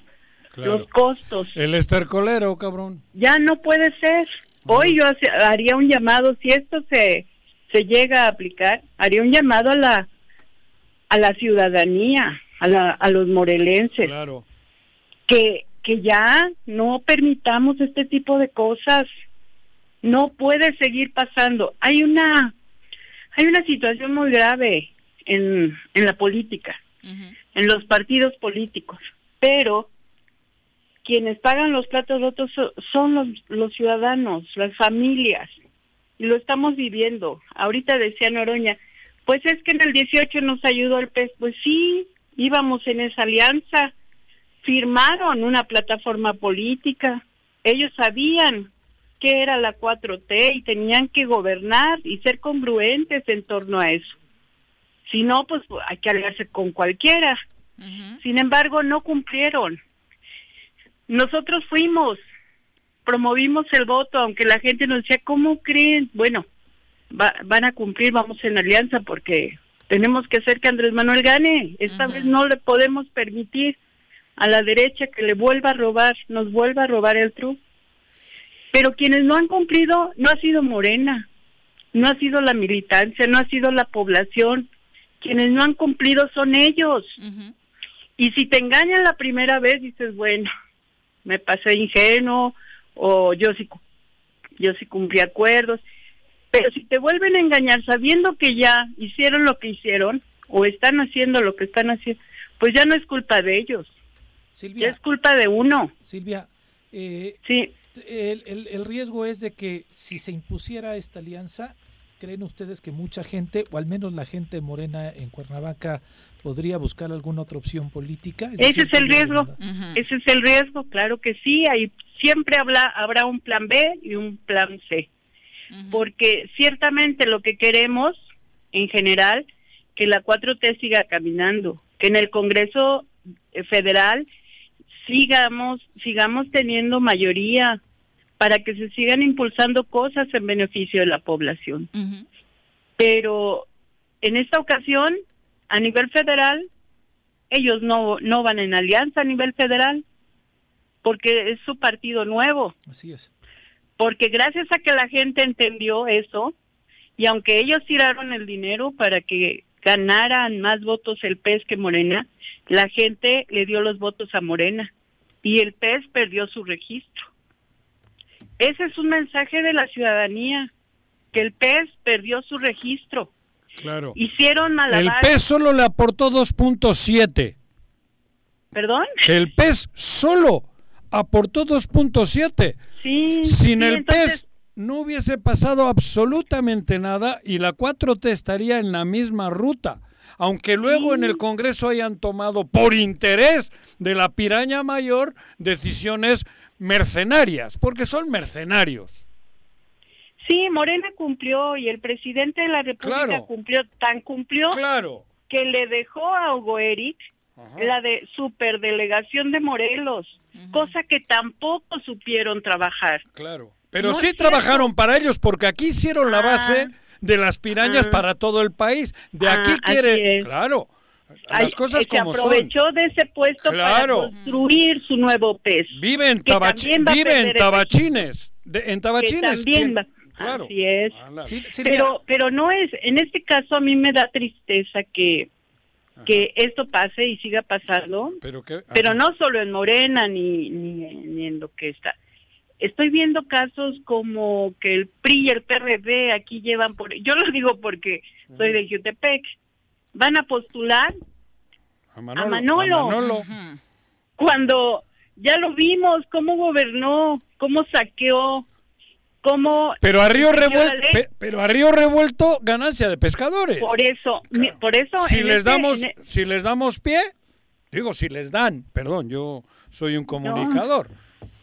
los costos. El estercolero, cabrón. Ya no puede ser. Hoy yo haría un llamado si esto se se llega a aplicar, haría un llamado a la a la ciudadanía a, a los morelenses. Que, que ya no permitamos este tipo de cosas. No puede seguir pasando. Hay una, hay una situación muy grave en, en la política, en los partidos políticos, pero quienes pagan los platos rotos son los, los ciudadanos, las familias, y lo estamos viviendo. Ahorita decía Noroña, pues es que en el 18 nos ayudó el PES, pues sí, íbamos en esa alianza, firmaron una plataforma política, ellos sabían qué era la 4T y tenían que gobernar y ser congruentes en torno a eso. Si no, pues hay que aliarse con cualquiera. Sin embargo, no cumplieron. Nosotros fuimos, promovimos el voto, aunque la gente nos decía, ¿cómo creen? Bueno, van a cumplir, vamos en alianza porque tenemos que hacer que Andrés Manuel gane. Esta vez no le podemos permitir a la derecha que le vuelva a robar, nos vuelva a robar el truco. Pero quienes no han cumplido no ha sido Morena, no ha sido la militancia, no ha sido la población. Quienes no han cumplido son ellos. Y si te engañan la primera vez, dices, bueno, me pasé ingenuo o yo sí, yo sí cumplí acuerdos. Pero si te vuelven a engañar sabiendo que ya hicieron lo que hicieron o están haciendo lo que están haciendo, pues ya no es culpa de ellos. Silvia, es culpa de uno. Silvia, eh, sí. El, el, riesgo es de que si se impusiera esta alianza, ¿creen ustedes que mucha gente, o al menos la gente morena en Cuernavaca, podría buscar alguna otra opción política? Ese es el riesgo, ese es el riesgo, claro que sí, hay, siempre habrá, habrá un plan B y un plan C. porque ciertamente lo que queremos en general, que la 4T siga caminando, que en el Congreso eh, Federal sigamos, sigamos teniendo mayoría para que se sigan impulsando cosas en beneficio de la población. Pero en esta ocasión, a nivel federal, ellos no, no van en alianza a nivel federal, porque es su partido nuevo. Así es. Porque gracias a que la gente entendió eso, y aunque ellos tiraron el dinero para que ganaran más votos el PES que Morena, la gente le dio los votos a Morena y el PES perdió su registro. Ese es un mensaje de la ciudadanía, que el PES perdió su registro. Claro. Hicieron malabares. El PES solo le aportó 2.7. ¿Perdón? El PES solo aportó 2.7. Sí. Sin sí, el entonces- PES no hubiese pasado absolutamente nada y la 4T estaría en la misma ruta. Aunque luego en el Congreso hayan tomado por interés de la piraña mayor decisiones mercenarias, porque son mercenarios. Sí, Morena cumplió y el presidente de la República Claro. cumplió, tan cumplió Claro. que le dejó a Hugo Eric la de superdelegación de Morelos, cosa que tampoco supieron trabajar. Claro. Pero No sí trabajaron para ellos porque aquí hicieron la base de las pirañas Ah. para todo el país. De Ah, aquí así quiere, es. claro, Ay, las cosas se como son. aprovechó de ese puesto Claro. para construir su nuevo pez. Vive en, a vive en Tabachines. De- en que Tabachines. también tiene- va- Claro. Así es. Pero pero no es en este caso a mí me da tristeza que que esto pase y siga pasando Pero, qué- pero ajá. no solo en Morena ni, ni ni en lo que está estoy viendo casos como que el PRI y el PRD aquí llevan por yo lo digo porque soy de Jutepec van a postular A. Manolo, a Manolo. cuando ya lo vimos cómo gobernó cómo saqueó cómo Pero a Río pero a Río Revuelto ganancia de pescadores. Por eso, mi- por eso. si les este- damos, e- si les damos pie, digo si les dan, perdón, yo soy un comunicador.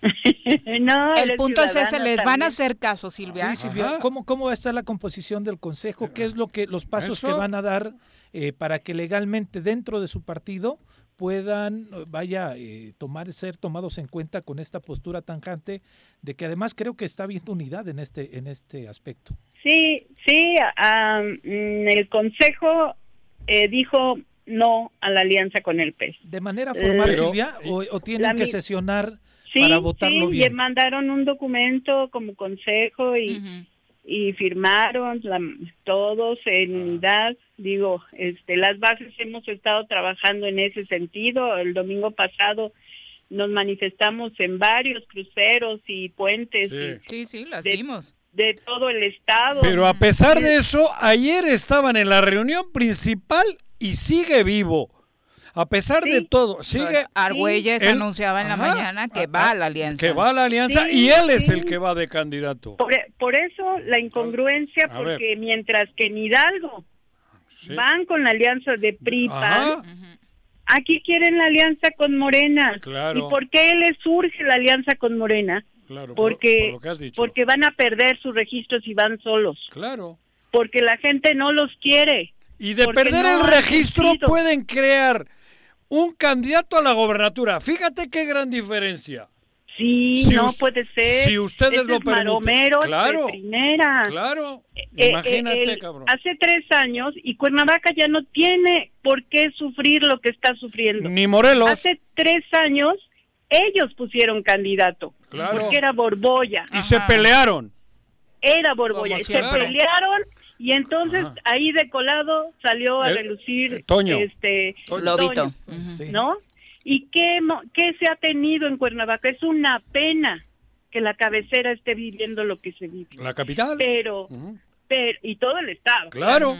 no, El punto es ese, les van a hacer caso, Silvia. Sí, Silvia, ¿cómo, ¿cómo va a estar la composición del Consejo? ¿Qué es lo que los pasos Eso. que van a dar eh, para que legalmente dentro de su partido puedan, eh, vaya, eh, tomar, ser tomados en cuenta con esta postura tanjante de que además creo que está habiendo unidad en este, en este aspecto? Sí, sí, mm, el Consejo eh, dijo no a la alianza con el PES. ¿De manera formal, Pero- Silvia? ¿O, o tienen que sesionar Sí, para votarlo sí, bien? le mandaron un documento como consejo y, y firmaron la- todos en unidad. Digo, este, las bases hemos estado trabajando en ese sentido. El domingo pasado nos manifestamos en varios cruceros y puentes y Sí, sí, las de, vimos. de todo el estado. Pero a pesar de eso, ayer estaban en la reunión principal y sigue vivo. A pesar de todo, sigue. Argüelles Él- anunciaba en la Ajá. mañana que va a la alianza. Que va a la alianza Sí, y él es el que va de candidato. Por, por eso la incongruencia, A ver. porque mientras que en Hidalgo Sí. van con la alianza de PRI, Ajá. PAN, aquí quieren la alianza con Morena. Claro. ¿Y por qué les surge la alianza con Morena? Claro, por- Porque, por lo que has dicho. porque van a perder sus registros si van solos. Claro. Porque la gente no los quiere. Y de perder no el registro sentido. pueden crear un candidato a la gobernatura. Fíjate qué gran diferencia. Sí, Si no us- puede ser. si ustedes Ese lo permiten. Maromero Claro. de primera. Claro. Eh, Imagínate, eh, el- cabrón. Hace tres años y Cuernavaca ya no tiene por qué sufrir lo que está sufriendo. Ni Morelos. Hace tres años ellos pusieron candidato. Claro. Porque era Borbolla. Y se pelearon. Era Borbolla. Como Y se pelearon y entonces Ajá. ahí de colado salió a El- relucir eh, Toño. este Lobito. Toño. ¿no? ¿Y qué, mo- qué se ha tenido en Cuernavaca? Es una pena que la cabecera esté viviendo lo que se vive. La capital. Pero, pero y todo el estado. Claro.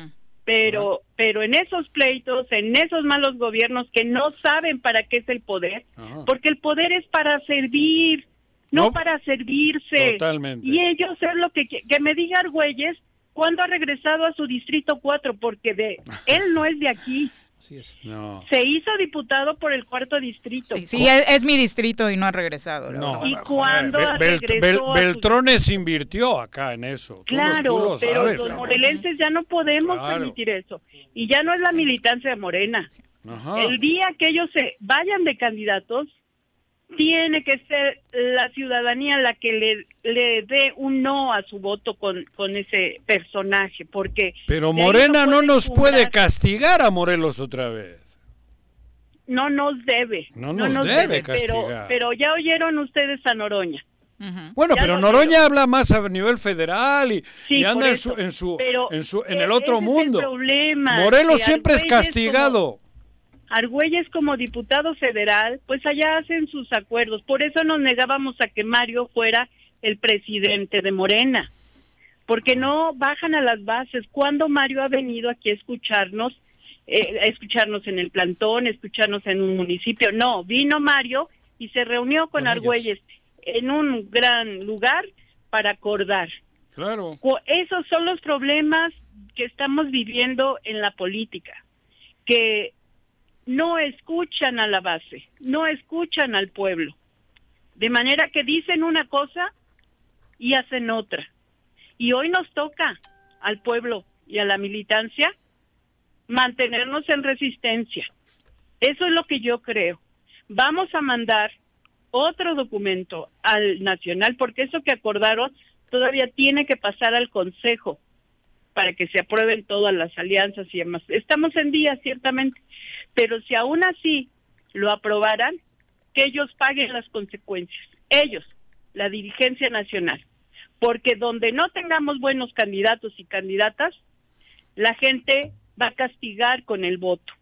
Pero, pero en esos pleitos, en esos malos gobiernos que no saben para qué es el poder, porque el poder es para servir, no, No. para servirse. Totalmente. Y ellos es lo que que me diga Argüelles cuándo ha regresado a su distrito 4, porque de él no es de aquí. Se hizo diputado por el cuarto distrito. Sí, es, mi distrito y no ha regresado. No, ¿Y cuando Beltrones invirtió acá en eso. Claro, pero los morelenses ya no podemos permitir eso. Y ya no es la militancia de Morena. El día que ellos se vayan de candidatos, tiene que ser la ciudadanía la que le, le dé un no a su voto con, con ese personaje, porque... Pero Morena no, nos puede castigar a Morelos otra vez. No nos debe. No nos, debe, Pero, pero ya oyeron ustedes a Noroña. Bueno, pero Noroña habla más a nivel federal y, anda en su, en su, en su, en el e, otro mundo. Morelos siempre es castigado. Argüelles como diputado federal, pues allá hacen sus acuerdos. Por eso nos negábamos a que Mario fuera el presidente de Morena, porque no bajan a las bases. Cuando Mario ha venido aquí a escucharnos, eh, a escucharnos en el plantón, escucharnos en un municipio? No, vino Mario y se reunió con Argüelles en un gran lugar para acordar. Claro. Esos son los problemas que estamos viviendo en la política, que no escuchan a la base, no escuchan al pueblo. De manera que dicen una cosa y hacen otra. Y hoy nos toca al pueblo y a la militancia mantenernos en resistencia. Eso es lo que yo creo. Vamos a mandar otro documento al nacional porque eso que acordaron todavía tiene que pasar al Consejo para que se aprueben todas las alianzas y demás. Estamos en día, ciertamente, pero si aún así lo aprobaran, que ellos paguen las consecuencias, ellos, la dirigencia nacional, porque donde no tengamos buenos candidatos y candidatas, la gente va a castigar con el voto.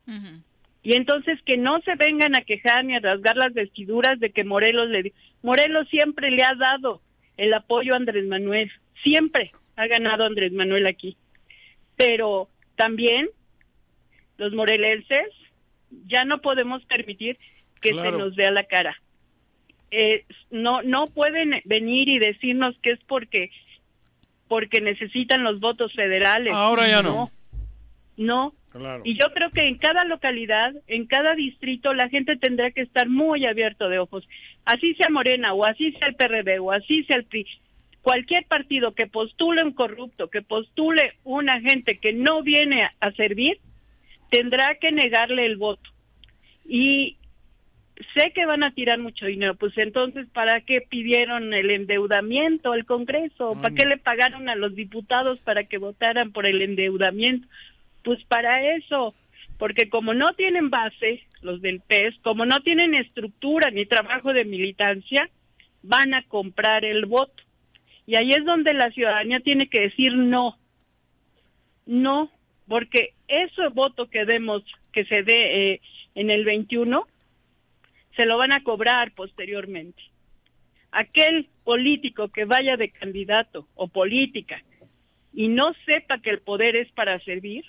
Y entonces que no se vengan a quejar ni a rasgar las vestiduras de que Morelos le Morelos siempre le ha dado el apoyo a Andrés Manuel, siempre ha ganado Andrés Manuel aquí. Pero también los morelenses ya no podemos permitir que se nos vea la cara. Eh, no no pueden venir y decirnos que es porque porque necesitan los votos federales. Ahora ya no. No. Y yo creo que en cada localidad, en cada distrito, la gente tendrá que estar muy abierto de ojos. Así sea Morena, o así sea el PRD, o así sea el PRI. Cualquier partido que postule un corrupto, que postule una gente que no viene a servir, tendrá que negarle el voto. Y sé que van a tirar mucho dinero, pues entonces, ¿para qué pidieron el endeudamiento al Congreso? ¿Para qué le pagaron a los diputados para que votaran por el endeudamiento? Pues para eso, porque como no tienen base, los del PES, como no tienen estructura ni trabajo de militancia, van a comprar el voto. Y ahí es donde la ciudadanía tiene que decir no. No, porque ese voto que demos, que se dé eh, en el 21, se lo van a cobrar posteriormente. Aquel político que vaya de candidato o política y no sepa que el poder es para servir,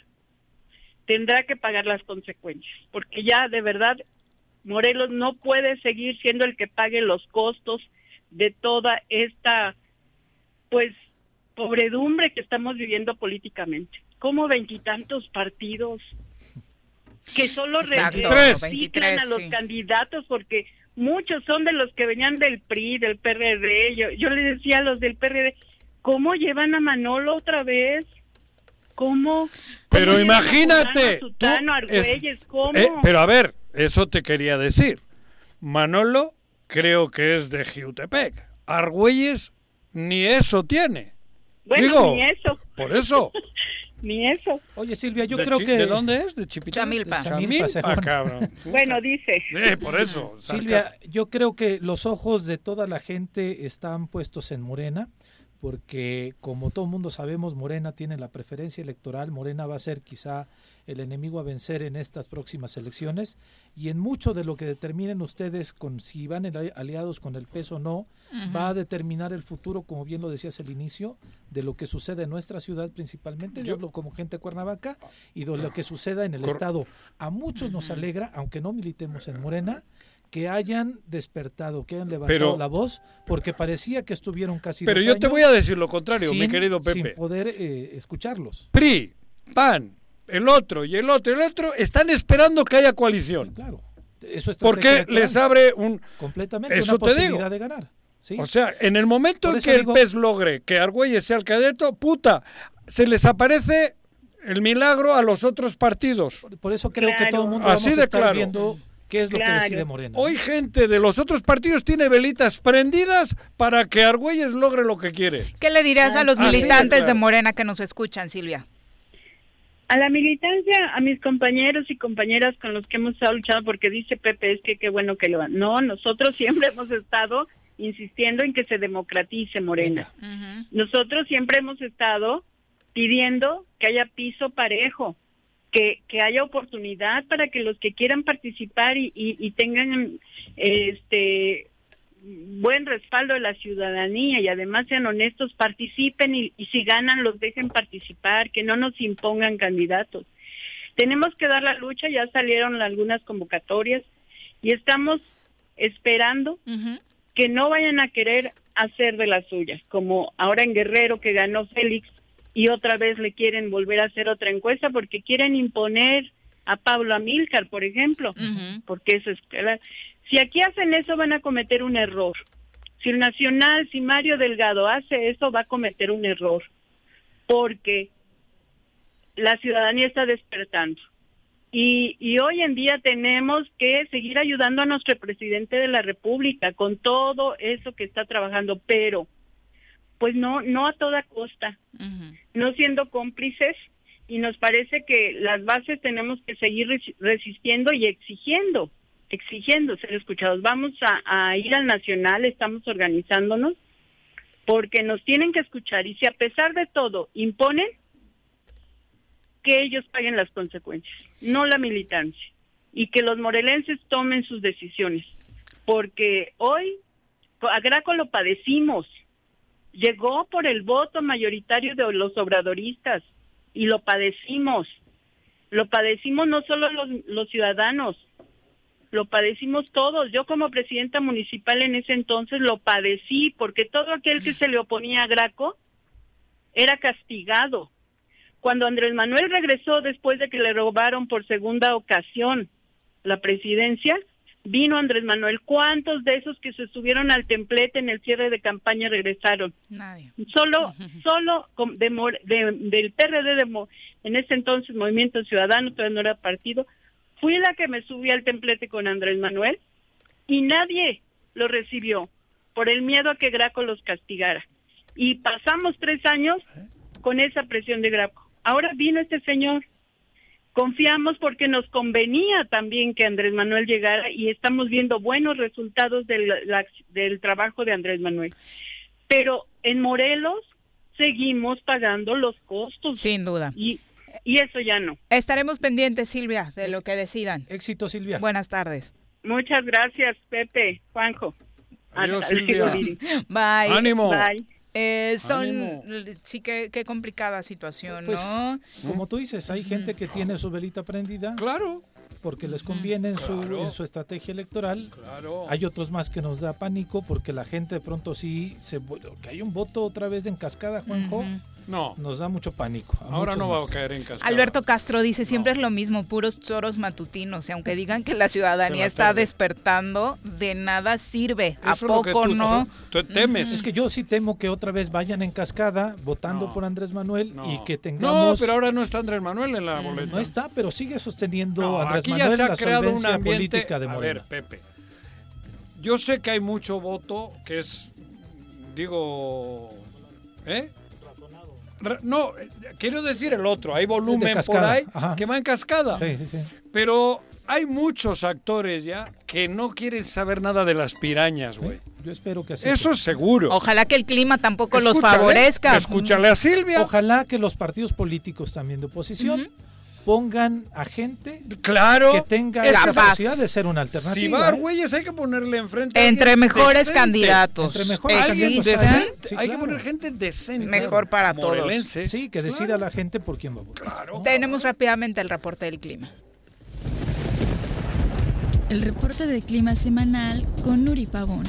tendrá que pagar las consecuencias, porque ya de verdad Morelos no puede seguir siendo el que pague los costos de toda esta, pues, pobredumbre que estamos viviendo políticamente. Como veintitantos partidos que solo registran a los candidatos porque muchos son de los que venían del PRI, del PRD. Yo, yo le decía a los del PRD, ¿cómo llevan a Manolo otra vez? ¿Cómo? Pero imagínate. Eh, pero a ver, eso te quería decir. Manolo creo que es de Jiutepec. Argüelles ni eso tiene. Bueno, ni eso. Por eso. ni eso. Oye, Silvia, yo creo que... ¿De dónde es? ¿De Chipitán? Chamilpa. Chamilpa, cabrón. bueno, dice. Eh, por eso. Silvia, yo creo que los ojos de toda la gente están puestos en Morena porque como todo mundo sabemos, Morena tiene la preferencia electoral, Morena va a ser quizá el enemigo a vencer en estas próximas elecciones y en mucho de lo que determinen ustedes con si van aliados con el peso o no, va a determinar el futuro, como bien lo decías al inicio, de lo que sucede en nuestra ciudad principalmente, yo hablo como gente de Cuernavaca, y de lo que suceda en el Estado. A muchos nos alegra, aunque no militemos en Morena, que hayan despertado, que hayan levantado la voz, porque parecía que estuvieron casi Pero yo te voy a decir lo contrario, mi querido Pepe. Sin poder eh, escucharlos. PRI, PAN el otro y el otro y el otro están esperando que haya coalición. Claro. Eso es Porque les abre un completamente una posibilidad de ganar. O sea, en el momento en que el PES logre que Argüelles sea el cadeto, puta, se les aparece el milagro a los otros partidos. Por, eso creo que todo el mundo Así vamos a viendo qué es lo que decide Morena. Hoy gente de los otros partidos tiene velitas prendidas para que Argüelles logre lo que quiere. ¿Qué le dirías a los militantes de, Morena que nos escuchan, Silvia? A la militancia, a mis compañeros y compañeras con los que hemos estado luchando, porque dice Pepe, es que qué bueno que lo van. No, nosotros siempre hemos estado insistiendo en que se democratice Morena. Nosotros siempre hemos estado pidiendo que haya piso parejo, que, que haya oportunidad para que los que quieran participar y, y, tengan este buen respaldo de la ciudadanía y además sean honestos, participen y, y si ganan los dejen participar, que no nos impongan candidatos. Tenemos que dar la lucha, ya salieron algunas convocatorias y estamos esperando que no vayan a querer hacer de las suyas, como ahora en Guerrero que ganó Félix y otra vez le quieren volver a hacer otra encuesta porque quieren imponer a Pablo Amílcar, por ejemplo, porque eso es si aquí hacen eso van a cometer un error. Si el Nacional, si Mario Delgado hace eso, va a cometer un error, porque la ciudadanía está despertando. Y, y hoy en día tenemos que seguir ayudando a nuestro presidente de la República con todo eso que está trabajando, pero pues no, no a toda costa, no siendo cómplices y nos parece que las bases tenemos que seguir resistiendo y exigiendo, exigiendo ser escuchados. Vamos a, a ir al nacional, estamos organizándonos porque nos tienen que escuchar y si a pesar de todo imponen, que ellos paguen las consecuencias, no la militancia, y que los morelenses tomen sus decisiones, porque hoy a Graco lo padecimos, llegó por el voto mayoritario de los obradoristas y lo padecimos, lo padecimos no solo los, los ciudadanos, lo padecimos todos. Yo como presidenta municipal en ese entonces lo padecí porque todo aquel que se le oponía a Graco era castigado cuando Andrés Manuel regresó después de que le robaron por segunda ocasión la presidencia, vino Andrés Manuel. ¿Cuántos de esos que se subieron al templete en el cierre de campaña regresaron? Nadie. Solo, solo del PRD de, en ese entonces Movimiento Ciudadano, todavía no era partido, fui la que me subí al templete con Andrés Manuel y nadie lo recibió por el miedo a que Graco los castigara. Y pasamos tres años con esa presión de Graco. Ahora vino este señor. Confiamos porque nos convenía también que Andrés Manuel llegara y estamos viendo buenos resultados del, del trabajo de Andrés Manuel. Pero en Morelos seguimos pagando los costos. Sin duda. Y, y eso ya no. Estaremos pendientes, Silvia, de lo que decidan. Éxito, Silvia. Buenas tardes. Muchas gracias, Pepe, Juanjo. Adiós, Silvia. Bye. Ánimo. Bye. Eh, son, sí, que qué complicada situación, pues, ¿no? Como tú dices, hay gente que tiene su velita prendida. Claro porque les conviene en su, en su estrategia electoral. Hay otros más que nos da pánico porque la gente de pronto sí se que hay un voto otra vez en cascada, Juanjo. No. Nos da mucho pánico. Ahora no va a caer en cascada. Alberto Castro dice, siempre es lo mismo, puros choros matutinos. Y aunque digan que la ciudadanía está despertando, de nada sirve. ¿A poco no? temes. Es que yo sí temo que otra vez vayan en cascada votando por Andrés Manuel y que tengamos... No, pero ahora no está Andrés Manuel en la boleta. No está, pero sigue sosteniendo Andrés ya se ha creado un ambiente de A ver, Pepe. Yo sé que hay mucho voto que es, digo, ¿eh? No, quiero decir el otro. Hay volumen por ahí que va en cascada. Sí, sí, sí. Pero hay muchos actores ya que no quieren saber nada de las pirañas, güey. Yo espero que así. Eso es seguro. Ojalá que el clima tampoco los favorezca. Escúchale a Silvia. Ojalá que los partidos políticos también de oposición pongan a gente claro, que tenga la capacidad de ser una alternativa. Si va güeyes, hay que ponerle enfrente entre mejores candidatos. Entre mejores candidatos. Decente. hay que poner gente decente. Mejor para todos. Sí, que decida la gente por quién va a votar. Tenemos rápidamente el reporte del clima. El reporte del clima semanal con Nuri Pavón.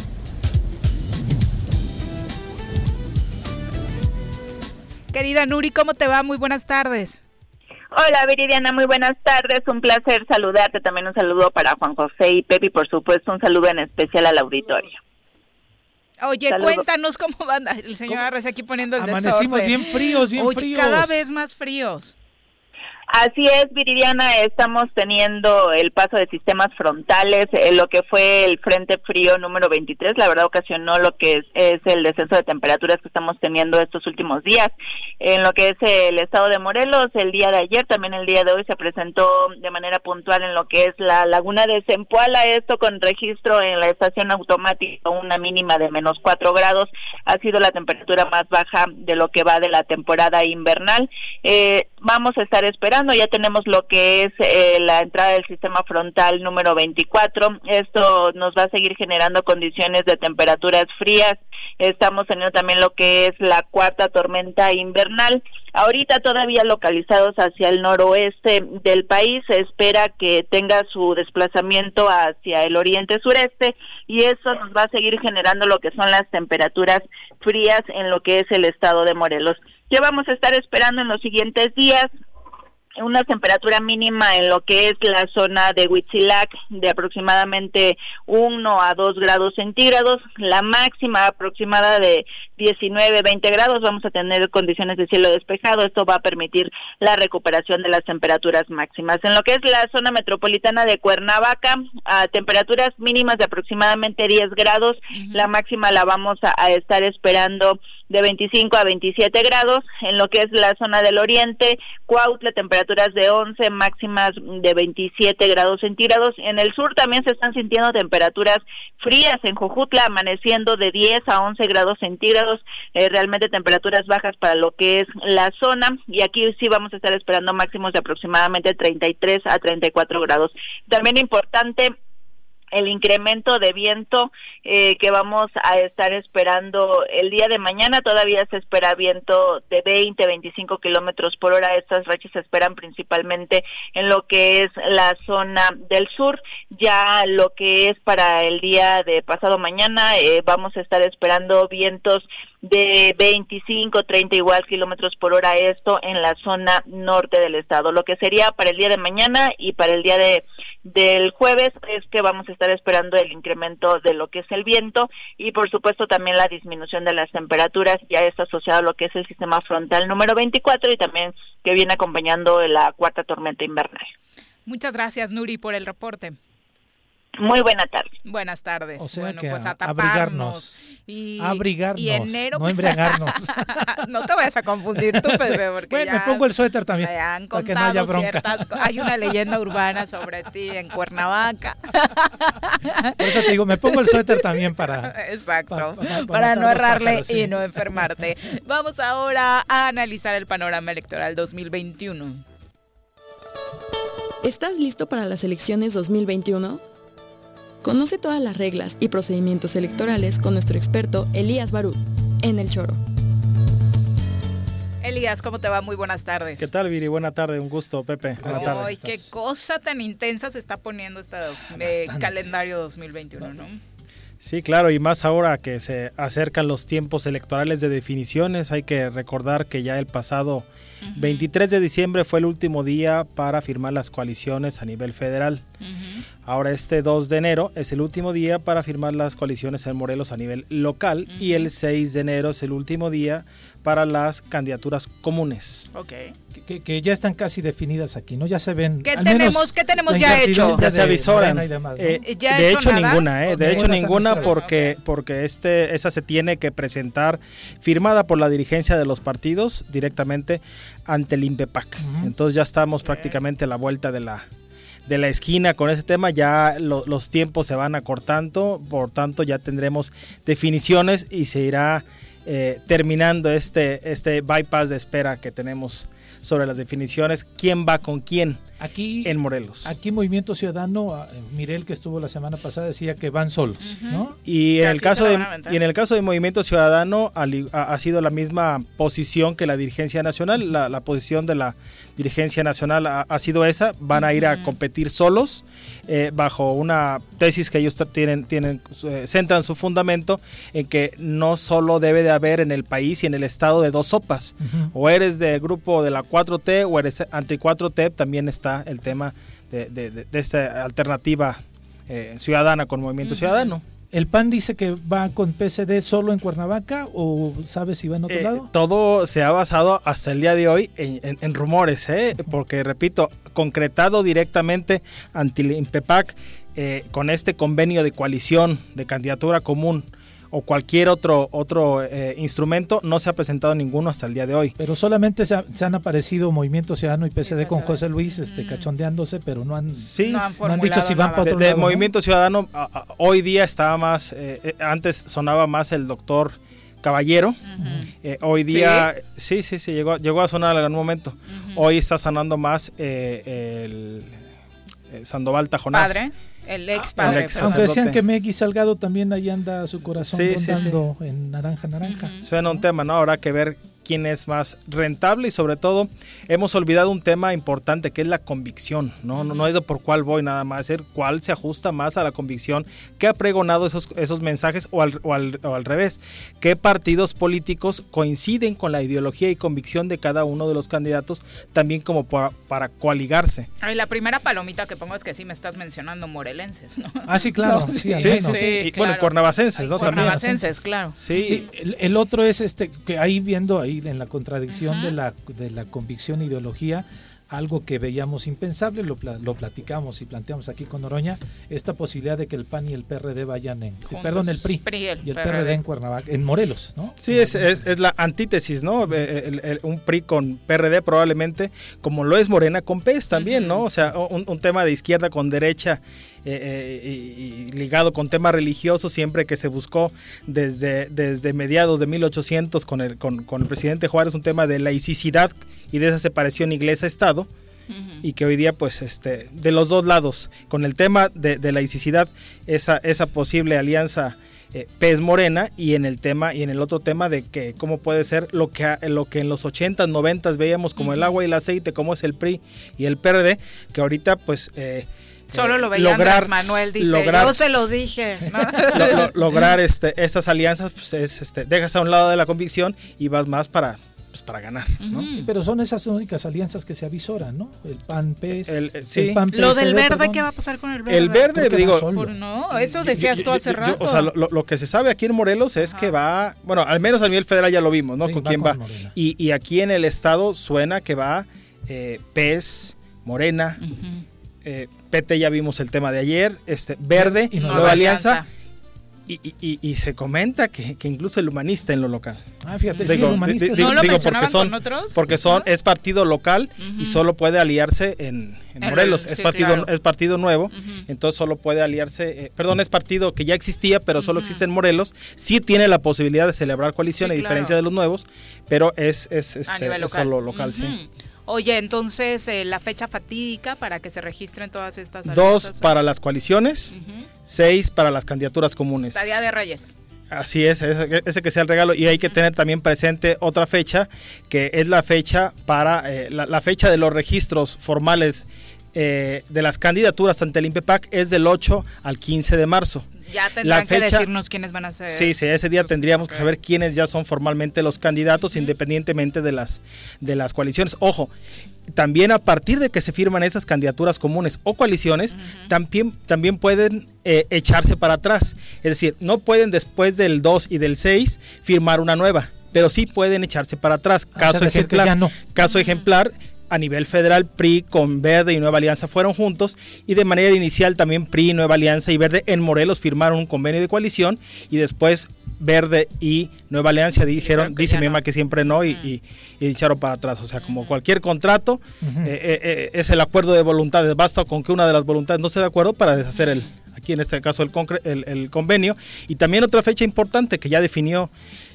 Querida Nuri, ¿cómo te va? Muy buenas tardes. Hola Viridiana, muy buenas tardes, un placer saludarte, también un saludo para Juan José y Pepi, por supuesto. Un saludo en especial al auditorio. Oye, cuéntanos cómo van. El señor Arres aquí poniendo el Amanecimos bien fríos, bien fríos. cada vez más fríos. Así es, Viridiana, estamos teniendo el paso de sistemas frontales, eh, lo que fue el Frente Frío número 23, la verdad ocasionó lo que es, el descenso de temperaturas que estamos teniendo estos últimos días. En lo que es el estado de Morelos, el día de ayer, también el día de hoy se presentó de manera puntual en lo que es la laguna de Zempoala, esto con registro en la estación automática, una mínima de menos 4 grados, ha sido la temperatura más baja de lo que va de la temporada invernal. Eh, vamos a estar esperando ya tenemos lo que es eh, la entrada del sistema frontal número 24. Esto nos va a seguir generando condiciones de temperaturas frías. Estamos teniendo también lo que es la cuarta tormenta invernal. Ahorita todavía localizados hacia el noroeste del país, se espera que tenga su desplazamiento hacia el oriente sureste y eso nos va a seguir generando lo que son las temperaturas frías en lo que es el estado de Morelos. ¿Qué vamos a estar esperando en los siguientes días? Una temperatura mínima en lo que es la zona de Huitzilac de aproximadamente 1 a 2 grados centígrados, la máxima aproximada de 19, 20 grados, vamos a tener condiciones de cielo despejado, esto va a permitir la recuperación de las temperaturas máximas. En lo que es la zona metropolitana de Cuernavaca, a temperaturas mínimas de aproximadamente 10 grados, la máxima la vamos a, a estar esperando de 25 a 27 grados, en lo que es la zona del oriente, Cuautla, temperaturas de 11, máximas de 27 grados centígrados. En el sur también se están sintiendo temperaturas frías, en Jojutla amaneciendo de 10 a 11 grados centígrados, eh, realmente temperaturas bajas para lo que es la zona, y aquí sí vamos a estar esperando máximos de aproximadamente 33 a 34 grados. También importante el incremento de viento eh, que vamos a estar esperando el día de mañana. Todavía se espera viento de 20, 25 kilómetros por hora. Estas rachas se esperan principalmente en lo que es la zona del sur. Ya lo que es para el día de pasado mañana, eh, vamos a estar esperando vientos de 25, 30 igual kilómetros por hora esto en la zona norte del estado. Lo que sería para el día de mañana y para el día de del jueves es que vamos a estar esperando el incremento de lo que es el viento y por supuesto también la disminución de las temperaturas ya está asociado a lo que es el sistema frontal número 24 y también que viene acompañando la cuarta tormenta invernal. Muchas gracias Nuri por el reporte. Muy buena tarde. Buenas tardes. O sea que pues a, abrigarnos. Y, abrigarnos. Y enero. No embriagarnos. no te vayas a confundir tú, Pepe, porque bueno, me pongo el suéter también. Han para que no haya bronca. hay una leyenda urbana sobre ti en Cuernavaca. Por eso te digo, me pongo el suéter también para. Exacto. Para, no errarle y no enfermarte. Vamos ahora a analizar el panorama electoral 2021. ¿Estás listo para las elecciones 2021? Conoce todas las reglas y procedimientos electorales con nuestro experto Elías Barut en El Choro. Elías, ¿cómo te va? Muy buenas tardes. ¿Qué tal, Viri? Buena tarde, un gusto, Pepe. Ay, qué cosa tan intensa se está poniendo este calendario 2021, ¿no? Sí, claro, y más ahora que se acercan los tiempos electorales de definiciones, hay que recordar que ya el pasado 23 de diciembre fue el último día para firmar las coaliciones a nivel federal. Ahora este 2 de enero es el último día para firmar las coaliciones en Morelos a nivel local y el 6 de enero es el último día para las candidaturas comunes. Ok. Que, ya están casi definidas aquí, ¿no? Ya se ven. ¿Qué tenemos, ¿qué tenemos ya hecho? Ya se avisoran. Eh, de hecho, ninguna, ¿eh? De hecho, ninguna porque, porque este, esa se tiene que presentar firmada por la dirigencia de los partidos directamente ante el INPEPAC. Entonces ya estamos prácticamente a la vuelta de la, de la esquina con ese tema, ya los tiempos se van acortando, por tanto ya tendremos definiciones y se irá eh, terminando este, este bypass de espera que tenemos sobre las definiciones, quién va con quién aquí en Morelos. Aquí Movimiento Ciudadano, ah, Mirel que estuvo la semana pasada decía que van solos, ¿no? Y en el caso de y en el caso de Movimiento Ciudadano ha, sido la misma posición que la dirigencia nacional, la, posición de la dirigencia nacional ha, sido esa, van a ir a competir solos eh, bajo una tesis que ellos tienen tienen eh, centran su fundamento en que no solo debe de haber en el país y en el estado de dos sopas, o eres del grupo de la 4T o eres anti 4T, también está el tema de, esta alternativa eh, ciudadana con Movimiento Ciudadano. ¿El PAN dice que va con PSD solo en Cuernavaca o sabes si va en otro eh, lado? Todo se ha basado hasta el día de hoy en, rumores, ¿eh? porque repito, concretado directamente ante el INPEPAC eh, con este convenio de coalición de candidatura común o cualquier otro, otro eh, instrumento, no se ha presentado ninguno hasta el día de hoy. Pero solamente se, han aparecido Movimiento Ciudadano y PSD con José Luis este, mm. cachondeándose, pero no han, sí, no han, dicho si van para otro de, Movimiento Ciudadano hoy día estaba más, eh, eh, antes sonaba más el doctor Caballero. hoy día, sí, sí, sí, llegó, llegó a sonar en algún momento. Hoy está sonando más el, Sandoval Tajonar. Padre. El ex ah, padre. Aunque decían que Megui Salgado también ahí anda su corazón sí, en naranja, naranja. Suena un tema, ¿no? Habrá que ver quién es más rentable y sobre todo hemos olvidado un tema importante que es la convicción, ¿no? No, es de por cuál voy nada más, es cuál se ajusta más a la convicción, qué ha pregonado esos, esos mensajes o al, o, al, revés, qué partidos políticos coinciden con la ideología y convicción de cada uno de los candidatos, también como para, para coaligarse. Ay, la primera palomita que pongo es que sí me estás mencionando morelenses, ¿no? Ah, sí, claro, sí, sí, sí, Bueno, cuernavacenses, ¿no? Cuernavacenses, claro. Sí, el, el otro es este, que ahí viendo ahí en la contradicción de, la, de la convicción e ideología, algo que veíamos impensable, lo, lo, platicamos y planteamos aquí con Oroña, esta posibilidad de que el PAN y el PRD vayan en, perdón, el PRI, y el PRD. en Cuernavaca, en Morelos, ¿no? Sí, es, es, la antítesis, ¿no? un PRI con PRD probablemente, como lo es Morena con PES también, ¿no? O sea, un, un tema de izquierda con derecha eh, eh, y, ligado con temas religiosos siempre que se buscó desde, desde mediados de 1800 con el, con, el presidente Juárez un tema de laicidad y de esa separación iglesia-estado y que hoy día pues este de los dos lados con el tema de, de laicidad esa, esa posible alianza eh, PES Morena y en el tema y en el otro tema de que cómo puede ser lo que lo que en los 80s, 90 veíamos como el agua y el aceite, como es el PRI y el PRD, que ahorita pues eh, Solo lo veía lograr, Manuel, dice, lograr, yo se lo dije. lograr este, estas alianzas, pues es, este, dejas a un lado de la convicción y vas más para, pues, para ganar. Pero son esas únicas alianzas que se avisoran, ¿no? El PAN PES, el, sí. PAN Lo del verde, ¿qué va a pasar con el verde? El verde, digo... no, eso decías tú hace rato. o sea, lo, que se sabe aquí en Morelos es que va, bueno, al menos a nivel federal ya lo vimos, ¿no? con quién va. Y, y, aquí en el estado suena que va eh, PES, Morena, eh, PT ya vimos el tema de ayer, este, Verde, y Nueva, Alianza. Y, se comenta que, incluso el humanista en lo local. Ah, fíjate, digo, sí, humanista. digo porque son, porque son, es partido local y solo puede aliarse en, Morelos. es partido, es partido nuevo, entonces solo puede aliarse, eh, perdón, es partido que ya existía, pero solo existe en Morelos. Sí tiene la posibilidad de celebrar coalición, a diferencia de los nuevos, pero es, es, este, solo local, sí. Oye, entonces eh, la fecha fatídica para que se registren todas estas. Dos para las coaliciones, seis para las candidaturas comunes. La Día de Reyes. Así es, ese, que sea el regalo. Y hay que tener también presente otra fecha, que es la fecha para eh, la, fecha de los registros formales eh, de las candidaturas ante el INPEPAC es del 8 al 15 de marzo. Ya tendrán que decirnos quiénes van a ser. Sí, sí, ese día tendríamos que saber quiénes ya son formalmente los candidatos, independientemente de las, de las coaliciones. Ojo, también a partir de que se firman esas candidaturas comunes o coaliciones, también, también pueden eh, echarse para atrás. Es decir, no pueden después del 2 y del 6 firmar una nueva pero sí pueden echarse para atrás. Ah, caso ejemplar, caso ejemplar, a nivel federal PRI con Verde y Nueva Alianza fueron juntos y de manera inicial también PRI, Nueva Alianza y Verde en Morelos firmaron un convenio de coalición y después Verde y Nueva Alianza dijeron, dice Mema que siempre no y, echaron para atrás. O sea, como cualquier contrato, eh, eh, eh, es el acuerdo de voluntades. Basta con que una de las voluntades no esté de acuerdo para deshacer el, aquí en este caso el, el, convenio. Y también otra fecha importante que ya definió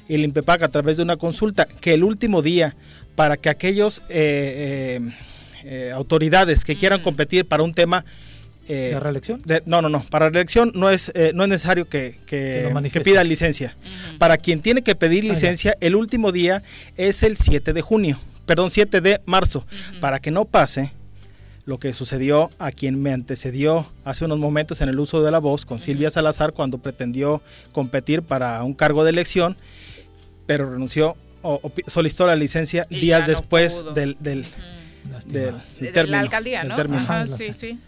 el INPEPAC a través de una consulta, que el último día para que aquellos eh, eh, eh, autoridades que quieran mm. competir para un tema eh, ¿La reelección? no, no, no. Para la reelección no es, eh, no es necesario que, que, pida licencia. Para quien tiene que pedir ah, licencia, el último día es el 7 de junio, perdón, 7 de marzo. Para que no pase lo que sucedió a quien me antecedió hace unos momentos en el uso de la voz con Silvia Salazar cuando pretendió competir para un cargo de elección, pero renunció o, solicitó la licencia días después del, del, del, de la alcaldía, ¿no? sí, sí.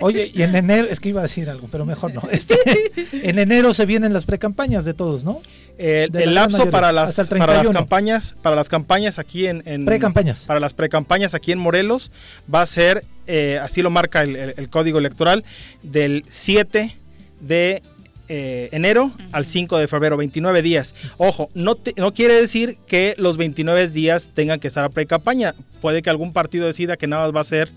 Oye, y en enero, es que iba a decir algo, pero mejor no. Este, en enero se vienen las precampañas de todos, ¿no? el lapso para las, para las campañas, para las campañas aquí en, en precampañas. Para las precampañas aquí en Morelos va a ser, eh, así lo marca el, código electoral, del 7 de eh, enero al 5 de febrero, 29 días. Ojo, no, no quiere decir que los 29 días tengan que estar a pre-campaña. Puede que algún partido decida que nada más va a ser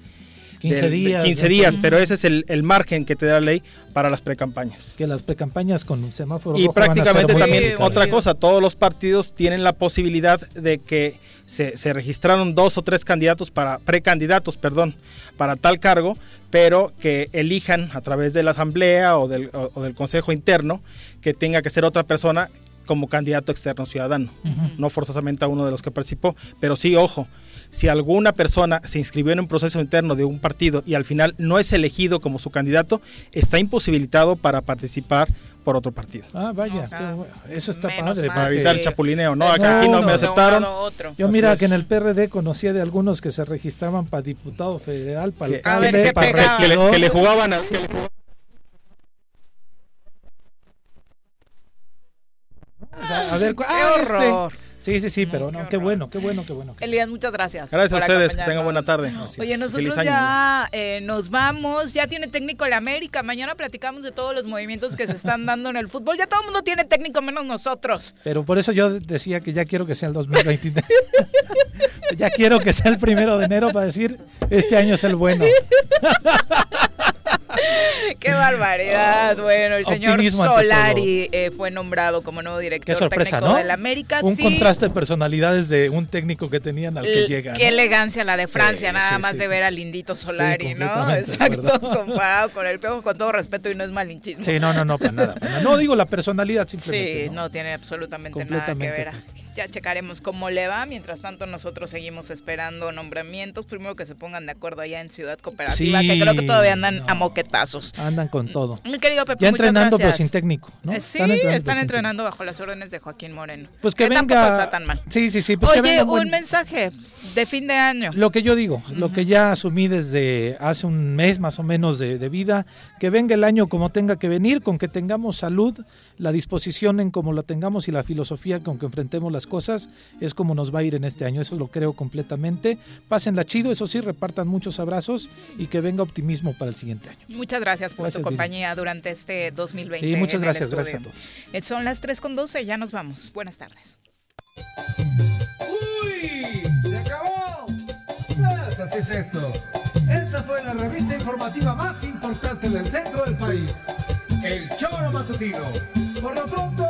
15 días. 15 días, pero ese es el, margen que te da la ley para las precampañas. Que las precampañas con un semáforo. Y prácticamente también otra cosa, todos los partidos tienen la posibilidad de que se, registraron dos o tres candidatos para, precandidatos, perdón, para tal cargo, pero que elijan a través de la asamblea o del, del consejo interno que tenga que ser otra persona como candidato externo ciudadano, no forzosamente a uno de los que participó, pero sí, ojo, si alguna persona se inscribió en un proceso interno de un partido y al final no es elegido como su candidato, está imposibilitado para participar por otro partido. Ah, vaya, eso está padre. Para evitar el chapulineo, ¿no? aquí no, me aceptaron. Yo mira que en el PRD conocía de algunos que se registraban para diputado federal, para alcalde, para que, le, que le jugaban a... a ver, ¡Qué ah, horror! Sí, sí, sí, pero no, qué, bueno, qué bueno, qué bueno. Elías, muchas gracias. Gracias a ustedes, que tengan buena tarde. Oye, nosotros ya eh, nos vamos, ya tiene técnico el América, mañana platicamos de todos los movimientos que se están dando en el fútbol, ya todo el mundo tiene técnico menos nosotros. Pero por eso yo decía que ya quiero que sea el 2023. ya quiero que sea el primero de enero para decir, este año es el bueno. Qué barbaridad. Bueno, el señor Solari eh, fue nombrado como nuevo director técnico ¿no? del América. Un contraste de personalidades de un técnico que tenían al que llega. Qué elegancia la de Francia, nada más de ver al lindito Solari, ¿no? Exacto, comparado con el pejo, con todo respeto y no es malinchismo. Sí, no, no, no, para nada. No digo la personalidad simplemente. Sí, no, tiene absolutamente nada que ver. Ya checaremos cómo le va. Mientras tanto, nosotros seguimos esperando nombramientos. Primero que se pongan de acuerdo allá en Ciudad Cooperativa, que creo que todavía andan a moquetazos. Andan con todo. Mi querido Pepe, ya entrenando, pero sin técnico, ¿no? Eh, sí, están entrenando, bajo las órdenes de Joaquín Moreno. Pues que, venga. Está tan mal. Sí, sí, sí. Pues Oye, un mensaje de fin de año. Lo que yo digo, lo que ya asumí desde hace un mes más o menos de, de vida, que venga el año como tenga que venir, con que tengamos salud, la disposición en cómo la tengamos y la filosofía con que enfrentemos las cosas es como nos va a ir en este año. Eso lo creo completamente. Pásenla chido, eso sí, repartan muchos abrazos y que venga optimismo para el siguiente año. Muchas gracias por su compañía durante este 2020. Y muchas gracias, gracias a todos. Eh, son las 3 con 12, ya nos vamos. Buenas tardes. ¡Uy! ¡Se acabó! Pues así es esto. Esta fue la revista informativa más importante del centro del país. El Choro Matutino. Por lo pronto,